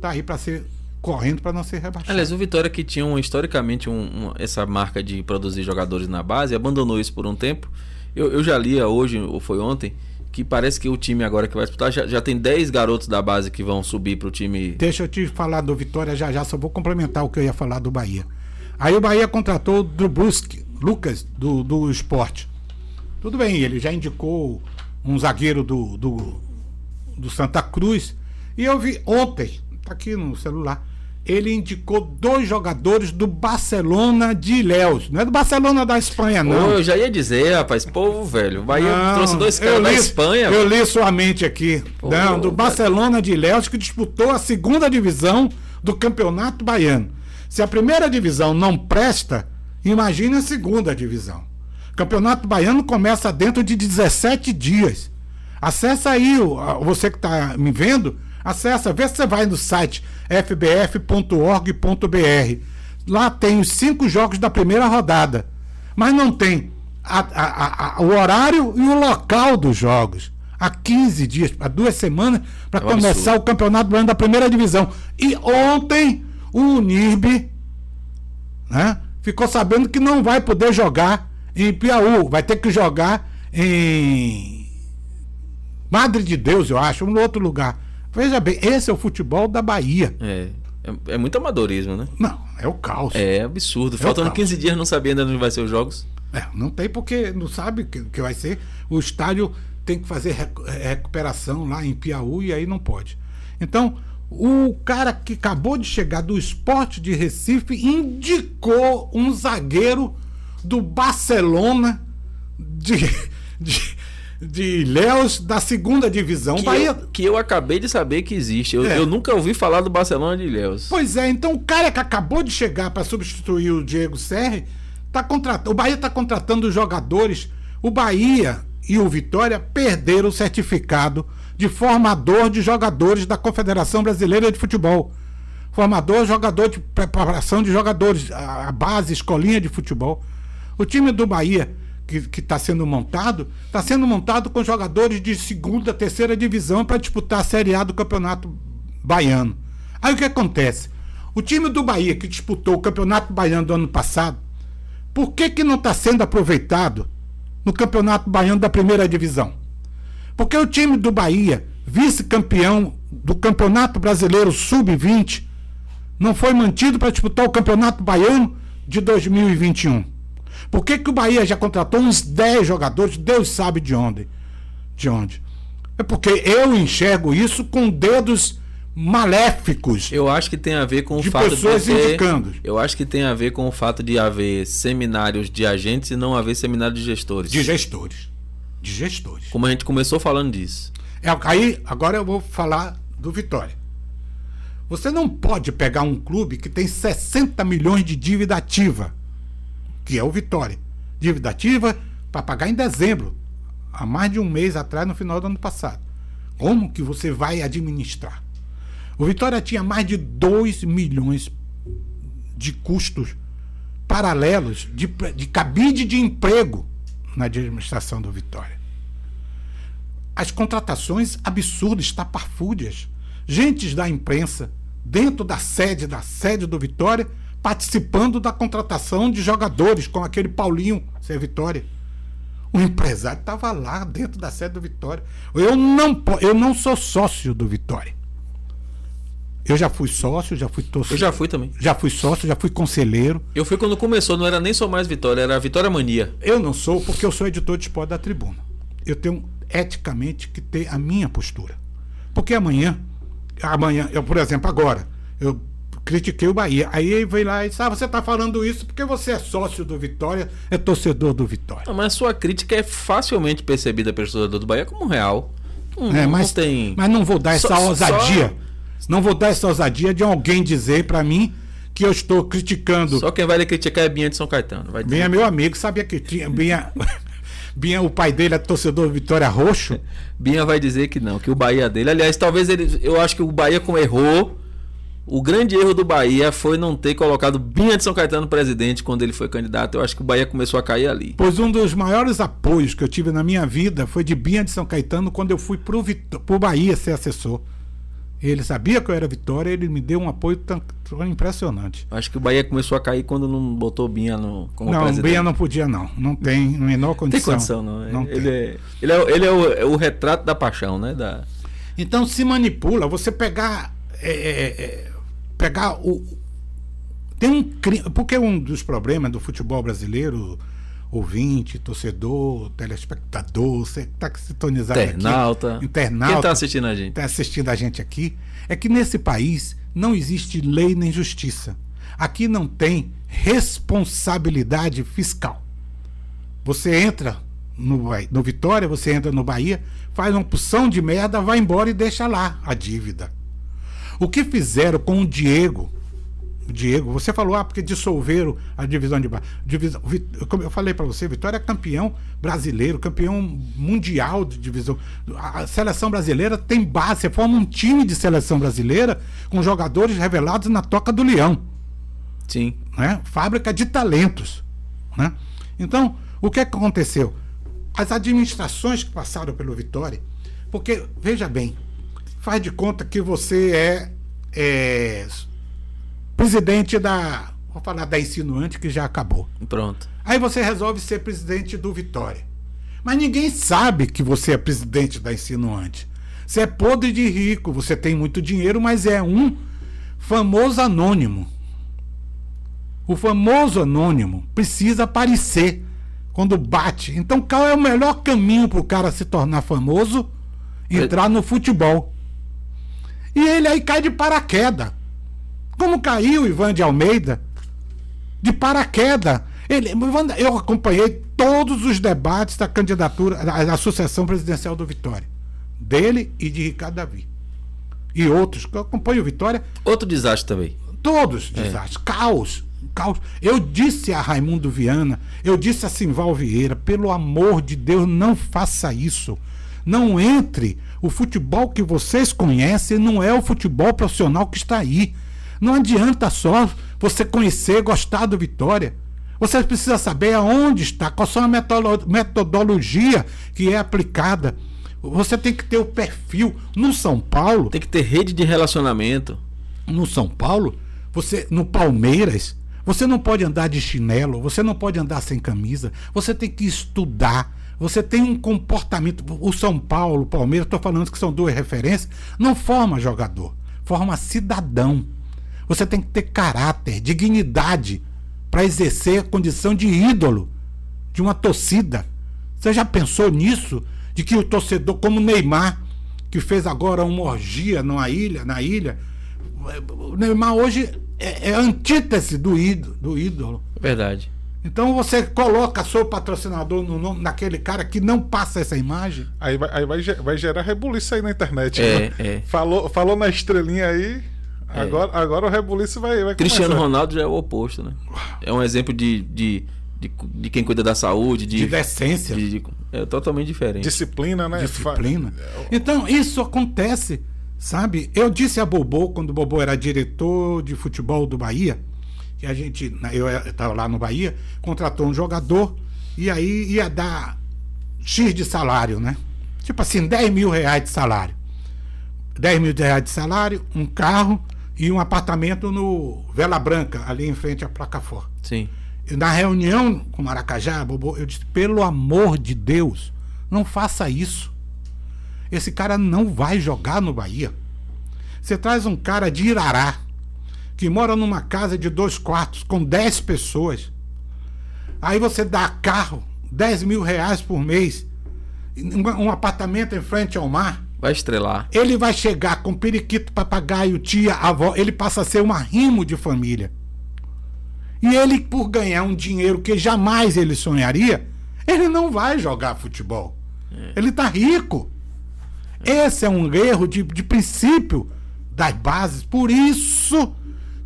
tá aí para ser correndo para não ser rebaixado. Aliás, o Vitória que tinha um, historicamente um, um, essa marca de produzir jogadores na base, abandonou isso por um tempo. Eu, eu já li hoje, ou foi ontem, que parece que o time agora que vai disputar já, já tem 10 garotos da base que vão subir para o time. Deixa eu te falar do Vitória já já, só vou complementar o que eu ia falar do Bahia. Aí o Bahia contratou o Drubruski, Lucas, do, do esporte. Tudo bem, ele já indicou um zagueiro do, do, do Santa Cruz. E eu vi ontem, tá aqui no celular, ele indicou dois jogadores do Barcelona de Ilhéus. Não é do Barcelona da Espanha, não. Ô, eu já ia dizer, rapaz, povo velho. O Bahia não, trouxe dois caras da Espanha. Eu li sua mente aqui. Pô, não, do Barcelona de Ilhéus, que disputou a segunda divisão do Campeonato Baiano. Se a primeira divisão não presta, imagine a segunda divisão. O Campeonato Baiano começa dentro de 17 dias. Acesse aí, você que está me vendo, Acessa, vê se você vai no site fbf.org.br. Lá tem os cinco jogos da primeira rodada. Mas não tem a, a, a, o horário e o local dos jogos. Há 15 dias, há duas semanas, para é começar absurdo. o campeonato da primeira divisão. E ontem o Unirb né, ficou sabendo que não vai poder jogar em Piauí. Vai ter que jogar em Madre de Deus, eu acho, um outro lugar. Veja bem, esse é o futebol da Bahia. É. É, é muito amadorismo, né? Não, é o caos. É absurdo. É Faltando 15 dias não sabendo ainda onde vai ser os jogos. É, não tem porque não sabe que, que vai ser. O estádio tem que fazer recuperação lá em Piauí e aí não pode. Então, o cara que acabou de chegar do esporte de Recife indicou um zagueiro do Barcelona de, de, de Léus da segunda divisão. Que, Bahia... eu, que eu acabei de saber que existe. Eu, é. eu nunca ouvi falar do Barcelona de Léus. Pois é, então o cara que acabou de chegar para substituir o Diego Serri, tá contratando. O Bahia está contratando jogadores. O Bahia e o Vitória perderam o certificado de formador de jogadores da Confederação Brasileira de Futebol. Formador, jogador de preparação de jogadores, a base, escolinha de futebol. O time do Bahia que está sendo montado, está sendo montado com jogadores de segunda, terceira divisão para disputar a Série A do Campeonato Baiano. Aí o que acontece? O time do Bahia que disputou o Campeonato Baiano do ano passado, por que, que não está sendo aproveitado no Campeonato Baiano da primeira divisão? Porque o time do Bahia, vice-campeão do Campeonato Brasileiro Sub-20, não foi mantido para disputar o Campeonato Baiano de 2021. Por que, que o Bahia já contratou uns 10 jogadores, Deus sabe de onde? De onde? É porque eu enxergo isso com dedos maléficos. Eu acho que tem a ver com o fato pessoas de ter, indicando. Eu acho que tem a ver com o fato de haver seminários de agentes e não haver seminários de gestores. De gestores. De gestores. Como a gente começou falando disso. É, aí, agora eu vou falar do Vitória. Você não pode pegar um clube que tem 60 milhões de dívida ativa que é o Vitória. Dívida ativa para pagar em dezembro, há mais de um mês atrás, no final do ano passado. Como que você vai administrar? O Vitória tinha mais de 2 milhões de custos paralelos de, de cabide de emprego na administração do Vitória. As contratações absurdas, estapafúrdias. Gentes da imprensa, dentro da sede, da sede do Vitória, participando da contratação de jogadores, com aquele Paulinho, ser Vitória. O empresário estava lá dentro da sede do Vitória. Eu não, eu não sou sócio do Vitória. Eu já fui sócio, já fui torcedor. Eu já fui também. Já fui sócio, já fui conselheiro. Eu fui quando começou, não era nem só mais Vitória, era Vitória Mania. Eu não sou, porque eu sou editor de esporte da tribuna. Eu tenho eticamente que ter a minha postura. Porque amanhã, amanhã, eu, por exemplo, agora, eu critiquei o Bahia. Aí ele veio lá e disse: Ah, você está falando isso porque você é sócio do Vitória, é torcedor do Vitória. Não, mas sua crítica é facilmente percebida pelo torcedor do Bahia como real. Não, é, mas, não tem... mas não vou dar essa só, ousadia. Só... Não vou dar essa ousadia de alguém dizer para mim que eu estou criticando. Só quem vai lhe criticar é Binha de São Caetano. Vai Binha é meu amigo, sabia que tinha. Binha, Binha, o pai dele é torcedor Vitória Roxo. Binha vai dizer que não, que o Bahia dele. Aliás, talvez ele. Eu acho que o Bahia, como errou, o grande erro do Bahia foi não ter colocado Binha de São Caetano presidente quando ele foi candidato. Eu acho que o Bahia começou a cair ali. Pois um dos maiores apoios que eu tive na minha vida foi de Binha de São Caetano quando eu fui pro, Vit... pro Bahia ser assessor. Ele sabia que eu era Vitória, ele me deu um apoio tão, tão impressionante. Acho que o Bahia começou a cair quando não botou Binha no, como não, presidente. Não, Binha não podia não. Não tem menor condição. Tem condição não. não ele, é, ele, é, ele é, o, é o retrato da paixão, né? Da... Então se manipula. Você pegar... Pegar o... Tem um Porque um dos problemas do futebol brasileiro ouvinte, torcedor, telespectador, você está sintonizado internauta, aqui, internauta, quem está assistindo a gente, está assistindo a gente aqui, é que nesse país não existe lei nem justiça. Aqui não tem responsabilidade fiscal. Você entra no, no Vitória, você entra no Bahia, faz uma porção de merda, vai embora e deixa lá a dívida. O que fizeram com o Diego Diego, você falou, ah, porque dissolveram a divisão de base. Divisão, como eu falei para você, Vitória é campeão brasileiro, campeão mundial de divisão. A seleção brasileira tem base, você forma um time de seleção brasileira com jogadores revelados na toca do leão. Sim. Né? Fábrica de talentos. Né? Então, o que, é que aconteceu? As administrações que passaram pelo Vitória, porque, veja bem, faz de conta que você é, é presidente da. Vou falar da insinuante que já acabou. Pronto. Aí você resolve ser presidente do Vitória. Mas ninguém sabe que você é presidente da insinuante. Você é podre de rico, você tem muito dinheiro, mas é um famoso anônimo. O famoso anônimo precisa aparecer quando bate. Então, qual é o melhor caminho para o cara se tornar famoso? Entrar no futebol. E ele aí cai de paraquedas. Como caiu Ivan de Almeida? De paraquedas. Ele, eu acompanhei todos os debates da candidatura, da, Associação Presidencial do Vitória. Dele e de Ricardo Davi. E outros, que eu acompanho o Vitória. Outro desastre também. Todos é. desastres. Caos. Caos. Eu disse a Raimundo Viana, eu disse a Simval Vieira, pelo amor de Deus, não faça isso. Não entre. O futebol que vocês conhecem não é o futebol profissional que está aí. Não adianta só você conhecer, gostar do Vitória. Você precisa saber aonde está, qual são a metodologia que é aplicada. Você tem que ter o perfil. No São Paulo. Tem que ter rede de relacionamento. No São Paulo, você no Palmeiras, você não pode andar de chinelo, você não pode andar sem camisa. Você tem que estudar. Você tem um comportamento. O São Paulo, o Palmeiras, estou falando que são duas referências, não forma jogador, forma cidadão. Você tem que ter caráter, dignidade para exercer a condição de ídolo de uma torcida. Você já pensou nisso? De que o torcedor, como Neymar, que fez agora uma orgia na ilha, na ilha, o Neymar hoje é, é antítese do ídolo, do ídolo. Verdade. Então você coloca seu patrocinador no nome naquele cara que não passa essa imagem. Aí vai, aí vai, vai gerar rebuliço aí na internet. É, né? é. Falou, falou na estrelinha aí. É. Agora, agora o rebuliço vai, vai Cristiano começar. Ronaldo já é o oposto, né? É um exemplo de, de, de, de quem cuida da saúde, de, de decência. De, de, é totalmente diferente. Disciplina, né? Disciplina. Então, isso acontece, sabe? Eu disse a Bobô, quando o Bobô era diretor de futebol do Bahia, que a gente, eu estava lá no Bahia, contratou um jogador e aí ia dar X de salário, né? Tipo assim, 10 mil reais de salário. 10 mil reais de salário, um carro e um apartamento no Vela Branca, ali em frente à placa Ford. Sim. E na reunião com Maracajá, Bobo, eu disse: pelo amor de Deus, não faça isso. Esse cara não vai jogar no Bahia. Você traz um cara de Irará, que mora numa casa de dois quartos, com dez pessoas. Aí você dá carro, 10 mil reais por mês. um, apartamento em frente ao mar, Vai estrelar. ele vai chegar com periquito, papagaio, tia, avó, ele passa a ser um arrimo de família. E ele, por ganhar um dinheiro que jamais ele sonharia, ele não vai jogar futebol. Ele tá rico. Esse é um erro de, de princípio das bases. Por isso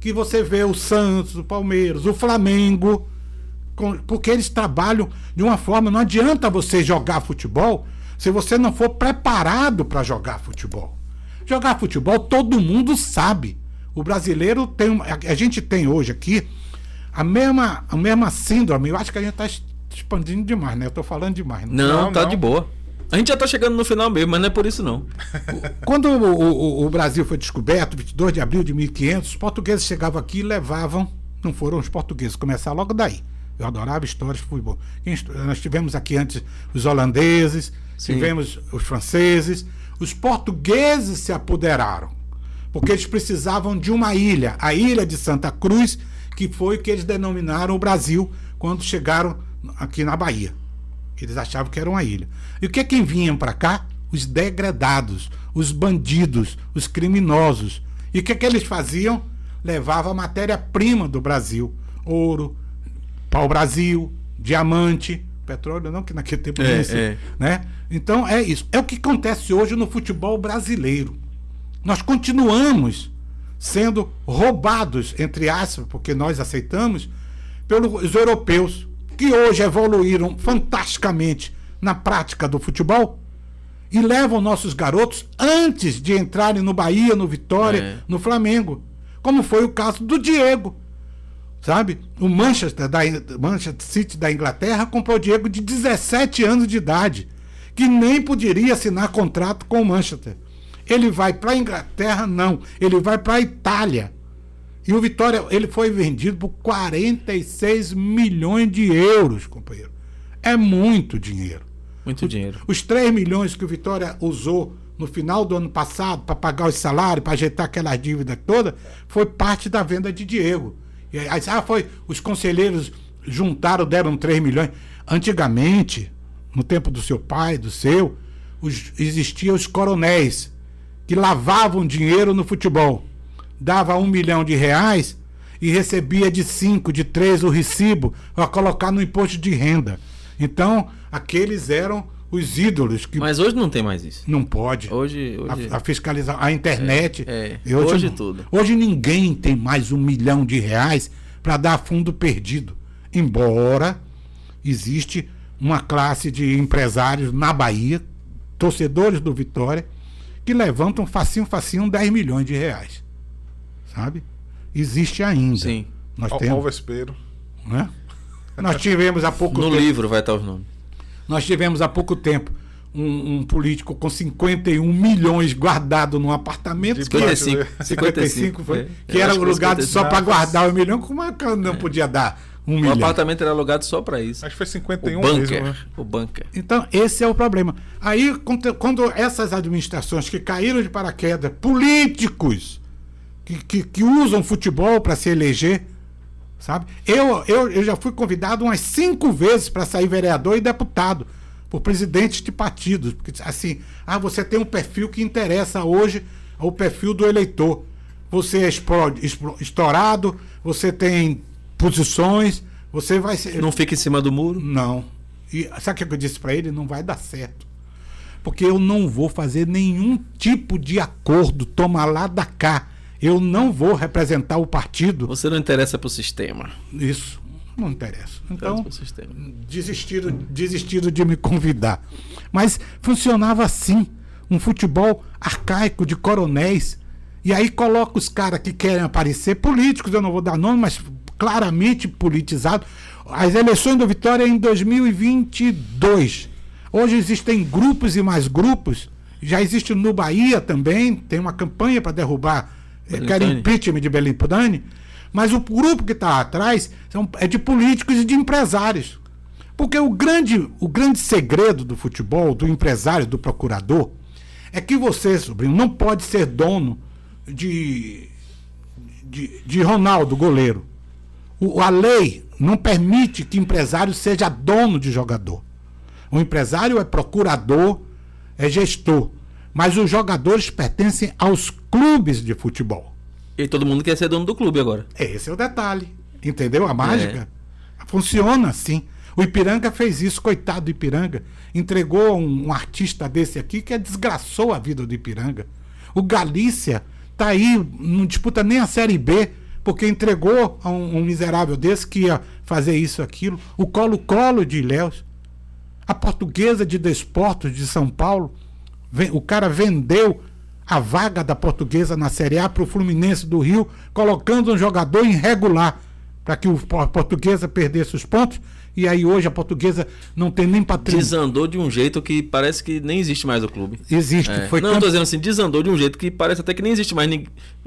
que você vê o Santos, o Palmeiras, o Flamengo, com- porque eles trabalham de uma forma. Não adianta você jogar futebol se você não for preparado para jogar futebol. Jogar futebol todo mundo sabe. O brasileiro tem. A a gente tem hoje aqui a mesma, a mesma síndrome. Eu acho que a gente está expandindo demais, né? Eu tô falando demais. Não, Não, tá não. de boa. A gente já tá chegando no final mesmo, mas não é por isso não. Quando o, o- o Brasil foi descoberto, 22 de abril de 1500, os portugueses chegavam aqui e levavam. Não foram os portugueses, começar logo daí. Eu adorava histórias de futebol. Nós tivemos aqui antes os holandeses, Sim. tivemos os franceses. Os portugueses se apoderaram, porque eles precisavam de uma ilha, a ilha de Santa Cruz, que foi o que eles denominaram o Brasil quando chegaram aqui na Bahia. Eles achavam que era uma ilha. E o que é quem vinham para cá? Os degradados, os bandidos, os criminosos. E o que é que eles faziam? Levavam a matéria-prima do Brasil: ouro, pau-brasil, diamante, petróleo, não, que naquele tempo É, não é. né? Então é isso. É o que acontece hoje no futebol brasileiro. Nós continuamos sendo roubados, entre aspas, porque nós aceitamos, pelos europeus, que hoje evoluíram fantasticamente na prática do futebol e levam nossos garotos antes de entrarem no Bahia, no Vitória, É. no Flamengo. Como foi o caso do Diego. Sabe? O Manchester, da, Manchester City da Inglaterra comprou o Diego de 17 anos de idade, que nem poderia assinar contrato com o Manchester. Ele vai para a Inglaterra? Não. Ele vai para a Itália. E o Vitória, ele foi vendido por 46 milhões de euros, companheiro. É muito dinheiro. Muito dinheiro. Os 3 milhões que o Vitória usou no final do ano passado para pagar os salários, para ajeitar aquelas dívidas todas, foi parte da venda de Diego. E aí, ah, foi, os conselheiros juntaram, deram 3 milhões. Antigamente, no tempo do seu pai, do seu, os, existiam os coronéis que lavavam dinheiro no futebol. Dava um milhão de reais e recebia de cinco, de três o recibo para colocar no imposto de renda. Então, aqueles eram os ídolos que Mas hoje não tem mais isso. não pode. Hoje, hoje A, a fiscalização, a internet. É, é. Hoje não- tudo. Hoje ninguém tem mais um milhão de reais para dar fundo perdido. Embora existe uma classe de empresários na Bahia, torcedores do Vitória, que levantam facinho, facinho 10 milhões de reais. Sabe? Existe ainda. Sim. Nós ao temos. vespeiro. Né? Nós tivemos há pouco No tempo. livro vai estar os nomes. Nós tivemos há pouco tempo um, um político com 51 milhões guardado num apartamento. De que- 55. 55 foi. é. Que Eu era o foi lugar 55. só para guardar o milhão. Como é que eu não podia dar um O milhão? apartamento era alugado só pra isso. Acho que foi O 51 bunker. mesmo, né? O bunker. Então, esse é o problema. Aí, quando- quando essas administrações que caíram de paraquedas, políticos que, que, que usam futebol para se eleger, sabe? Eu, eu, eu já fui convidado umas cinco vezes para sair vereador e deputado por presidentes de partidos. Porque, assim, ah, você tem um perfil que interessa hoje ao perfil do eleitor. Você é estourado, você tem posições, você vai ser. Não fica em cima do muro. Não. E sabe o que eu disse pra ele? Não vai dar certo. Porque eu não vou fazer nenhum tipo de acordo, toma lá da cá. Eu não vou representar o partido. Você não interessa pro sistema. Isso não interessa. Então, desistiram, desistiram de me convidar. Mas funcionava assim, um futebol arcaico de coronéis. E aí coloca os caras que querem aparecer, políticos, eu não vou dar nome, mas claramente politizados. As eleições do Vitória é em 2022. Hoje existem grupos e mais grupos. Já existe no Bahia também, tem uma campanha para derrubar, querem Belintani. impeachment de Belintani. Mas o grupo que está atrás são, é de políticos e de empresários. Porque o grande, o grande segredo do futebol, do empresário, do procurador, é que você, sobrinho, não pode ser dono de, de, de Ronaldo, goleiro. O, a lei não permite que empresário seja dono de jogador. O empresário é procurador, é gestor. Mas os jogadores pertencem aos clubes de futebol. E todo mundo quer ser dono do clube agora. Esse é o detalhe. Entendeu a mágica? É. Funciona assim. O Ipiranga fez isso, coitado do Ipiranga. Entregou um, um, artista desse aqui que desgraçou a vida do Ipiranga. O Galícia tá aí, não disputa nem a Série B, porque entregou a um, um miserável desse que ia fazer isso aquilo. O Colo-Colo de Ilhéus. A portuguesa de Desportos de São Paulo. O cara vendeu a vaga da portuguesa na Série A para o Fluminense do Rio, colocando um jogador irregular para que o portuguesa perdesse os pontos e aí hoje a portuguesa não tem nem patrimônio. Desandou de um jeito que parece que nem existe mais o clube. Existe. É. Foi não, camp... tô dizendo assim, desandou de um jeito que parece até que nem existe mais.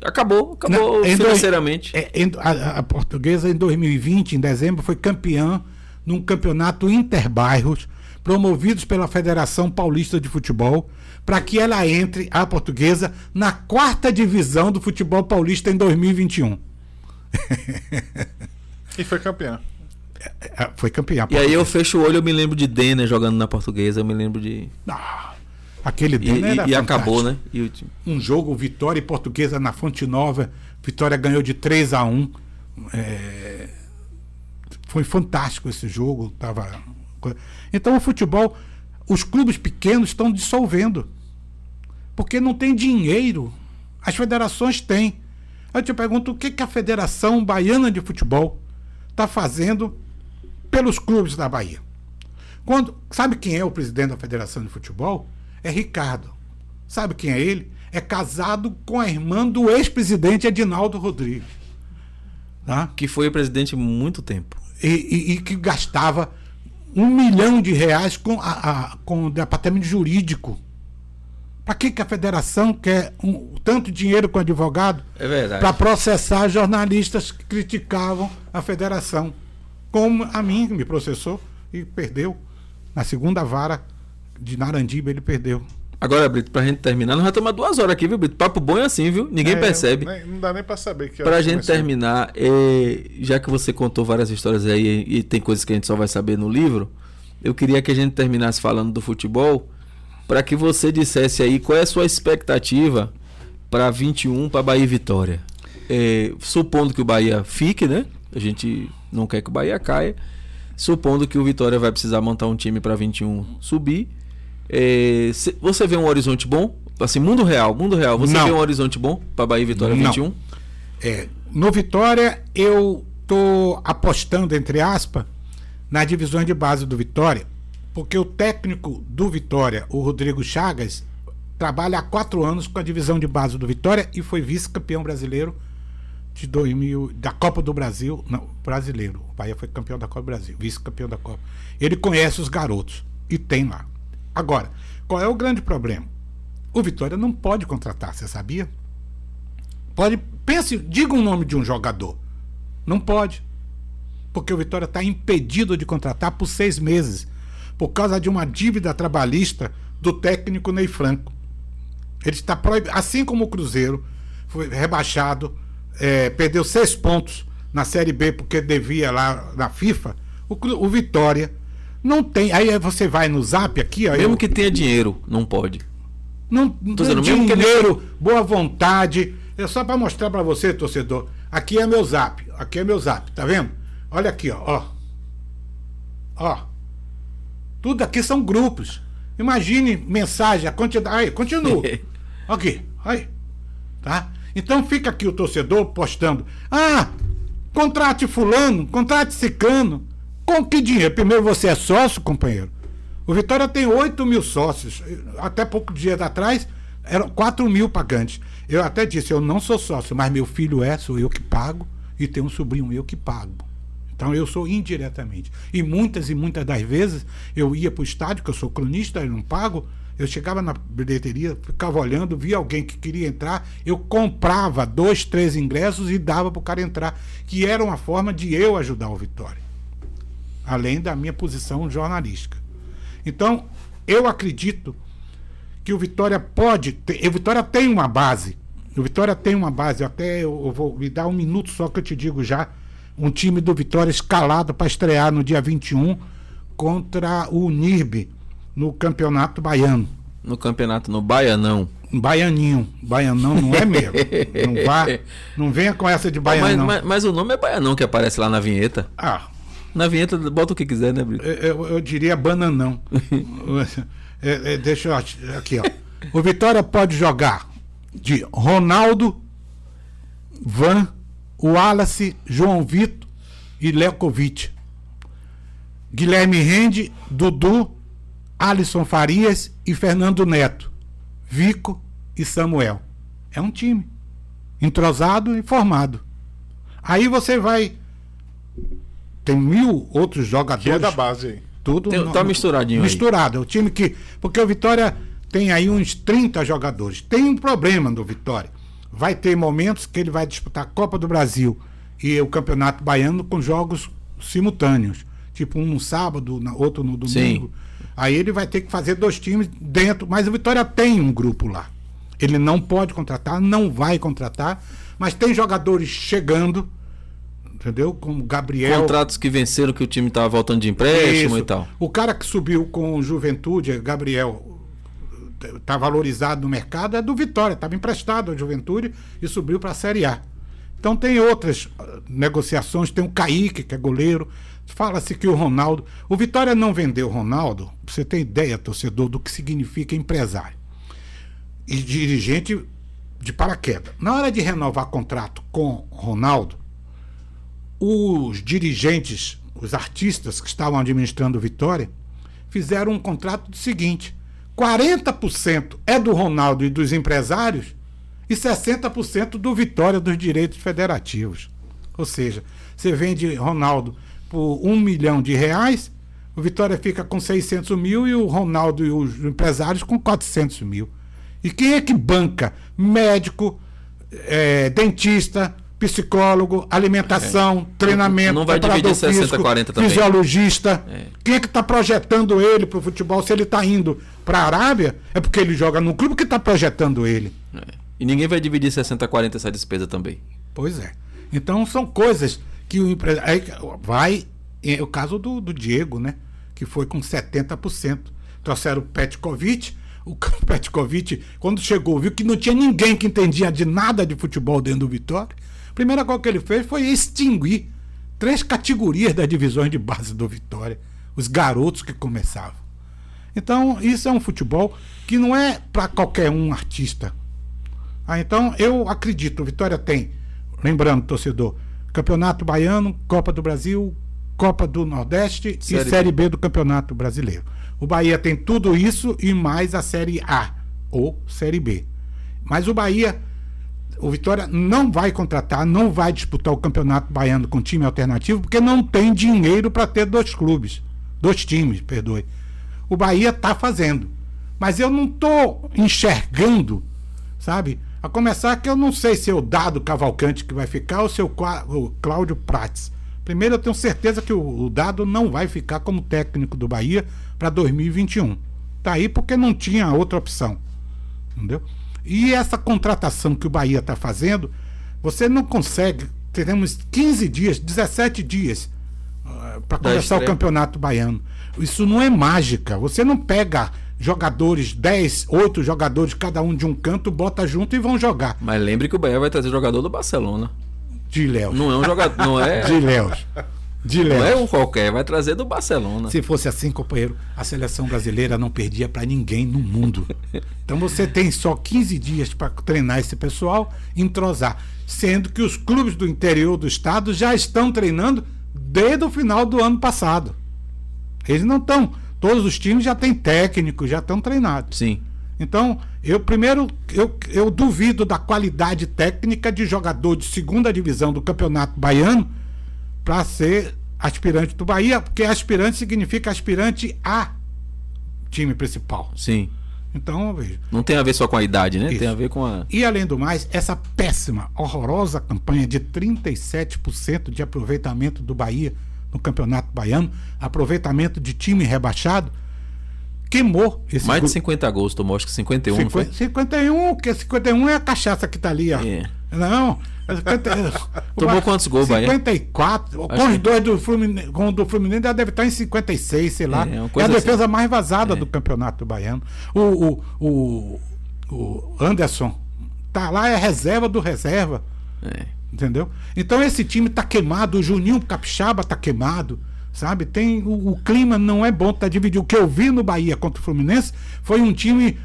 Acabou, acabou não, financeiramente. Do... É, a, a, portuguesa em 2020, em dezembro, foi campeã num campeonato interbairros promovidos pela Federação Paulista de Futebol para que ela entre, a portuguesa, na quarta divisão do futebol paulista em 2021. e foi campeã. É, é, foi campeão. E aí eu fecho o olho, eu me lembro de Denner jogando na portuguesa, eu me lembro de. Ah, aquele Denner e, era e acabou, né? E Um jogo, Vitória e Portuguesa na Fonte Nova. Vitória ganhou de 3 a 1 é... Foi fantástico esse jogo. Tava... Então o futebol, os clubes pequenos estão dissolvendo. Porque não tem dinheiro. As federações têm. Eu te pergunto o que, que a Federação Baiana de Futebol está fazendo pelos clubes da Bahia. Quando, sabe quem é o presidente da Federação de Futebol? É Ricardo. Sabe quem é ele? É casado com a irmã do ex-presidente Edinaldo Rodrigues. Tá? Que foi presidente muito tempo. E, e, e, que gastava um milhão de reais com, a, a com o departamento jurídico. Para que, que a federação quer um, tanto dinheiro com advogado? É. Para processar jornalistas que criticavam a federação como a mim, que me processou e perdeu. Na segunda vara de Narandiba, ele perdeu. Agora, Brito, pra gente terminar, nós já estamos duas horas aqui, viu, Brito? Papo bom é assim, viu? Ninguém é, percebe. Nem, não dá nem pra saber que Pra gente terminar, é, já que você contou várias histórias aí e tem coisas que a gente só vai saber no livro, eu queria que a gente terminasse falando do futebol, para que você dissesse aí qual é a sua expectativa para 21 para Bahia e Vitória. É, supondo que o Bahia fique, né? A gente não quer que o Bahia caia. Supondo que o Vitória vai precisar montar um time para 21 subir. É, você vê um horizonte bom? Assim, mundo real, mundo real. Você não. vê um horizonte bom para Bahia e Vitória não. 21? É, no Vitória, eu tô apostando, entre aspas, nas divisões de base do Vitória, porque o técnico do Vitória, o Rodrigo Chagas, trabalha há quatro anos com a divisão de base do Vitória e foi vice-campeão brasileiro de 2000, da Copa do Brasil, não, brasileiro. O Bahia foi campeão da Copa do Brasil, vice-campeão da Copa. Ele conhece os garotos e tem lá. Agora, qual é o grande problema? O Vitória não pode contratar, você sabia? Pode, pense, diga o nome de um jogador. Não pode. Porque o Vitória está impedido de contratar por seis meses, por causa de uma dívida trabalhista do técnico Ney Franco. Ele está proibido, assim como o Cruzeiro foi rebaixado é, perdeu seis pontos na Série B porque devia lá na FIFA, o, o Vitória não tem. Aí você vai no zap aqui. Ó, mesmo eu, que tenha dinheiro, não pode. Não, dizendo, dinheiro, ele... boa vontade. É só para mostrar para você, torcedor. Aqui é meu zap. Aqui é meu zap, tá vendo? Olha aqui, ó. Ó. ó. Tudo aqui são grupos. Imagine mensagem, a quantidade. Aí, continua. aqui, aí. Tá? Então fica aqui o torcedor postando: ah, contrate Fulano, contrate Cicano. Com que dinheiro? Primeiro você é sócio, companheiro. O Vitória tem 8 mil sócios. Até pouco dias atrás eram 4 mil pagantes. Eu até disse: eu não sou sócio, mas meu filho é, sou eu que pago, e tem um sobrinho meu que pago. Então eu sou indiretamente. E muitas e muitas das vezes eu ia para o estádio, que eu sou cronista, eu não pago, eu chegava na bilheteria, ficava olhando, via alguém que queria entrar, eu comprava dois, três ingressos e dava para o cara entrar, que era uma forma de eu ajudar o Vitória, além da minha posição jornalística. Então, eu acredito que o Vitória pode ter, o Vitória tem uma base, o Vitória tem uma base, até eu, eu vou me dar um minuto só que eu te digo já, um time do Vitória escalado para estrear no dia 21 contra o NIRB no Campeonato Baiano. No campeonato, no Baianão. Baianinho. Baianão não é mesmo. Não, vá, não venha com essa de Mas, Baianão. mas, mas o nome é Baianão que aparece lá na vinheta. Ah, Na vinheta, bota o que quiser, né, Brito? eu, eu- diria bananão. É, é, deixa eu. Aqui, ó. O Vitória pode jogar de Ronaldo, Van, Wallace, João Vitor e Lekovic. Guilherme Rende, Dudu, Alisson Farias e Fernando Neto. Vico e Samuel. É um time. Entrosado e formado. Aí você vai. Tem mil outros Que jogadores. é da base aí. Tudo Tem- tá misturadinho aí. Misturado. É o time que. Porque o Vitória tem aí uns 30 jogadores. Tem um problema no Vitória. Vai ter momentos que ele vai disputar a Copa do Brasil e o Campeonato Baiano com jogos simultâneos. Tipo, um no sábado, outro no domingo. Aí ele vai ter que fazer dois times dentro. Mas o Vitória tem um grupo lá. Ele não pode contratar, não vai contratar, mas tem jogadores chegando, entendeu? Como Gabriel. Contratos que venceram que o time tava voltando de empréstimo Isso. e tal. O cara que subiu com o Juventude, Gabriel, está valorizado no mercado, é do Vitória, estava emprestado à Juventude e subiu para a Série A. Então tem outras ah, negociações, tem o Kaique, que é goleiro. Fala-se que o Ronaldo. O Vitória não vendeu o Ronaldo, você ter ideia, torcedor, do que significa empresário. E dirigente de paraquedas. Na hora de renovar contrato com Ronaldo, os dirigentes, os artistas que estavam administrando o Vitória, fizeram um contrato do seguinte: 40% é do Ronaldo e dos empresários e 60% do Vitória dos direitos federativos. Ou seja, você vende Ronaldo por um milhão de reais, o Vitória fica com 600 mil e o Ronaldo e os empresários com 400 mil. E quem é que banca? Médico, eh, dentista, psicólogo, alimentação, treinamento, Não vai dividir 60, físico, 40 também. fisiologista. É. Quem é que está projetando ele para o futebol? Se ele está indo para a Arábia, é porque ele joga no clube que está projetando ele. É. E ninguém vai dividir 60, 40 essa despesa também. Pois é. Então são coisas que o empresário. Vai. É o caso do, do Diego, né? Que foi com 70%. Trouxeram o Petkovic. O Petkovic, quando chegou, viu que não tinha ninguém que entendia de nada de futebol dentro do Vitória. Primeira coisa que ele fez foi extinguir três categorias das divisões de base do Vitória. Os garotos que começavam. Então, isso é um futebol que não é para qualquer um artista. Ah, então eu acredito, o Vitória tem, lembrando, torcedor, Campeonato Baiano, Copa do Brasil, Copa do Nordeste Série e Série B do Campeonato Brasileiro. O Bahia tem tudo isso e mais a Série A ou Série B. Mas o Bahia, o Vitória não vai contratar, não vai disputar o Campeonato Baiano com time alternativo, porque não tem dinheiro para ter dois clubes, dois times, perdoe. O Bahia está fazendo. Mas eu não estou enxergando, sabe? A começar que eu não sei se é o Dado Cavalcante que vai ficar ou se é o Cláudio Prates. Primeiro, eu tenho certeza que o, o Dado não vai ficar como técnico do Bahia para 2021. Tá aí porque não tinha outra opção. Entendeu? E essa contratação que o Bahia está fazendo, você não consegue. Teremos 15 dias, 17 dias para Da começar o campeonato baiano. Isso não é mágica. Você não pega jogadores, 10, 8 jogadores, cada um de um canto, bota junto e vão jogar. Mas lembre que o Bahia vai trazer jogador do Barcelona. De Léo. Não é um jogador. Não é, De Léo. Não é um qualquer, vai trazer do Barcelona. Se fosse assim, companheiro, a seleção brasileira não perdia para ninguém no mundo. Então você tem só 15 dias para treinar esse pessoal, entrosar. Sendo que os clubes do interior do estado já estão treinando desde o final do ano passado. Eles não estão. Todos os times já têm técnico, já estão treinados. Sim. Então, eu primeiro eu, eu duvido da qualidade técnica de jogador de segunda divisão do Campeonato Baiano para ser aspirante do Bahia, porque aspirante significa aspirante a time principal. Sim. Então, eu vejo. Não tem a ver só com a idade, né? Isso. Tem a ver com a. E além do mais, essa péssima, horrorosa campanha de 37% de aproveitamento do Bahia no Campeonato Baiano, aproveitamento de time rebaixado, queimou esse Mais de grupo. 50 gols, tomou acho que 51, não foi? 50, 51, que 51 é a cachaça que tá ali, ó. É. Não, Tomou quantos gols, Bahia? 54. Com os dois do Fluminense, com o do Fluminense, já deve estar em 56, sei lá. É, É, a defesa assim. mais vazada É. do campeonato baiano. O, o, o, o Anderson tá lá, é reserva do reserva. É. Entendeu? Então esse time tá queimado, o Juninho Capixaba tá queimado, sabe? Tem o, o clima não é bom, tá dividido. O que eu vi no Bahia contra o Fluminense foi um time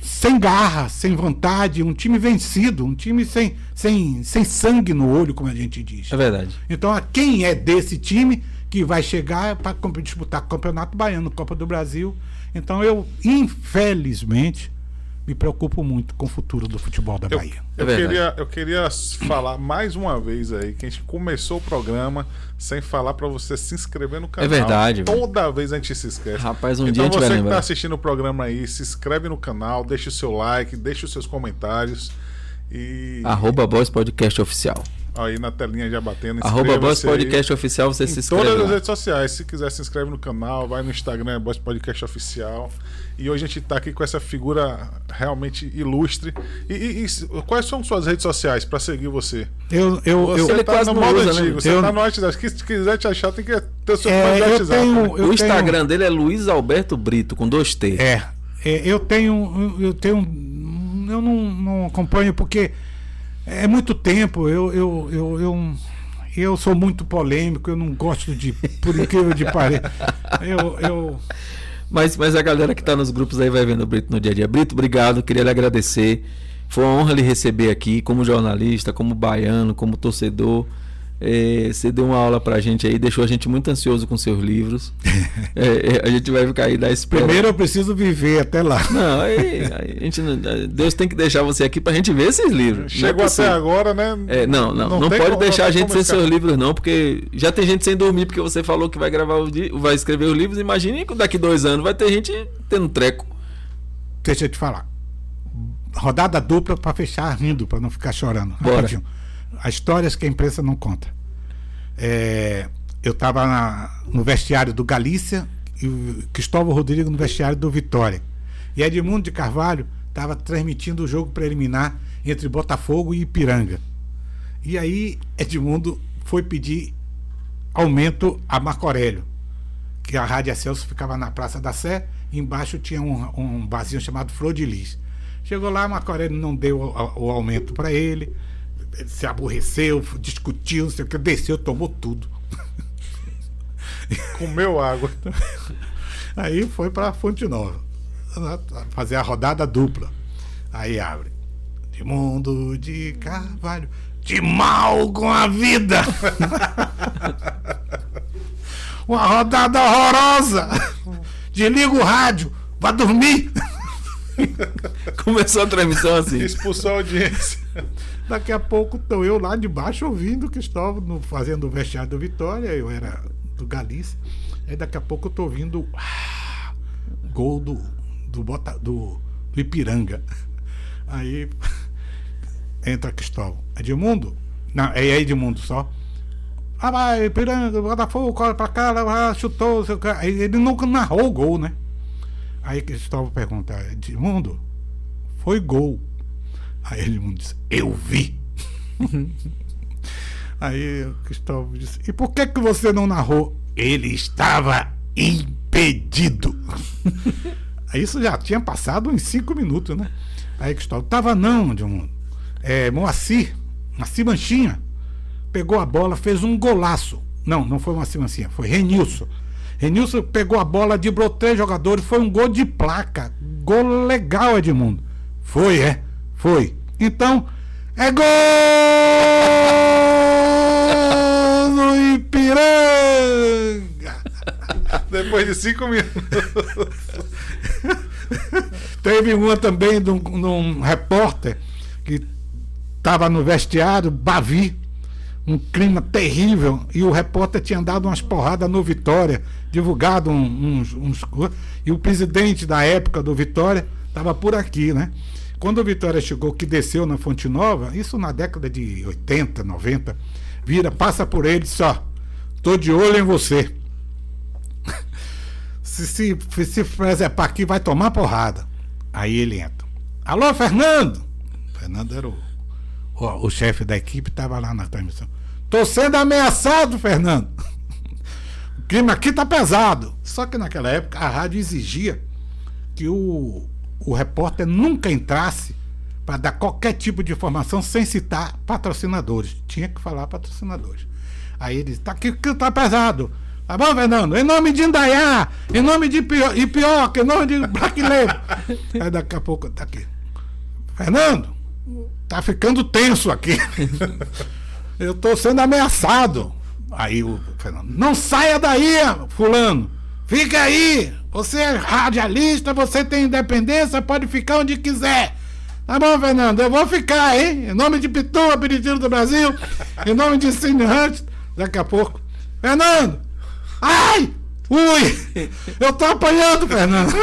sem garra, sem vontade, um time vencido, um time sem, sem, sem sangue no olho, como a gente diz. É verdade. Então, quem é desse time que vai chegar para disputar Campeonato Baiano, Copa do Brasil. Então, eu, infelizmente, me preocupo muito com o futuro do futebol da Eu, Bahia. eu É verdade. queria, eu queria falar mais uma vez aí que a gente começou o programa sem falar pra você se inscrever no canal. É verdade, velho. Toda vez a gente se esquece. Rapaz, um então dia a gente vai você que lembrar. tá assistindo o programa aí, se inscreve no canal, deixa o seu like, deixa os seus comentários e Arroba Boys Podcast Oficial. aí na telinha já batendo. Arroba Boys inscreva-se aí. Podcast Oficial, você se em inscreve todas as lá. redes sociais. Se quiser, se inscreve no canal, vai no Instagram, é Boys Podcast Oficial. E hoje a gente tá aqui com essa figura realmente ilustre. E, e- e quais são suas redes sociais pra seguir você? Eu, eu, Você eu, Ele tá quase no não modo usa, né? antigo, você Eu- tá no WhatsApp. Se quiser te achar, tem que ter o seu É, próprio eu WhatsApp. tenho- né? eu o Instagram dele é Luiz Alberto Brito, com dois T. É, é, eu tenho, eu tenho, eu não, não acompanho porque é muito tempo. Eu, eu, eu, eu, eu sou muito polêmico. Eu não gosto de, por incrível de parecer. Eu, eu, Mas, mas a galera que tá nos grupos aí vai vendo o Brito no dia a dia. Brito, obrigado, queria lhe agradecer. Foi uma honra lhe receber aqui, como jornalista, como baiano, como torcedor. É, você deu uma aula pra gente aí, deixou a gente muito ansioso com seus livros. É, é, a gente vai ficar aí da espera. primeiro eu preciso viver até lá. Não, aí, a gente, não- Deus tem que deixar você aqui pra gente ver esses livros. Não é Chegou até possível. agora, né? É, não, não, não, tem pode como- deixar não a gente sem seus livros, não, porque já tem gente sem dormir porque você falou que vai gravar o vai escrever os livros. Imagine que daqui dois anos vai ter gente tendo treco. Deixa eu te falar. Rodada dupla para fechar rindo, para não ficar chorando. Bora. Rapidinho. As histórias que a imprensa não conta. É, eu estava no vestiário do Galícia e o Cristóvão Rodrigues no vestiário do Vitória. E Edmundo de Carvalho estava transmitindo o jogo preliminar entre Botafogo e Ipiranga. E aí Edmundo foi pedir aumento a Marco Aurélio que a Rádio Celso ficava na Praça da Sé, embaixo tinha um, um barzinho chamado Flor de Lis. Chegou lá, Marco Aurélio não deu o, o aumento para ele se aborreceu, discutiu, não sei o que, desceu, tomou tudo. Comeu água. Aí foi para Fonte Nova, fazer a rodada dupla. Aí abre. De mundo de Carvalho, de mal com a vida. Uma rodada horrorosa. Desliga o rádio, vá dormir. Começou a transmissão assim. Expulsou a audiência. Daqui a pouco estou eu lá de baixo ouvindo o Cristóvão no, fazendo o vestiário do Vitória, eu era do Galícia. Aí daqui a pouco eu tô ouvindo ah, gol do, do, Bota, do, do Ipiranga. Aí entra Cristóvão. Edmundo? Não, é Edmundo só. Ah, vai, Ipiranga, Botafogo, corre pra cá, chutou. quê. Aí ele nunca narrou o gol, né? Aí Cristóvão pergunta, Edmundo, foi gol. Aí Edmundo disse, eu vi. Aí o Cristóvão disse, e por que, que você não narrou? Ele estava impedido. Isso já tinha passado uns cinco minutos, né? Aí Cristóvão, tava não, Edmundo. É, Moacir, Moacir Manchinha, pegou a bola, fez um golaço. Não, não foi Moacir Manchinha, foi Renilson. Renilson pegou a bola, driblou três jogadores, foi um gol de placa. Gol legal, Edmundo. Foi, é? Foi. Então, é gol do Ipiranga! Depois de cinco minutos. Teve uma também de um, de um repórter que estava no vestiário, Bavi, um clima terrível, e o repórter tinha dado umas porradas no Vitória, divulgado um- uns, uns E o presidente da época do Vitória estava por aqui, né? Quando o Vitória chegou, que desceu na Fonte Nova, isso na década de 80, 90, vira, passa por ele e disse, ó, tô de olho em você. se, se, se presepar aqui, vai tomar porrada. Aí ele entra. Alô, Fernando! Fernando era o, o, o chefe da equipe estava lá na transmissão. Tô sendo ameaçado, Fernando. O clima aqui tá pesado. Só que naquela época a rádio exigia que o, o repórter nunca entrasse para dar qualquer tipo de informação sem citar patrocinadores. Tinha que falar patrocinadores. Aí ele disse, tá aqui que tá pesado. Tá bom, Fernando? Em nome de Indaiá, em nome de Ipioca, em nome de Braquileiro. Aí daqui a pouco tá aqui. Fernando, tá ficando tenso aqui. Eu tô sendo ameaçado. Aí o Fernando, não saia daí, fulano. Fica aí. Você é radialista, você tem independência, pode ficar onde quiser. Tá bom, Fernando, eu vou ficar, hein? Em nome de Pitu, Aperitivo do Brasil, em nome de Cine Hunt, daqui a pouco. Fernando! Ai! Ui! Eu tô apanhando, Fernando!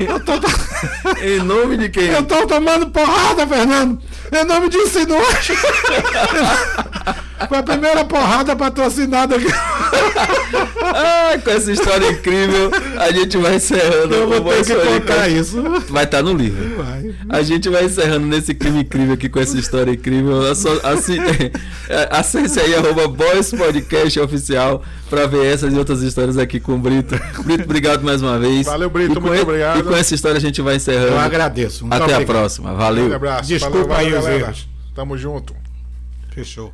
Eu tô... em nome de quem? Eu tô tomando porrada, Fernando! Em nome de Sinuante! Foi a primeira porrada patrocinada aqui. ah, com essa história incrível, a gente vai encerrando. Eu vou ter que contar isso. Vai estar tá no livro. Vai. A gente vai encerrando nesse crime incrível aqui com essa história incrível. Assim, acesse aí, arroba Boys Podcast Oficial para ver essas e outras histórias aqui com o Brito. Brito, obrigado mais uma vez. Valeu, Brito, muito ele, obrigado. E com essa história a gente vai encerrando. Eu agradeço. Até obrigado. a próxima. Valeu. Um abraço. Desculpa valeu, aí os erros. Tamo junto. Fechou.